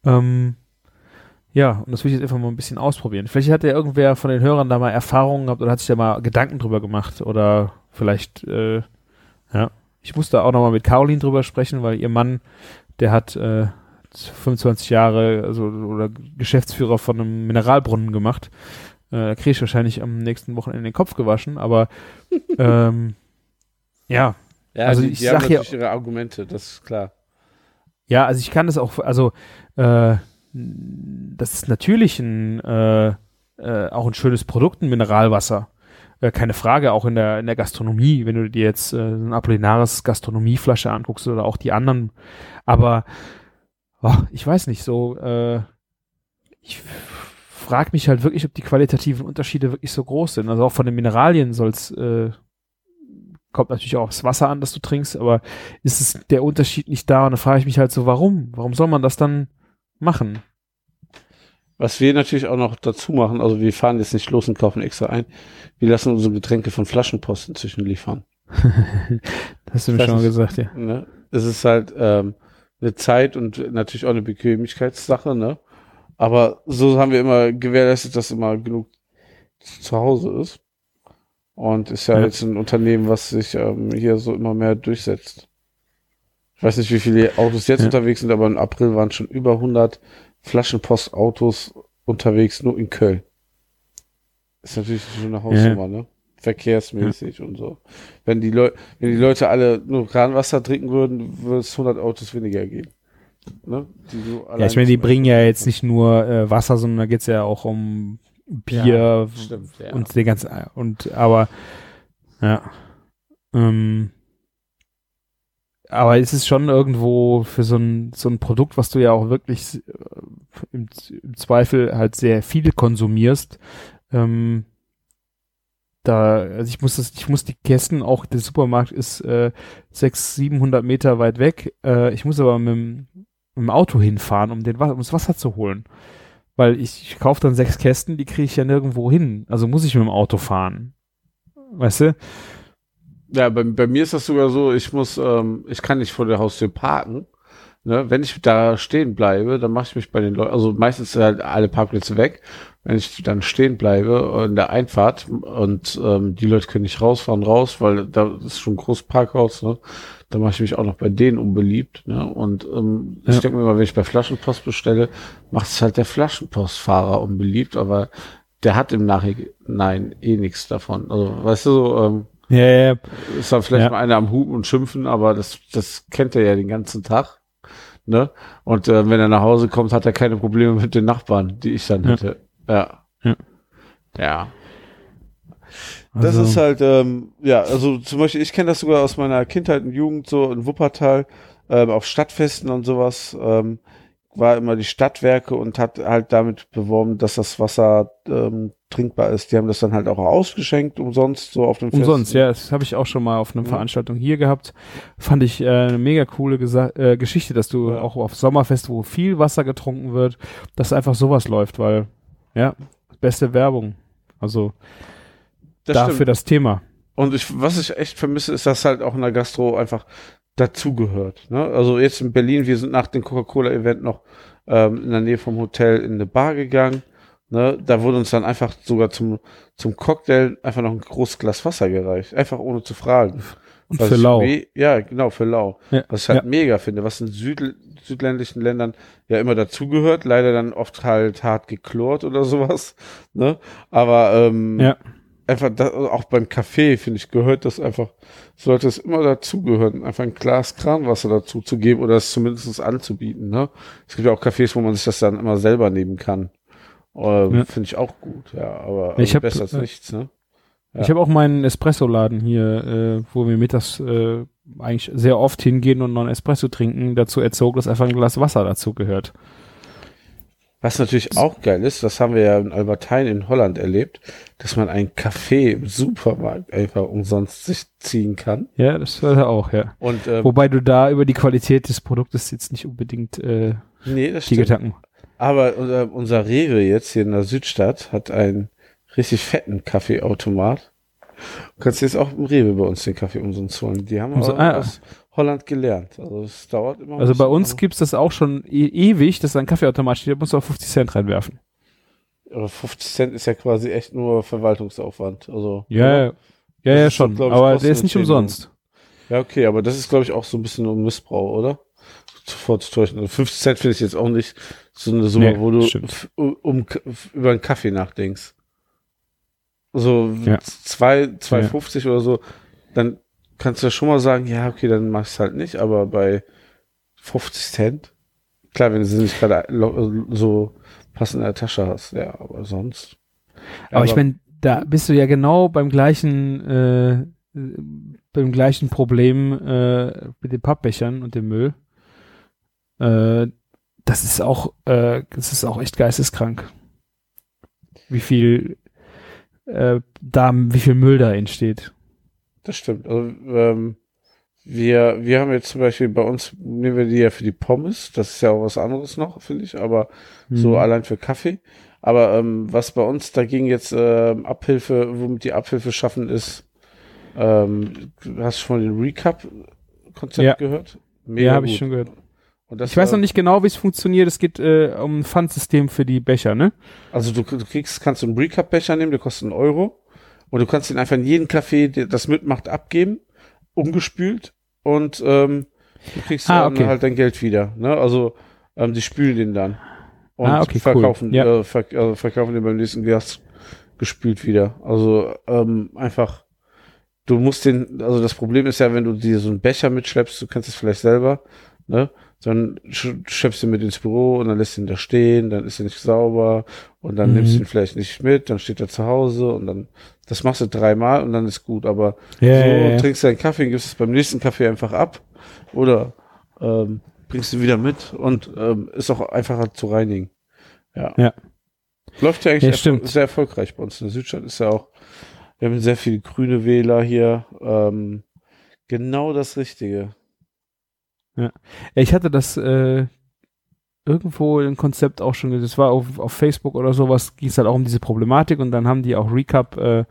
Ähm, ja, und das will ich jetzt einfach mal ein bisschen ausprobieren. Vielleicht hat ja irgendwer von den Hörern da mal Erfahrungen gehabt oder hat sich da mal Gedanken drüber gemacht oder vielleicht, äh, ja. Ich muss da auch nochmal mit Caroline drüber sprechen, weil ihr Mann, der hat äh, 25 Jahre also, oder Geschäftsführer von einem Mineralbrunnen gemacht. Äh, kriege ich wahrscheinlich am nächsten Wochenende den Kopf gewaschen, aber ähm, ja, Ja, also die, ich die haben sag ja- natürlich ihre Argumente, das ist klar. Ja, also ich kann das auch, also äh, das ist natürlich ein, äh, äh, auch ein schönes Produkt, ein Mineralwasser. Äh, keine Frage, auch in der, in der Gastronomie, wenn du dir jetzt äh, ein Apollinaris Gastronomieflasche anguckst oder auch die anderen. Aber oh, ich weiß nicht, so, äh, ich frage mich halt wirklich, ob die qualitativen Unterschiede wirklich so groß sind. Also auch von den Mineralien soll's, äh, kommt natürlich auch aufs Wasser an, das du trinkst, aber ist es der Unterschied nicht da? Und dann frage ich mich halt so, warum? Warum soll man das dann machen? Was wir natürlich auch noch dazu machen, also wir fahren jetzt nicht los und kaufen extra ein. Wir lassen unsere Getränke von Flaschenposten zwischenliefern. das hast du mir Das schon mal gesagt, ja. Ne? Es ist halt ähm, eine Zeit und natürlich auch eine Bequemlichkeitssache, ne? Aber so haben wir immer gewährleistet, dass immer genug zu Hause ist. Und ist ja, Ja. jetzt ein Unternehmen, was sich ähm, hier so immer mehr durchsetzt. Ich weiß nicht, wie viele Autos jetzt Ja. unterwegs sind, aber im April waren schon über 100 Flaschenpostautos unterwegs, nur in Köln. Ist natürlich schon eine Hausnummer, ne? Verkehrsmäßig und so. Wenn die Leute, wenn die Leute alle nur Kranwasser trinken würden, würde es 100 Autos weniger geben. Ne? Die so Ja, ich meine, die bringen ja jetzt nicht nur äh, Wasser, sondern da geht's ja auch um Bier Ja, stimmt, ja. und den ganzen und aber ja. Ähm, aber es ist schon irgendwo für so ein, so ein Produkt, was du ja auch wirklich äh, im, im Zweifel halt sehr viel konsumierst. Ähm, da, also ich muss das, ich muss die Kästen, auch der Supermarkt ist äh, 600, 700 Meter weit weg. Äh, ich muss aber mit, dem- dem Auto hinfahren, um, den, um das Wasser zu holen. Weil ich, ich kaufe dann sechs Kästen, die kriege ich ja nirgendwo hin. Also muss ich mit dem Auto fahren. Weißt du? Ja, bei, bei mir ist das sogar so, ich muss, ähm, ich kann nicht vor der Haustür parken. Ne? Wenn ich da stehen bleibe, dann mache ich mich bei den Leuten, also meistens sind halt alle Parkplätze weg. Wenn ich dann stehen bleibe in der Einfahrt und ähm, die Leute können nicht rausfahren, raus, weil da ist schon ein großes Parkhaus, ne? Da mache ich mich auch noch bei denen unbeliebt. Ne? Und ähm, Ja. ich denke mir immer, wenn ich bei Flaschenpost bestelle, macht es halt der Flaschenpostfahrer unbeliebt, aber der hat im Nachhinein eh nichts davon. Also, weißt du, so, ähm, Ja, ja, ja. ist dann vielleicht Ja. mal einer am Hupen und schimpfen, aber das, das kennt er ja den ganzen Tag. Ne? Und äh, wenn er nach Hause kommt, hat er keine Probleme mit den Nachbarn, die ich dann Ja. hätte. Ja. Ja. Ja. Also, Das ist halt, ähm, ja, also zum Beispiel, ich kenne das sogar aus meiner Kindheit und Jugend, so in Wuppertal, ähm, auf Stadtfesten und sowas, ähm, war immer die Stadtwerke und hat halt damit beworben, dass das Wasser ähm, trinkbar ist. Die haben das dann halt auch ausgeschenkt, umsonst, so auf dem Umsonst, Festen. ja, das habe ich auch schon mal auf einer Ja. Veranstaltung hier gehabt. Fand ich äh, eine mega coole Gesa äh, Geschichte, dass du Ja. auch auf Sommerfest, wo viel Wasser getrunken wird, dass einfach sowas läuft, weil, ja, beste Werbung. Also Das dafür stimmt. das Thema. Und ich, was ich echt vermisse, ist, dass halt auch in der Gastro einfach dazugehört. Ne? Also jetzt in Berlin, wir sind nach dem Coca-Cola-Event noch ähm, in der Nähe vom Hotel in eine Bar gegangen. Ne? Da wurde uns dann einfach sogar zum, zum Cocktail einfach noch ein großes Glas Wasser gereicht. Einfach ohne zu fragen. Und Was für lau. Ja, genau, für lau. Ja, Was ich halt ja. mega finde, was in Süd südländischen Ländern ja immer dazugehört, leider dann oft halt hart geklort oder sowas. Ne? Aber ähm, Ja. einfach da, auch beim Kaffee, finde ich, gehört das einfach, sollte es immer dazugehören, einfach ein Glas Kranwasser dazu zu geben oder es zumindest anzubieten. Ne? Es gibt ja auch Cafés, wo man sich das dann immer selber nehmen kann. Ähm, Ja. Finde ich auch gut, ja, aber Ich also hab, besser als äh, nichts, ne? Ich habe auch meinen Espresso-Laden hier, äh, wo wir mittags äh, eigentlich sehr oft hingehen und noch einen Espresso trinken, dazu erzogen, dass einfach ein Glas Wasser dazu gehört. Was natürlich auch geil ist, das haben wir ja in Albertheim in Holland erlebt, dass man einen Kaffee im Supermarkt einfach umsonst sich ziehen kann. Ja, das war ja auch, ja. Und ähm, Wobei du da über die Qualität des Produktes jetzt nicht unbedingt äh, nee, das die stimmt. Gedanken. Aber unser, unser Rewe jetzt hier in der Südstadt hat einen richtig fetten Kaffeeautomat. Du kannst jetzt auch im Rewe bei uns den Kaffee umsonst holen. Die haben Also, ah. aus Holland gelernt. Also es dauert immer. Also bei uns gibt's das auch schon e ewig, dass da ein Kaffeeautomat steht, da musst du auch 50 Cent reinwerfen. aber 50 Cent ist ja quasi echt nur Verwaltungsaufwand. Also Ja, ja, ja, ja schon. ich, Aber der ist nicht umsonst. Ja, okay, aber das ist, glaube ich, auch so ein bisschen um Missbrauch, oder? Vorzutäuschen. Also 50 Cent finde ich jetzt auch nicht so eine Summe, Nee, wo du um, um, über einen Kaffee nachdenkst. So Ja. zwei, 2,50 oder so, dann kannst du ja schon mal sagen, ja, okay, dann mach ich's halt nicht, aber bei 50 Cent klar, wenn du sie nicht gerade so passend in der Tasche hast, ja, aber sonst. Aber, ich meine, da bist du ja genau beim gleichen, äh, beim gleichen Problem äh, mit den Pappbechern und dem Müll. Äh, das ist auch, äh, das ist auch echt geisteskrank. Wie viel äh, da, wie viel Müll da entsteht. Das stimmt. Also, ähm, wir, wir haben jetzt zum Beispiel bei uns, nehmen wir die ja für die Pommes, das ist ja auch was anderes noch, finde ich, aber so Mhm. allein für Kaffee. Aber ähm, was bei uns dagegen jetzt ähm, Abhilfe, womit die Abhilfe schaffen, ist, ähm, du hast schon von dem Recap-Konzept Ja. gehört? Ja, habe ich schon gehört. Ich weiß noch nicht genau, wie es funktioniert. Es geht äh, um ein Pfandsystem für die Becher, ne? Also du, du kriegst, kannst du einen Recap-Becher nehmen, der kostet einen Euro. Und du kannst ihn einfach in jeden Kaffee, der das mitmacht, abgeben, umgespült und ähm, du kriegst Ah, dann okay. halt dein Geld wieder. Ne? Also ähm, die spülen den dann. Und Ah, okay, cool. verkaufen, Ja. äh, verk äh, verkaufen den beim nächsten Glas gespült wieder. Also ähm, einfach, du musst den, also das Problem ist ja, wenn du dir so einen Becher mitschleppst, du kennst es vielleicht selber, ne? Dann sch schleppst du ihn mit ins Büro und dann lässt ihn da stehen, dann ist er nicht sauber und dann Mhm. nimmst du ihn vielleicht nicht mit, dann steht er zu Hause und dann, das machst du dreimal und dann ist gut, aber Ja, so ja, ja. trinkst du deinen Kaffee und gibst es beim nächsten Kaffee einfach ab oder ähm, bringst ihn wieder mit und ähm, ist auch einfacher zu reinigen. Ja. Ja. Läuft ja eigentlich Ja, sehr erfolgreich bei uns. In der Südstadt ist ja auch, wir haben sehr viele grüne Wähler hier. Ähm, genau das Richtige. Ja, Ich hatte das äh, irgendwo im Konzept auch schon, das war auf, auf Facebook oder sowas, ging es halt auch um diese Problematik und dann haben die auch Recap äh,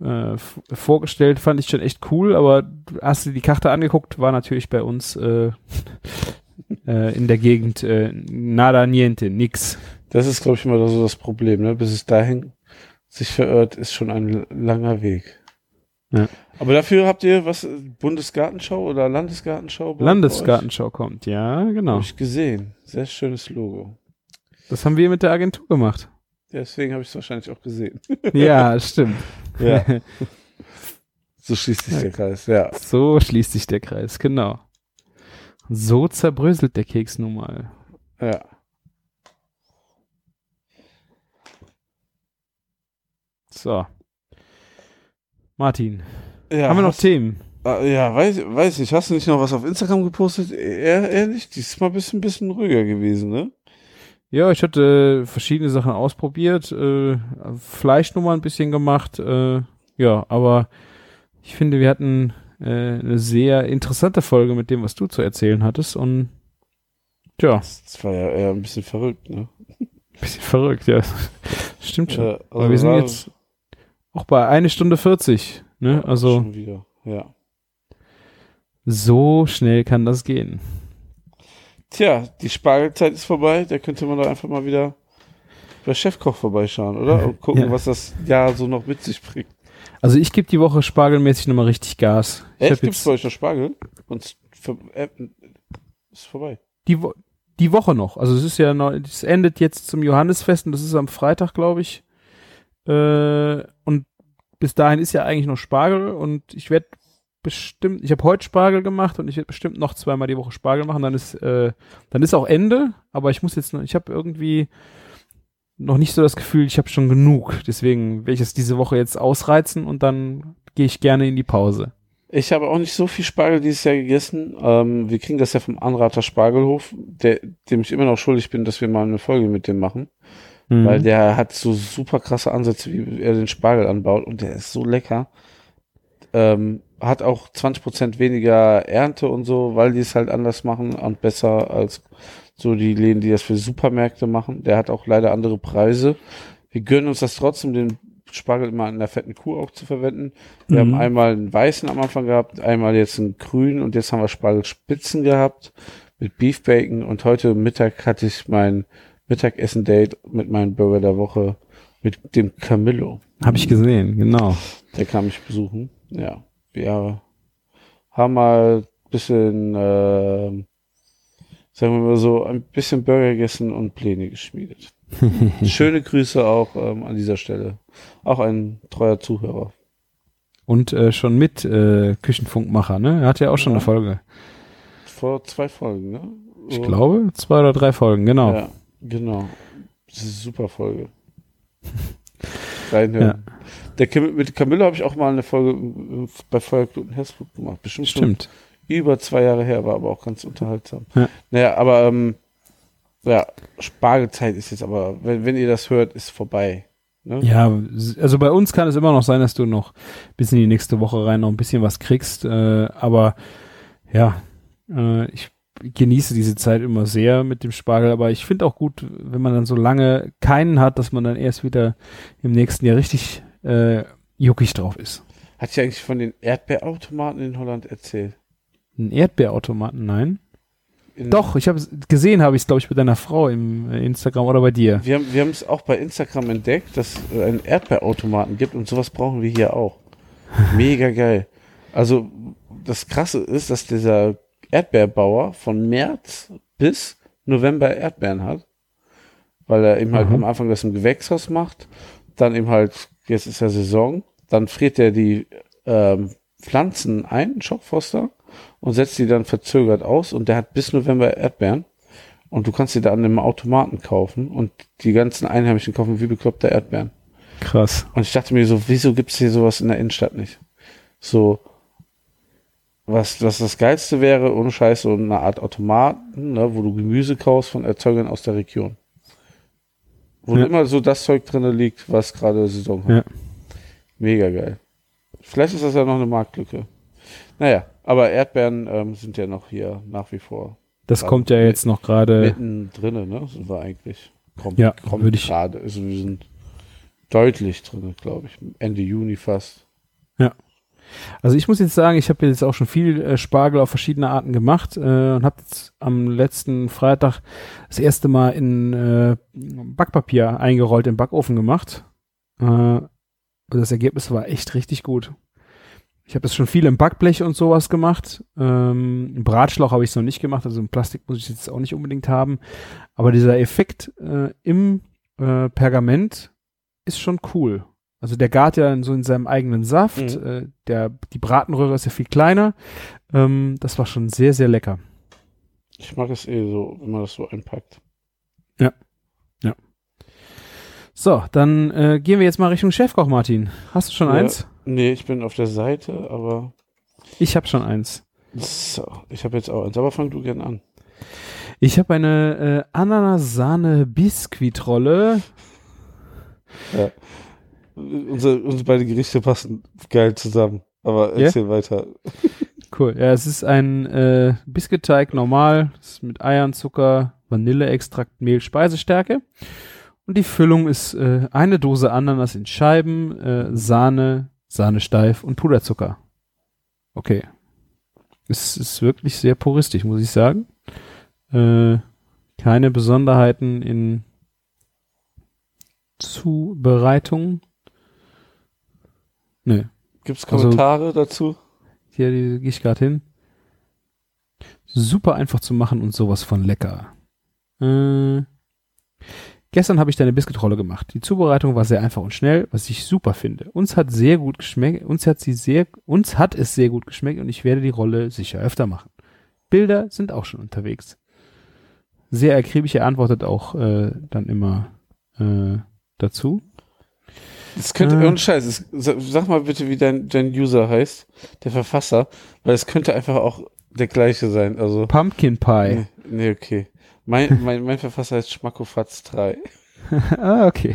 äh, vorgestellt, fand ich schon echt cool, aber du hast dir die Karte angeguckt, war natürlich bei uns äh, äh, in der Gegend äh, nada niente, nix. Das ist, glaube ich, immer so das Problem, ne? Bis es dahin sich verirrt, ist schon ein langer Weg. Ja. Aber dafür habt ihr was, äh, Bundesgartenschau oder Landesgartenschau? Landesgartenschau kommt, ja, genau. Hab ich gesehen. Sehr schönes Logo. Das haben wir mit der Agentur gemacht. Deswegen habe ich es wahrscheinlich auch gesehen. Ja, stimmt. Ja. So schließt sich der Kreis, ja. So schließt sich der Kreis, genau. So zerbröselt der Keks nun mal. Ja. So. Martin, ja haben wir noch Themen? Ah, Ja, weiß, weiß ich. Hast du nicht noch was auf Instagram gepostet? Eher, nicht. Diesmal bist du ein bisschen ruhiger gewesen, ne? Ja, ich hatte verschiedene Sachen ausprobiert, äh, Fleischnummer ein bisschen gemacht, äh, ja, aber ich finde, wir hatten äh, eine sehr interessante Folge mit dem, was du zu erzählen hattest und ja, Das war ja eher ein bisschen verrückt, ne? bisschen verrückt, ja. Stimmt schon. Ja, aber wir sind war- jetzt auch bei eine Stunde 40, ne? ja, Also Schon wieder, ja. so schnell kann das gehen. Tja, die Spargelzeit ist vorbei. Da könnte man doch einfach mal wieder bei Chefkoch vorbeischauen, oder? Und gucken, Ja. was das Jahr so noch mit sich bringt. Also ich gebe die Woche spargelmäßig nochmal richtig Gas. Ich Echt? Gibt's jetzt bei euch noch Spargel? Und äh, ist vorbei. die, Wo die Woche noch. Also es ist ja noch, es endet jetzt zum Johannesfest und das ist am Freitag, glaube ich. Äh, und bis dahin ist ja eigentlich noch Spargel und ich werde bestimmt, ich habe heute Spargel gemacht und ich werde bestimmt noch zweimal die Woche Spargel machen. Dann ist, äh, dann ist auch Ende. Aber ich muss jetzt noch, ich habe irgendwie noch nicht so das Gefühl, ich habe schon genug. Deswegen werde ich es diese Woche jetzt ausreizen und dann gehe ich gerne in die Pause. Ich habe auch nicht so viel Spargel dieses Jahr gegessen. Ähm, wir kriegen das ja vom Anrater Spargelhof, der, dem ich immer noch schuldig bin, dass wir mal eine Folge mit dem machen. Mhm. Weil der hat so super krasse Ansätze, wie er den Spargel anbaut und der ist so lecker. Ähm, hat auch 20% weniger Ernte und so, weil die es halt anders machen und besser als so die Läden, die das für Supermärkte machen. Der hat auch leider andere Preise. Wir gönnen uns das trotzdem, den Spargel immer in der fetten Kuh auch zu verwenden. Wir Mhm. haben einmal einen weißen am Anfang gehabt, einmal jetzt einen grünen und jetzt haben wir Spargelspitzen gehabt mit Beef Bacon und heute Mittag hatte ich mein Mittagessen-Date mit meinem Burger der Woche mit dem Camillo. Habe ich gesehen, genau. Der kam mich besuchen. Ja, wir haben mal ein bisschen, äh, sagen wir mal so, ein bisschen Burger gegessen und Pläne geschmiedet. Schöne Grüße auch ähm, an dieser Stelle. Auch ein treuer Zuhörer. Und äh, schon mit äh, Küchenfunkmacher, ne? Er hat ja auch schon Ja. eine Folge. Vor zwei Folgen, ne? Ich glaube, zwei oder drei Folgen, genau. Ja, genau. Das ist eine super Folge. Reinhören. Ja. Der Kim, mit Camilla habe ich auch mal eine Folge bei Feuerglut und Herzblut gemacht. Bestimmt Stimmt. über zwei Jahre her, war aber auch ganz unterhaltsam. Ja. Naja, aber ähm, ja, Spargelzeit ist jetzt aber, wenn, wenn ihr das hört, ist vorbei. Ne? Ja, also bei uns kann es immer noch sein, dass du noch bis in die nächste Woche rein noch ein bisschen was kriegst. Äh, aber ja, äh, ich genieße diese Zeit immer sehr mit dem Spargel, aber ich finde auch gut, wenn man dann so lange keinen hat, dass man dann erst wieder im nächsten Jahr richtig äh, juckig drauf ist. Hat sie eigentlich von den Erdbeerautomaten in Holland erzählt? Ein Erdbeerautomaten, nein. Doch, ich habe gesehen, habe ich es, glaube ich, bei deiner Frau im äh, Instagram oder bei dir. Wir haben wir haben es auch bei Instagram entdeckt, dass es einen Erdbeerautomaten gibt und sowas brauchen wir hier auch. Mega geil. Also das Krasse ist, dass dieser Erdbeerbauer von März bis November Erdbeeren hat, weil er eben halt mhm. am Anfang das im Gewächshaus macht, dann eben halt, jetzt ist ja Saison, dann friert er die ähm, Pflanzen ein, Schockfoster, und setzt die dann verzögert aus und der hat bis November Erdbeeren und du kannst sie da an einem Automaten kaufen und die ganzen Einheimischen kaufen wie bekloppte Erdbeeren. Krass. Und ich dachte mir so, wieso gibt's hier sowas in der Innenstadt nicht? So, was, was das Geilste wäre, ohne Scheiß, so eine Art Automaten, ne, wo du Gemüse kaufst von Erzeugern aus der Region. Wo ja. immer so das Zeug drinne liegt, was gerade Saison hat. Ja. Mega geil. Vielleicht ist das ja noch eine Marktlücke. Naja, aber Erdbeeren ähm, sind ja noch hier nach wie vor. Das kommt ja jetzt noch gerade. Mitten drinnen, ne? Sind wir eigentlich. Kommt, ja, kommt würde ich. gerade. Also wir sind deutlich drin, glaube ich. Ende Juni fast. Ja. Also ich muss jetzt sagen, ich habe jetzt auch schon viel äh, Spargel auf verschiedene Arten gemacht äh, und habe jetzt am letzten Freitag das erste Mal in äh, Backpapier eingerollt im Backofen gemacht. Äh, und das Ergebnis war echt richtig gut. Ich habe jetzt schon viel im Backblech und sowas gemacht. Ähm, Im Bratschlauch habe ich es noch nicht gemacht, also im Plastik muss ich jetzt auch nicht unbedingt haben. Aber dieser Effekt äh, im äh, Pergament ist schon cool. Also der gart ja so in seinem eigenen Saft. Mhm. Äh, der, die Bratenröhre ist ja viel kleiner. Ähm, das war schon sehr, sehr lecker. Ich mag es eh so, wenn man das so einpackt. Ja. Ja. So, dann äh, gehen wir jetzt mal Richtung Chefkoch, Martin. Hast du schon ja, eins? Nee, ich bin auf der Seite, aber. Ich habe schon eins. So, ich habe jetzt auch eins, aber fang du gern an. Ich habe eine äh, Ananas-Sahne-Biskuitrolle. Ja unsere, unsere beiden Gerichte passen geil zusammen. Aber erzähl yeah? weiter. Cool. Ja, es ist ein äh, Biskuitteig normal, ist mit Eiern, Zucker, Vanilleextrakt, Mehl, Speisestärke. Und die Füllung ist äh, eine Dose Ananas in Scheiben, äh, Sahne, Sahne steif und Puderzucker. Okay. Es ist wirklich sehr puristisch, muss ich sagen. Äh, keine Besonderheiten in Zubereitung. Nö. Gibt es Kommentare also, dazu? Hier die, gehe ich gerade hin. Super einfach zu machen und sowas von lecker. Äh, gestern habe ich deine Biskuitrolle gemacht. Die Zubereitung war sehr einfach und schnell, was ich super finde. Uns hat sehr gut geschmeckt, uns hat sie sehr, uns hat es sehr gut geschmeckt und ich werde die Rolle sicher öfter machen. Bilder sind auch schon unterwegs. Sehr akribisch, er antwortet auch äh, dann immer äh, dazu. Das könnte, ah. ohne Scheiß, sag mal bitte, wie dein, dein User heißt, der Verfasser, weil es könnte einfach auch der gleiche sein. Also Pumpkin Pie. Nee, nee okay. Mein, mein, mein Verfasser heißt Schmackofatz 3. ah, okay.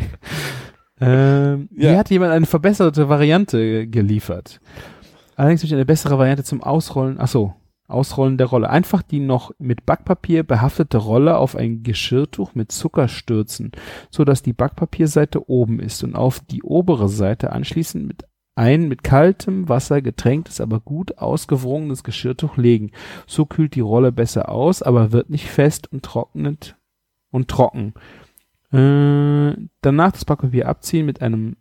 Ähm, ja. Hier hat jemand eine verbesserte Variante geliefert. Allerdings durch eine bessere Variante zum Ausrollen. Ach so, Ausrollen der Rolle. Einfach die noch mit Backpapier behaftete Rolle auf ein Geschirrtuch mit Zucker stürzen, so dass die Backpapierseite oben ist und auf die obere Seite anschließend mit ein mit kaltem Wasser getränktes, aber gut ausgewrungenes Geschirrtuch legen. So kühlt die Rolle besser aus, aber wird nicht fest und trocknet und trocken. Äh, danach das Backpapier abziehen mit einem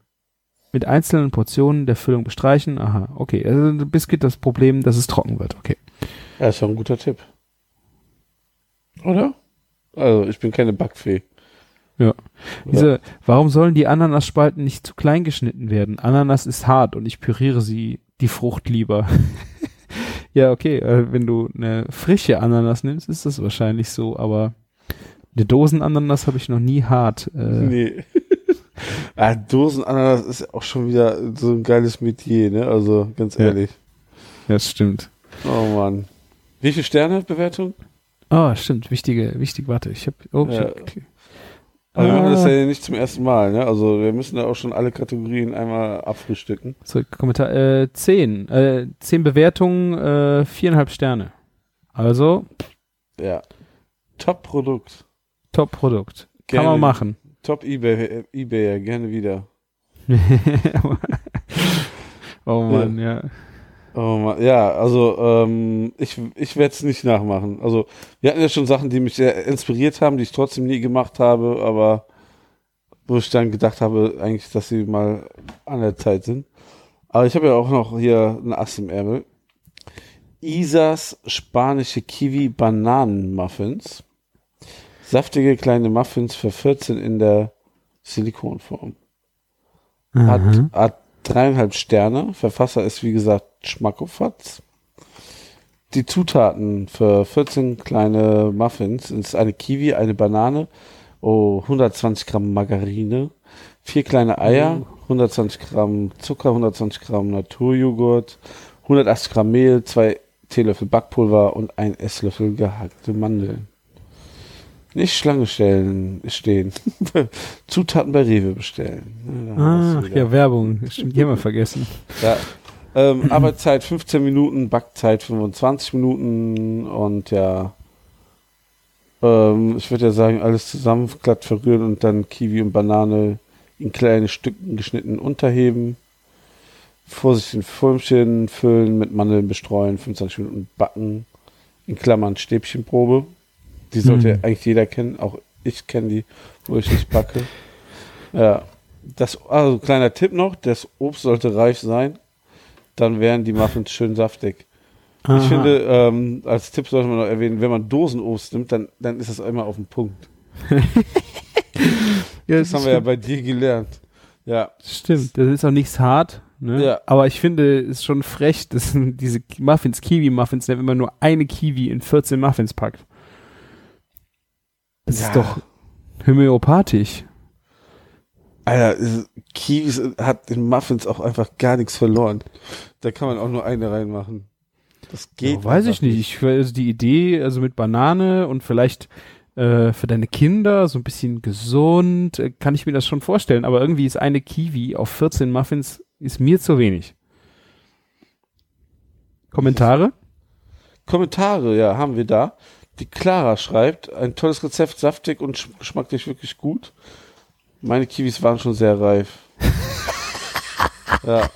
mit einzelnen Portionen der Füllung bestreichen. Aha, okay. Also Biscuit das Problem, dass es trocken wird. Okay. Ja, ist doch ein guter Tipp. Oder? Also, ich bin keine Backfee. Ja. Diese, warum sollen die Ananasspalten nicht zu klein geschnitten werden? Ananas ist hart und ich püriere sie, die Frucht lieber. Ja, okay, äh, wenn du eine frische Ananas nimmst, ist das wahrscheinlich so, aber eine Dosenananas habe ich noch nie hart. Äh, Nee. Ah, Dosenananas ist ja auch schon wieder so ein geiles Metier, ne? Also, ganz ehrlich. Ja, das stimmt. Oh Mann. Wie viele Sterne Bewertung? Ah, stimmt, wichtige, wichtig, warte, ich habe oh, Ja. hab, okay. Aber wir machen das Ah. ja nicht zum ersten Mal, ne? Also, wir müssen da auch schon alle Kategorien einmal abfrühstücken. So, Kommentar, äh, zehn, äh, zehn Bewertungen, äh, viereinhalb Sterne. Also, Ja. Top-Produkt. Top-Produkt. Kann man machen. Top eBay, äh, eBay, gerne wieder. oh Mann, ja. Oh Mann, ja, also ähm, ich, ich werde es nicht nachmachen. Also wir hatten ja schon Sachen, die mich sehr inspiriert haben, die ich trotzdem nie gemacht habe, aber wo ich dann gedacht habe, eigentlich, dass sie mal an der Zeit sind. Aber ich habe ja auch noch hier ein Ass im Ärmel. Isas spanische Kiwi-Bananen-Muffins. Saftige kleine Muffins für 14 in der Silikonform. Hat, Mhm. hat dreieinhalb Sterne. Verfasser ist, wie gesagt, Schmackofatz. Die Zutaten für 14 kleine Muffins ist eine Kiwi, eine Banane, oh, 120 Gramm Margarine, vier kleine Eier, 120 Gramm Zucker, 120 Gramm Naturjoghurt, 180 Gramm Mehl, zwei Teelöffel Backpulver und ein Esslöffel gehackte Mandeln. Nicht Schlange stellen, stehen. Zutaten bei Rewe bestellen. Ja, Ach wieder. ja, Werbung. Stimmt, die haben wir vergessen. Ja. Ähm, Arbeitszeit 15 Minuten, Backzeit 25 Minuten und ja, ähm, ich würde ja sagen, alles zusammen glatt verrühren und dann Kiwi und Banane in kleine Stücken geschnitten unterheben. Vorsichtig in Förmchen füllen, mit Mandeln bestreuen, 25 Minuten backen. In Klammern Stäbchenprobe. Die sollte Mhm. eigentlich jeder kennen, auch ich kenne die, wo ich nicht backe. Ja, das, also kleiner Tipp noch, das Obst sollte reif sein, dann wären die Muffins schön saftig. Aha. Ich finde, ähm, als Tipp sollte man noch erwähnen, wenn man Dosenobst nimmt, dann, dann ist das immer auf dem Punkt. ja, Das haben wir ja bei dir gelernt. Ja, Stimmt, das ist auch nichts hart. Ne? Ja. Aber ich finde, es ist schon frech, dass diese Muffins, Kiwi-Muffins, wenn man nur eine Kiwi in 14 Muffins packt. Das Ja. ist doch homöopathisch. Alter, Kiwis hat in Muffins auch einfach gar nichts verloren. Da kann man auch nur eine reinmachen. Das geht. Ja, weiß ich nicht. Ich also die Idee, also mit Banane und vielleicht äh, für deine Kinder so ein bisschen gesund, äh, kann ich mir das schon vorstellen. Aber irgendwie ist eine Kiwi auf 14 Muffins ist mir zu wenig. Kommentare? Kommentare, ja, haben wir da. Die Clara schreibt, ein tolles Rezept, saftig und sch- geschmacklich wirklich gut. Meine Kiwis waren schon sehr reif. ja,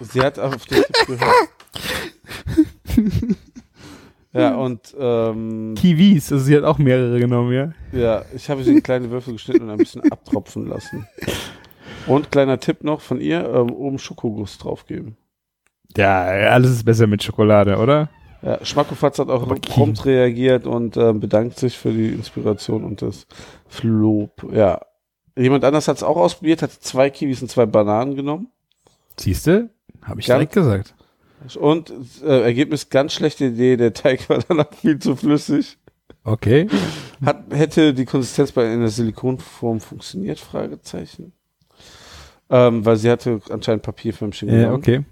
sie hat auf den Tipp gehört. ja, und ähm, Kiwis, also sie hat auch mehrere genommen, ja. ja, ich habe sie in kleine Würfel geschnitten und ein bisschen abtropfen lassen. Und kleiner Tipp noch von ihr, ähm, oben Schokoguss draufgeben. Ja, alles ist besser mit Schokolade, oder? Ja, Schmackofatz hat auch prompt reagiert und ähm, bedankt sich für die Inspiration und das Lob. Ja. Jemand anders hat es auch ausprobiert, hat zwei Kiwis und zwei Bananen genommen. Siehste? Habe ich Ganz- direkt gesagt. Und äh, Ergebnis, ganz schlechte Idee, der Teig war danach viel zu flüssig. Okay. Hat, hätte die Konsistenz bei einer Silikonform funktioniert? Fragezeichen. Ähm, weil sie hatte anscheinend Papierförmchen Ja, genommen. okay.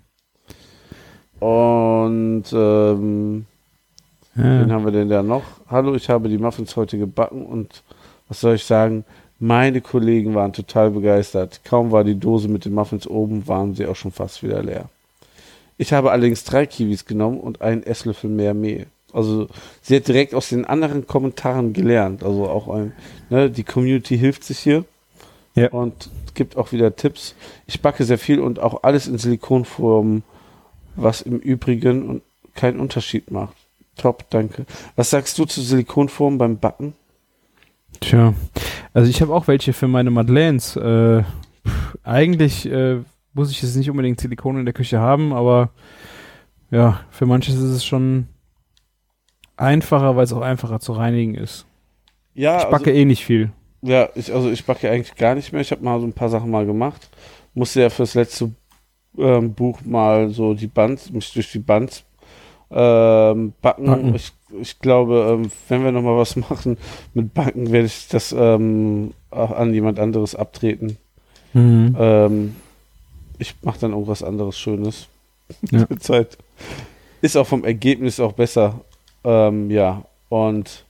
Und ähm, Wen Ja. haben wir denn da noch? Hallo, ich habe die Muffins heute gebacken und was soll ich sagen? Meine Kollegen waren total begeistert. Kaum war die Dose mit den Muffins oben, waren sie auch schon fast wieder leer. Ich habe allerdings drei Kiwis genommen und einen Esslöffel mehr Mehl. Also sie hat direkt aus den anderen Kommentaren gelernt. Also auch ein, ne, die Community hilft sich hier Ja. und gibt auch wieder Tipps. Ich backe sehr viel und auch alles in Silikonform, was im Übrigen keinen Unterschied macht. Top, danke. Was sagst du zu Silikonformen beim Backen? Tja. Also ich habe auch welche für meine Madeleines. Äh, pff, eigentlich äh, muss ich jetzt nicht unbedingt Silikon in der Küche haben, aber ja, für manches ist es schon einfacher, weil es auch einfacher zu reinigen ist. Ja, Ich backe eh nicht viel. also, ja, ich, also ich backe eigentlich gar nicht mehr. Ich habe mal so ein paar Sachen mal gemacht. Musste ja fürs letzte ähm, Buch mal so die Bands, mich durch die Bands Ähm, Backen, Backen. Ich, ich glaube, ähm, wenn wir nochmal was machen mit Backen, werde ich das ähm, auch an jemand anderes abtreten. Mhm. Ähm, ich mache dann irgendwas anderes Schönes. Ja. Zeit. Ist auch vom Ergebnis auch besser. Ähm, ja, und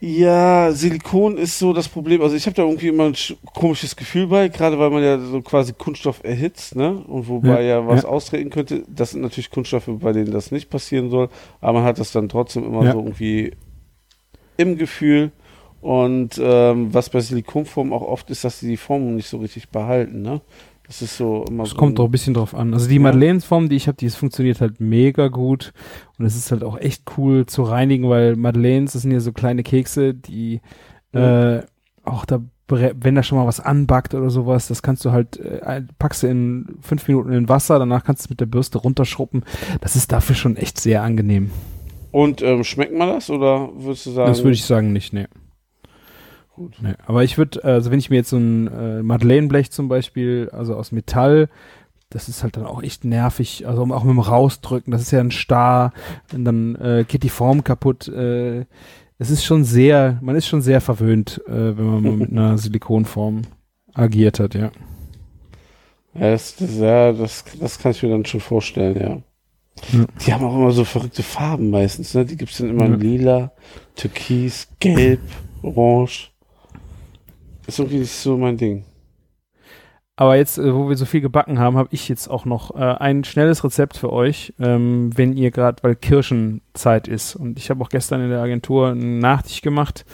ja, Silikon ist so das Problem. Also ich habe da irgendwie immer ein sch- komisches Gefühl bei, gerade weil man ja so quasi Kunststoff erhitzt, ne? Und wobei ja, was ja. austreten könnte. Das sind natürlich Kunststoffe, bei denen das nicht passieren soll, aber man hat das dann trotzdem immer Ja. so irgendwie im Gefühl. Und ähm, was bei Silikonformen auch oft ist, dass sie die Formen nicht so richtig behalten, ne? Das ist so immer Es so. kommt doch ein bisschen drauf an. Also die Ja. Madeleines-Form, die ich habe, die funktioniert halt mega gut. Und es ist halt auch echt cool zu reinigen, weil Madeleines, das sind ja so kleine Kekse, die äh, auch da, wenn da schon mal was anbackt oder sowas, das kannst du halt, äh, packst du in fünf Minuten in Wasser, danach kannst du es mit der Bürste runterschruppen. Das ist dafür schon echt sehr angenehm. Und ähm, schmeckt man das oder würdest du sagen? Das würde ich sagen nicht, nee. Gut. nee. Aber ich würde, also wenn ich mir jetzt so ein äh, Madeleine-Blech zum Beispiel, also aus Metall, das ist halt dann auch echt nervig, also auch mit dem Rausdrücken, das ist ja ein Star, und dann äh, geht die Form kaputt. Äh, es ist schon sehr, man ist schon sehr verwöhnt, äh, wenn man mal mit einer Silikonform agiert hat, ja. Ja, das, das, ja das, das kann ich mir dann schon vorstellen, ja. Ja. Die haben auch immer so verrückte Farben meistens, ne? Die gibt's dann immer Ja. in lila, türkis, gelb, orange. Ist irgendwie nicht so mein Ding. Aber jetzt, äh, wo wir so viel gebacken haben, habe ich jetzt auch noch äh, ein schnelles Rezept für euch, ähm, wenn ihr gerade, weil Kirschenzeit ist. Und ich habe auch gestern in der Agentur einen Nachtisch gemacht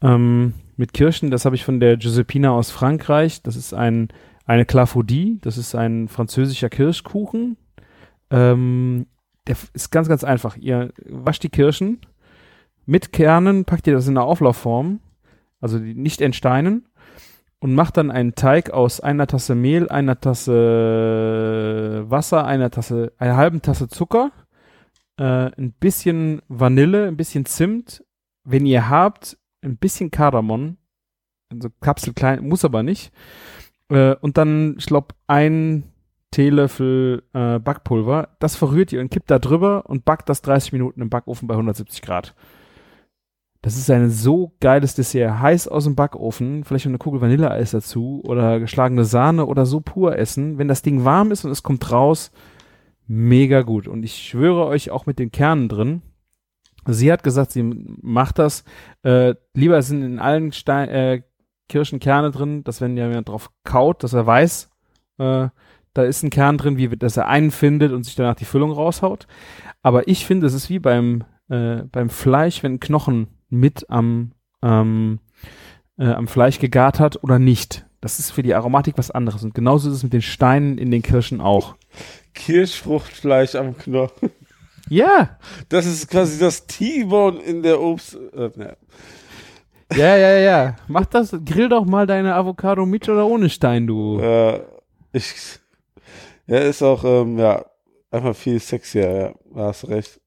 ähm, mit Kirschen. Das habe ich von der Giuseppina aus Frankreich. Das ist ein eine Clafoudy. Das ist ein französischer Kirschkuchen. Ähm, der ist ganz, ganz einfach. Ihr wascht die Kirschen mit Kernen, packt ihr das in eine Auflaufform, also die nicht entsteinen und macht dann einen Teig aus einer Tasse Mehl, einer Tasse Wasser, einer Tasse, einer halben Tasse Zucker, äh, ein bisschen Vanille, ein bisschen Zimt, wenn ihr habt, ein bisschen Kardamom, also kapselklein, muss aber nicht, äh, und dann, ich glaube, ein Teelöffel äh, Backpulver, das verrührt ihr und kippt da drüber und backt das 30 Minuten im Backofen bei 170 Grad. Das ist ein so geiles Dessert. Heiß aus dem Backofen, vielleicht noch eine Kugel Vanilleeis dazu oder geschlagene Sahne oder so pur essen. Wenn das Ding warm ist und es kommt raus, mega gut. Und ich schwöre euch auch mit den Kernen drin. Sie hat gesagt, sie macht das. Äh, lieber sind in allen Stein, äh, Kirschen Kerne drin, dass wenn jemand drauf kaut, dass er weiß, äh, da ist ein Kern drin, wie dass er einen findet und sich danach die Füllung raushaut. Aber ich finde, es ist wie beim äh, beim Fleisch, wenn Knochen mit am ähm, äh, am Fleisch gegart hat oder nicht. Das ist für die Aromatik was anderes. Und genauso ist es mit den Steinen in den Kirschen auch. Kirschfruchtfleisch am Knochen. Ja, Das ist quasi das T-Bone in der Obst. Äh, ne. ja, ja, ja. Mach das, grill doch mal deine Avocado mit oder ohne Stein, du. äh, ich, ja, ist auch, ähm, ja, einfach viel sexier, ja. Da hast recht.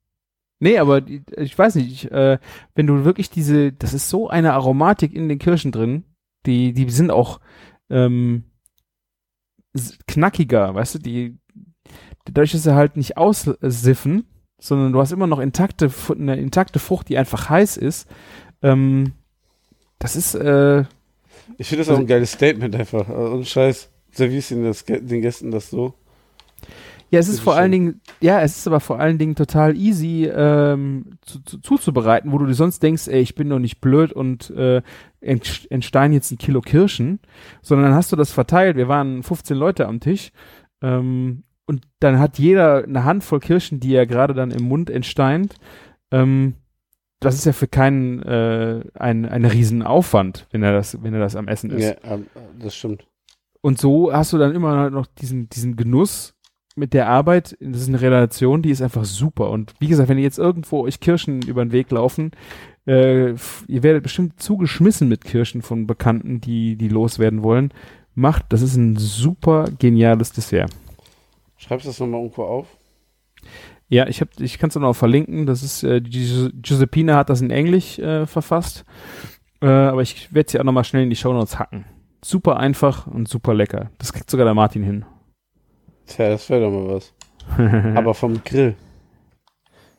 Nee, aber ich weiß nicht, ich, äh, wenn du wirklich diese, das ist so eine Aromatik in den Kirschen drin, die, die sind auch ähm, knackiger, weißt du, die, dadurch, dass sie halt nicht aussiffen, sondern du hast immer noch intakte, eine intakte Frucht, die einfach heiß ist, ähm, das ist, äh, Ich finde das auch ein geiles Statement einfach. Also, Und Scheiß, servierst das, den Gästen das so. Ja, es ist vor schön. allen Dingen, ja, es ist aber vor allen Dingen total easy ähm, zu, zu, zuzubereiten, wo du dir sonst denkst, ey, ich bin doch nicht blöd und äh, ent- entstein jetzt ein Kilo Kirschen, sondern dann hast du das verteilt. Wir waren 15 Leute am Tisch ähm, und dann hat jeder eine Handvoll Kirschen, die er gerade dann im Mund entsteint. Ähm, das ist ja für keinen äh, ein, ein Riesenaufwand, wenn er das, wenn er das am Essen ist. Ja, ähm, das stimmt. Und so hast du dann immer noch diesen, diesen Genuss mit der Arbeit. Das ist eine Relation, die ist einfach super. Und wie gesagt, wenn ihr jetzt irgendwo euch Kirschen über den Weg laufen, äh, ihr werdet bestimmt zugeschmissen mit Kirschen von Bekannten, die, die loswerden wollen. Macht, das ist ein super geniales Dessert. Schreibst du das nochmal irgendwo auf? Ja, ich, hab- ich kann es noch verlinken. Das ist, äh, die Giuseppina hat das in Englisch äh, verfasst. Äh, aber ich werde sie auch nochmal schnell in die Shownotes hacken. Super einfach und super lecker. Das kriegt sogar der Martin hin. Tja, das wäre doch mal was. aber vom Grill.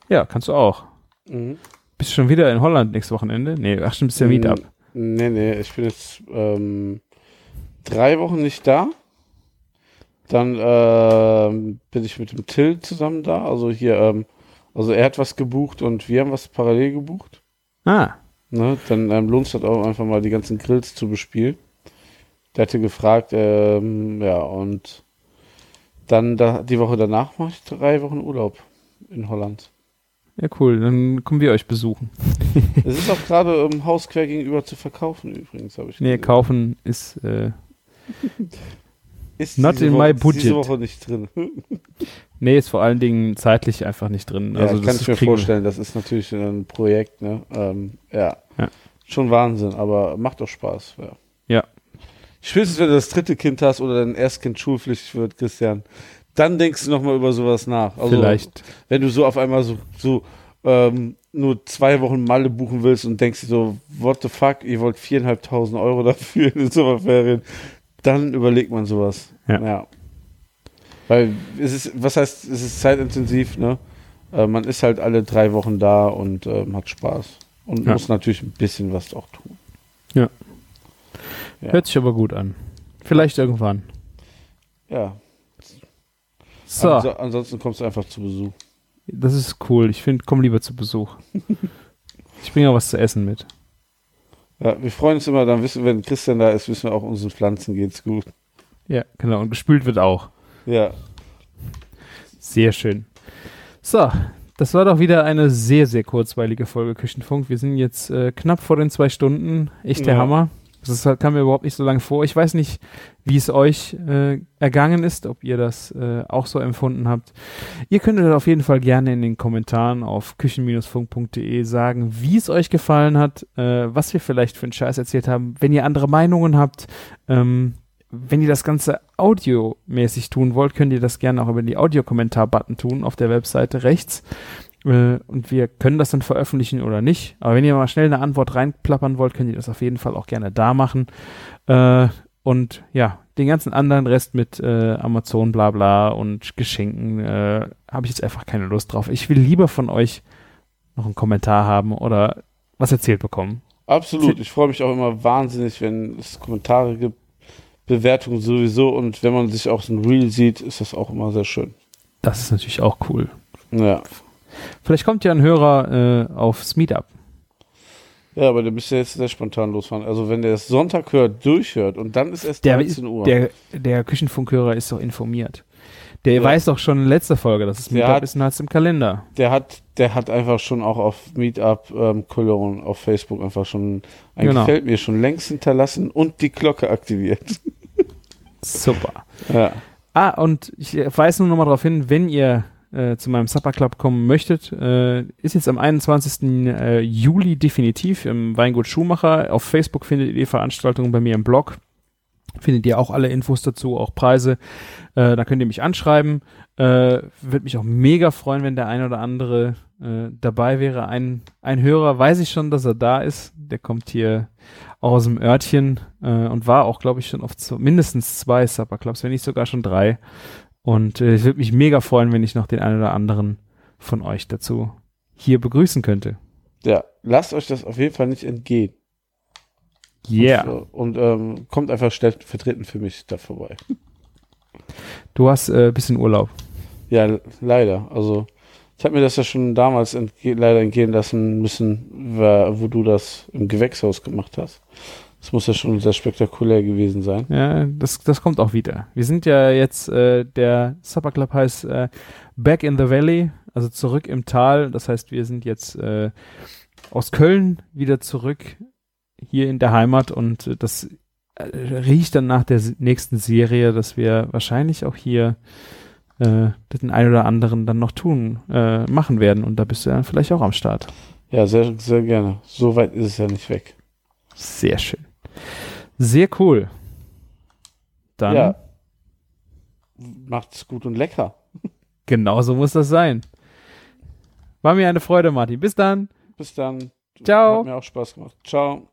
Ja, kannst du auch. Mhm. Bist du schon wieder in Holland nächstes Wochenende? Nee, ach stimmt, bist ja Meetup. Nee, nee, ich bin jetzt ähm, drei Wochen nicht da. Dann ähm, bin ich mit dem Till zusammen da. Also hier, ähm, also er hat was gebucht und wir haben was parallel gebucht. Ah, Ne? Dann ähm, lohnt es halt auch einfach mal die ganzen Grills zu bespielen. Der hatte gefragt, ähm, ja, und dann da, die Woche danach mache ich drei Wochen Urlaub in Holland. ja cool, dann kommen wir euch besuchen. Es ist auch gerade im Haus quer gegenüber zu verkaufen übrigens, habe ich Nee, gesehen. kaufen ist, äh, Ist not diese in Woche, my ist Diese budget. Woche nicht drin. nee, ist vor allen Dingen zeitlich einfach nicht drin. Ja, also kann ich mir vorstellen. Das ist natürlich ein Projekt, ne? Ähm, ja. Ja. Schon Wahnsinn, aber macht doch Spaß. Ja. Ja. Spätestens, wenn du das dritte Kind hast oder dein Erstkind schulpflichtig wird, Christian, dann denkst du nochmal über sowas nach. Also, Vielleicht. Wenn du so auf einmal so, so ähm, nur zwei Wochen Malle buchen willst und denkst dir so, what the fuck, ihr wollt viereinhalbtausend Euro dafür in den Sommerferien, dann überlegt man sowas. Ja. Weil es ist, was heißt, es ist zeitintensiv, ne? Äh, man ist halt alle drei Wochen da und ähm, hat Spaß. Und Ja. muss natürlich ein bisschen was auch tun. Ja. Ja. Hört sich aber gut an. Vielleicht irgendwann. Ja. So, Anso ansonsten kommst du einfach zu Besuch. das ist cool. Ich finde, komm lieber zu Besuch. Ich bringe auch was zu essen mit. Ja, wir freuen uns immer, dann wissen, wenn Christian da ist, wissen wir auch, unseren Pflanzen geht's gut. Ja, genau. Und gespült wird auch. Ja. Sehr schön. So, das war doch wieder eine sehr, sehr kurzweilige Folge Küchenfunk. Wir sind jetzt äh, knapp vor den zwei Stunden. Echt der Ja. Hammer. Das halt- kam mir überhaupt nicht so lange vor. Ich weiß nicht, wie es euch äh, ergangen ist, ob ihr das äh, auch so empfunden habt. Ihr könntet auf jeden Fall gerne in den Kommentaren auf küchen-funk.de sagen, wie es euch gefallen hat, äh, was wir vielleicht für einen Scheiß erzählt haben. Wenn ihr andere Meinungen habt, ähm, wenn ihr das Ganze audiomäßig tun wollt, könnt ihr das gerne auch über die Audiokommentar-Button tun auf der Webseite rechts. Und wir können das dann veröffentlichen oder nicht. Aber wenn ihr mal schnell eine Antwort reinplappern wollt, könnt ihr das auf jeden Fall auch gerne da machen. Äh, und ja, den ganzen anderen Rest mit äh, Amazon, bla bla und Geschenken äh, habe ich jetzt einfach keine Lust drauf. Ich will lieber von euch noch einen Kommentar haben oder was erzählt bekommen. Absolut. Ich freue mich auch immer wahnsinnig, wenn es Kommentare gibt, Bewertungen sowieso und wenn man sich auch so ein Reel sieht, ist das auch immer sehr schön. Das ist natürlich auch cool. Ja. Vielleicht kommt ja ein Hörer äh, aufs Meetup. Ja, aber der müsste jetzt sehr spontan losfahren. Also wenn der es Sonntag hört, durchhört und dann ist es Der, 13 Uhr. der, der Küchenfunkhörer ist doch informiert. Der Ja. weiß doch schon in letzter Folge, dass es Meetup hat- ist und hat es im Kalender. der hat, der hat einfach schon auch auf Meetup ähm, Cologne auf Facebook einfach schon ein Genau. Gefällt mir schon längst hinterlassen und die Glocke aktiviert. Super. ja. Ah, und ich weise nur noch mal darauf hin, wenn ihr äh, zu meinem Supper Club kommen möchtet, äh, ist jetzt am 21. Äh, Juli definitiv im Weingut Schumacher. Auf Facebook findet ihr die Veranstaltung bei mir im Blog. Findet ihr auch alle Infos dazu, auch Preise. Äh, da könnt ihr mich anschreiben. Äh, Würde mich auch mega freuen, wenn der ein oder andere äh, dabei wäre. Ein, ein Hörer weiß ich schon, dass er da ist. Der kommt hier aus dem Örtchen äh, und war auch, glaube ich, schon auf mindestens zwei Supper Clubs, wenn nicht sogar schon drei. Und äh, ich würde mich mega freuen, wenn ich noch den einen oder anderen von euch dazu hier begrüßen könnte. ja, lasst euch das auf jeden Fall nicht entgehen. Yeah. Und, ähm, kommt einfach stellvertretend für mich da vorbei. Du hast äh, bisschen Urlaub. Ja, leider. Also ich habe mir das ja schon damals entge leider entgehen lassen müssen, wo du das im Gewächshaus gemacht hast. Das muss ja schon sehr spektakulär gewesen sein. Ja, das, das kommt auch wieder. Wir sind ja jetzt, äh, der Supper Club heißt äh, Back in the Valley, also zurück im Tal. Das heißt, wir sind jetzt äh, aus Köln wieder zurück hier in der Heimat und äh, das äh, riecht dann nach der nächsten Serie, dass wir wahrscheinlich auch hier äh, den einen oder anderen dann noch tun, äh, machen werden. Und da bist du dann vielleicht auch am Start. Ja, sehr, sehr gerne. So weit ist es ja nicht weg. Sehr schön. Sehr cool. Dann Ja. Macht's gut und lecker. Genau so muss das sein. War mir eine Freude, Martin. Bis dann. Bis dann. Ciao. Hat mir auch Spaß gemacht. Ciao.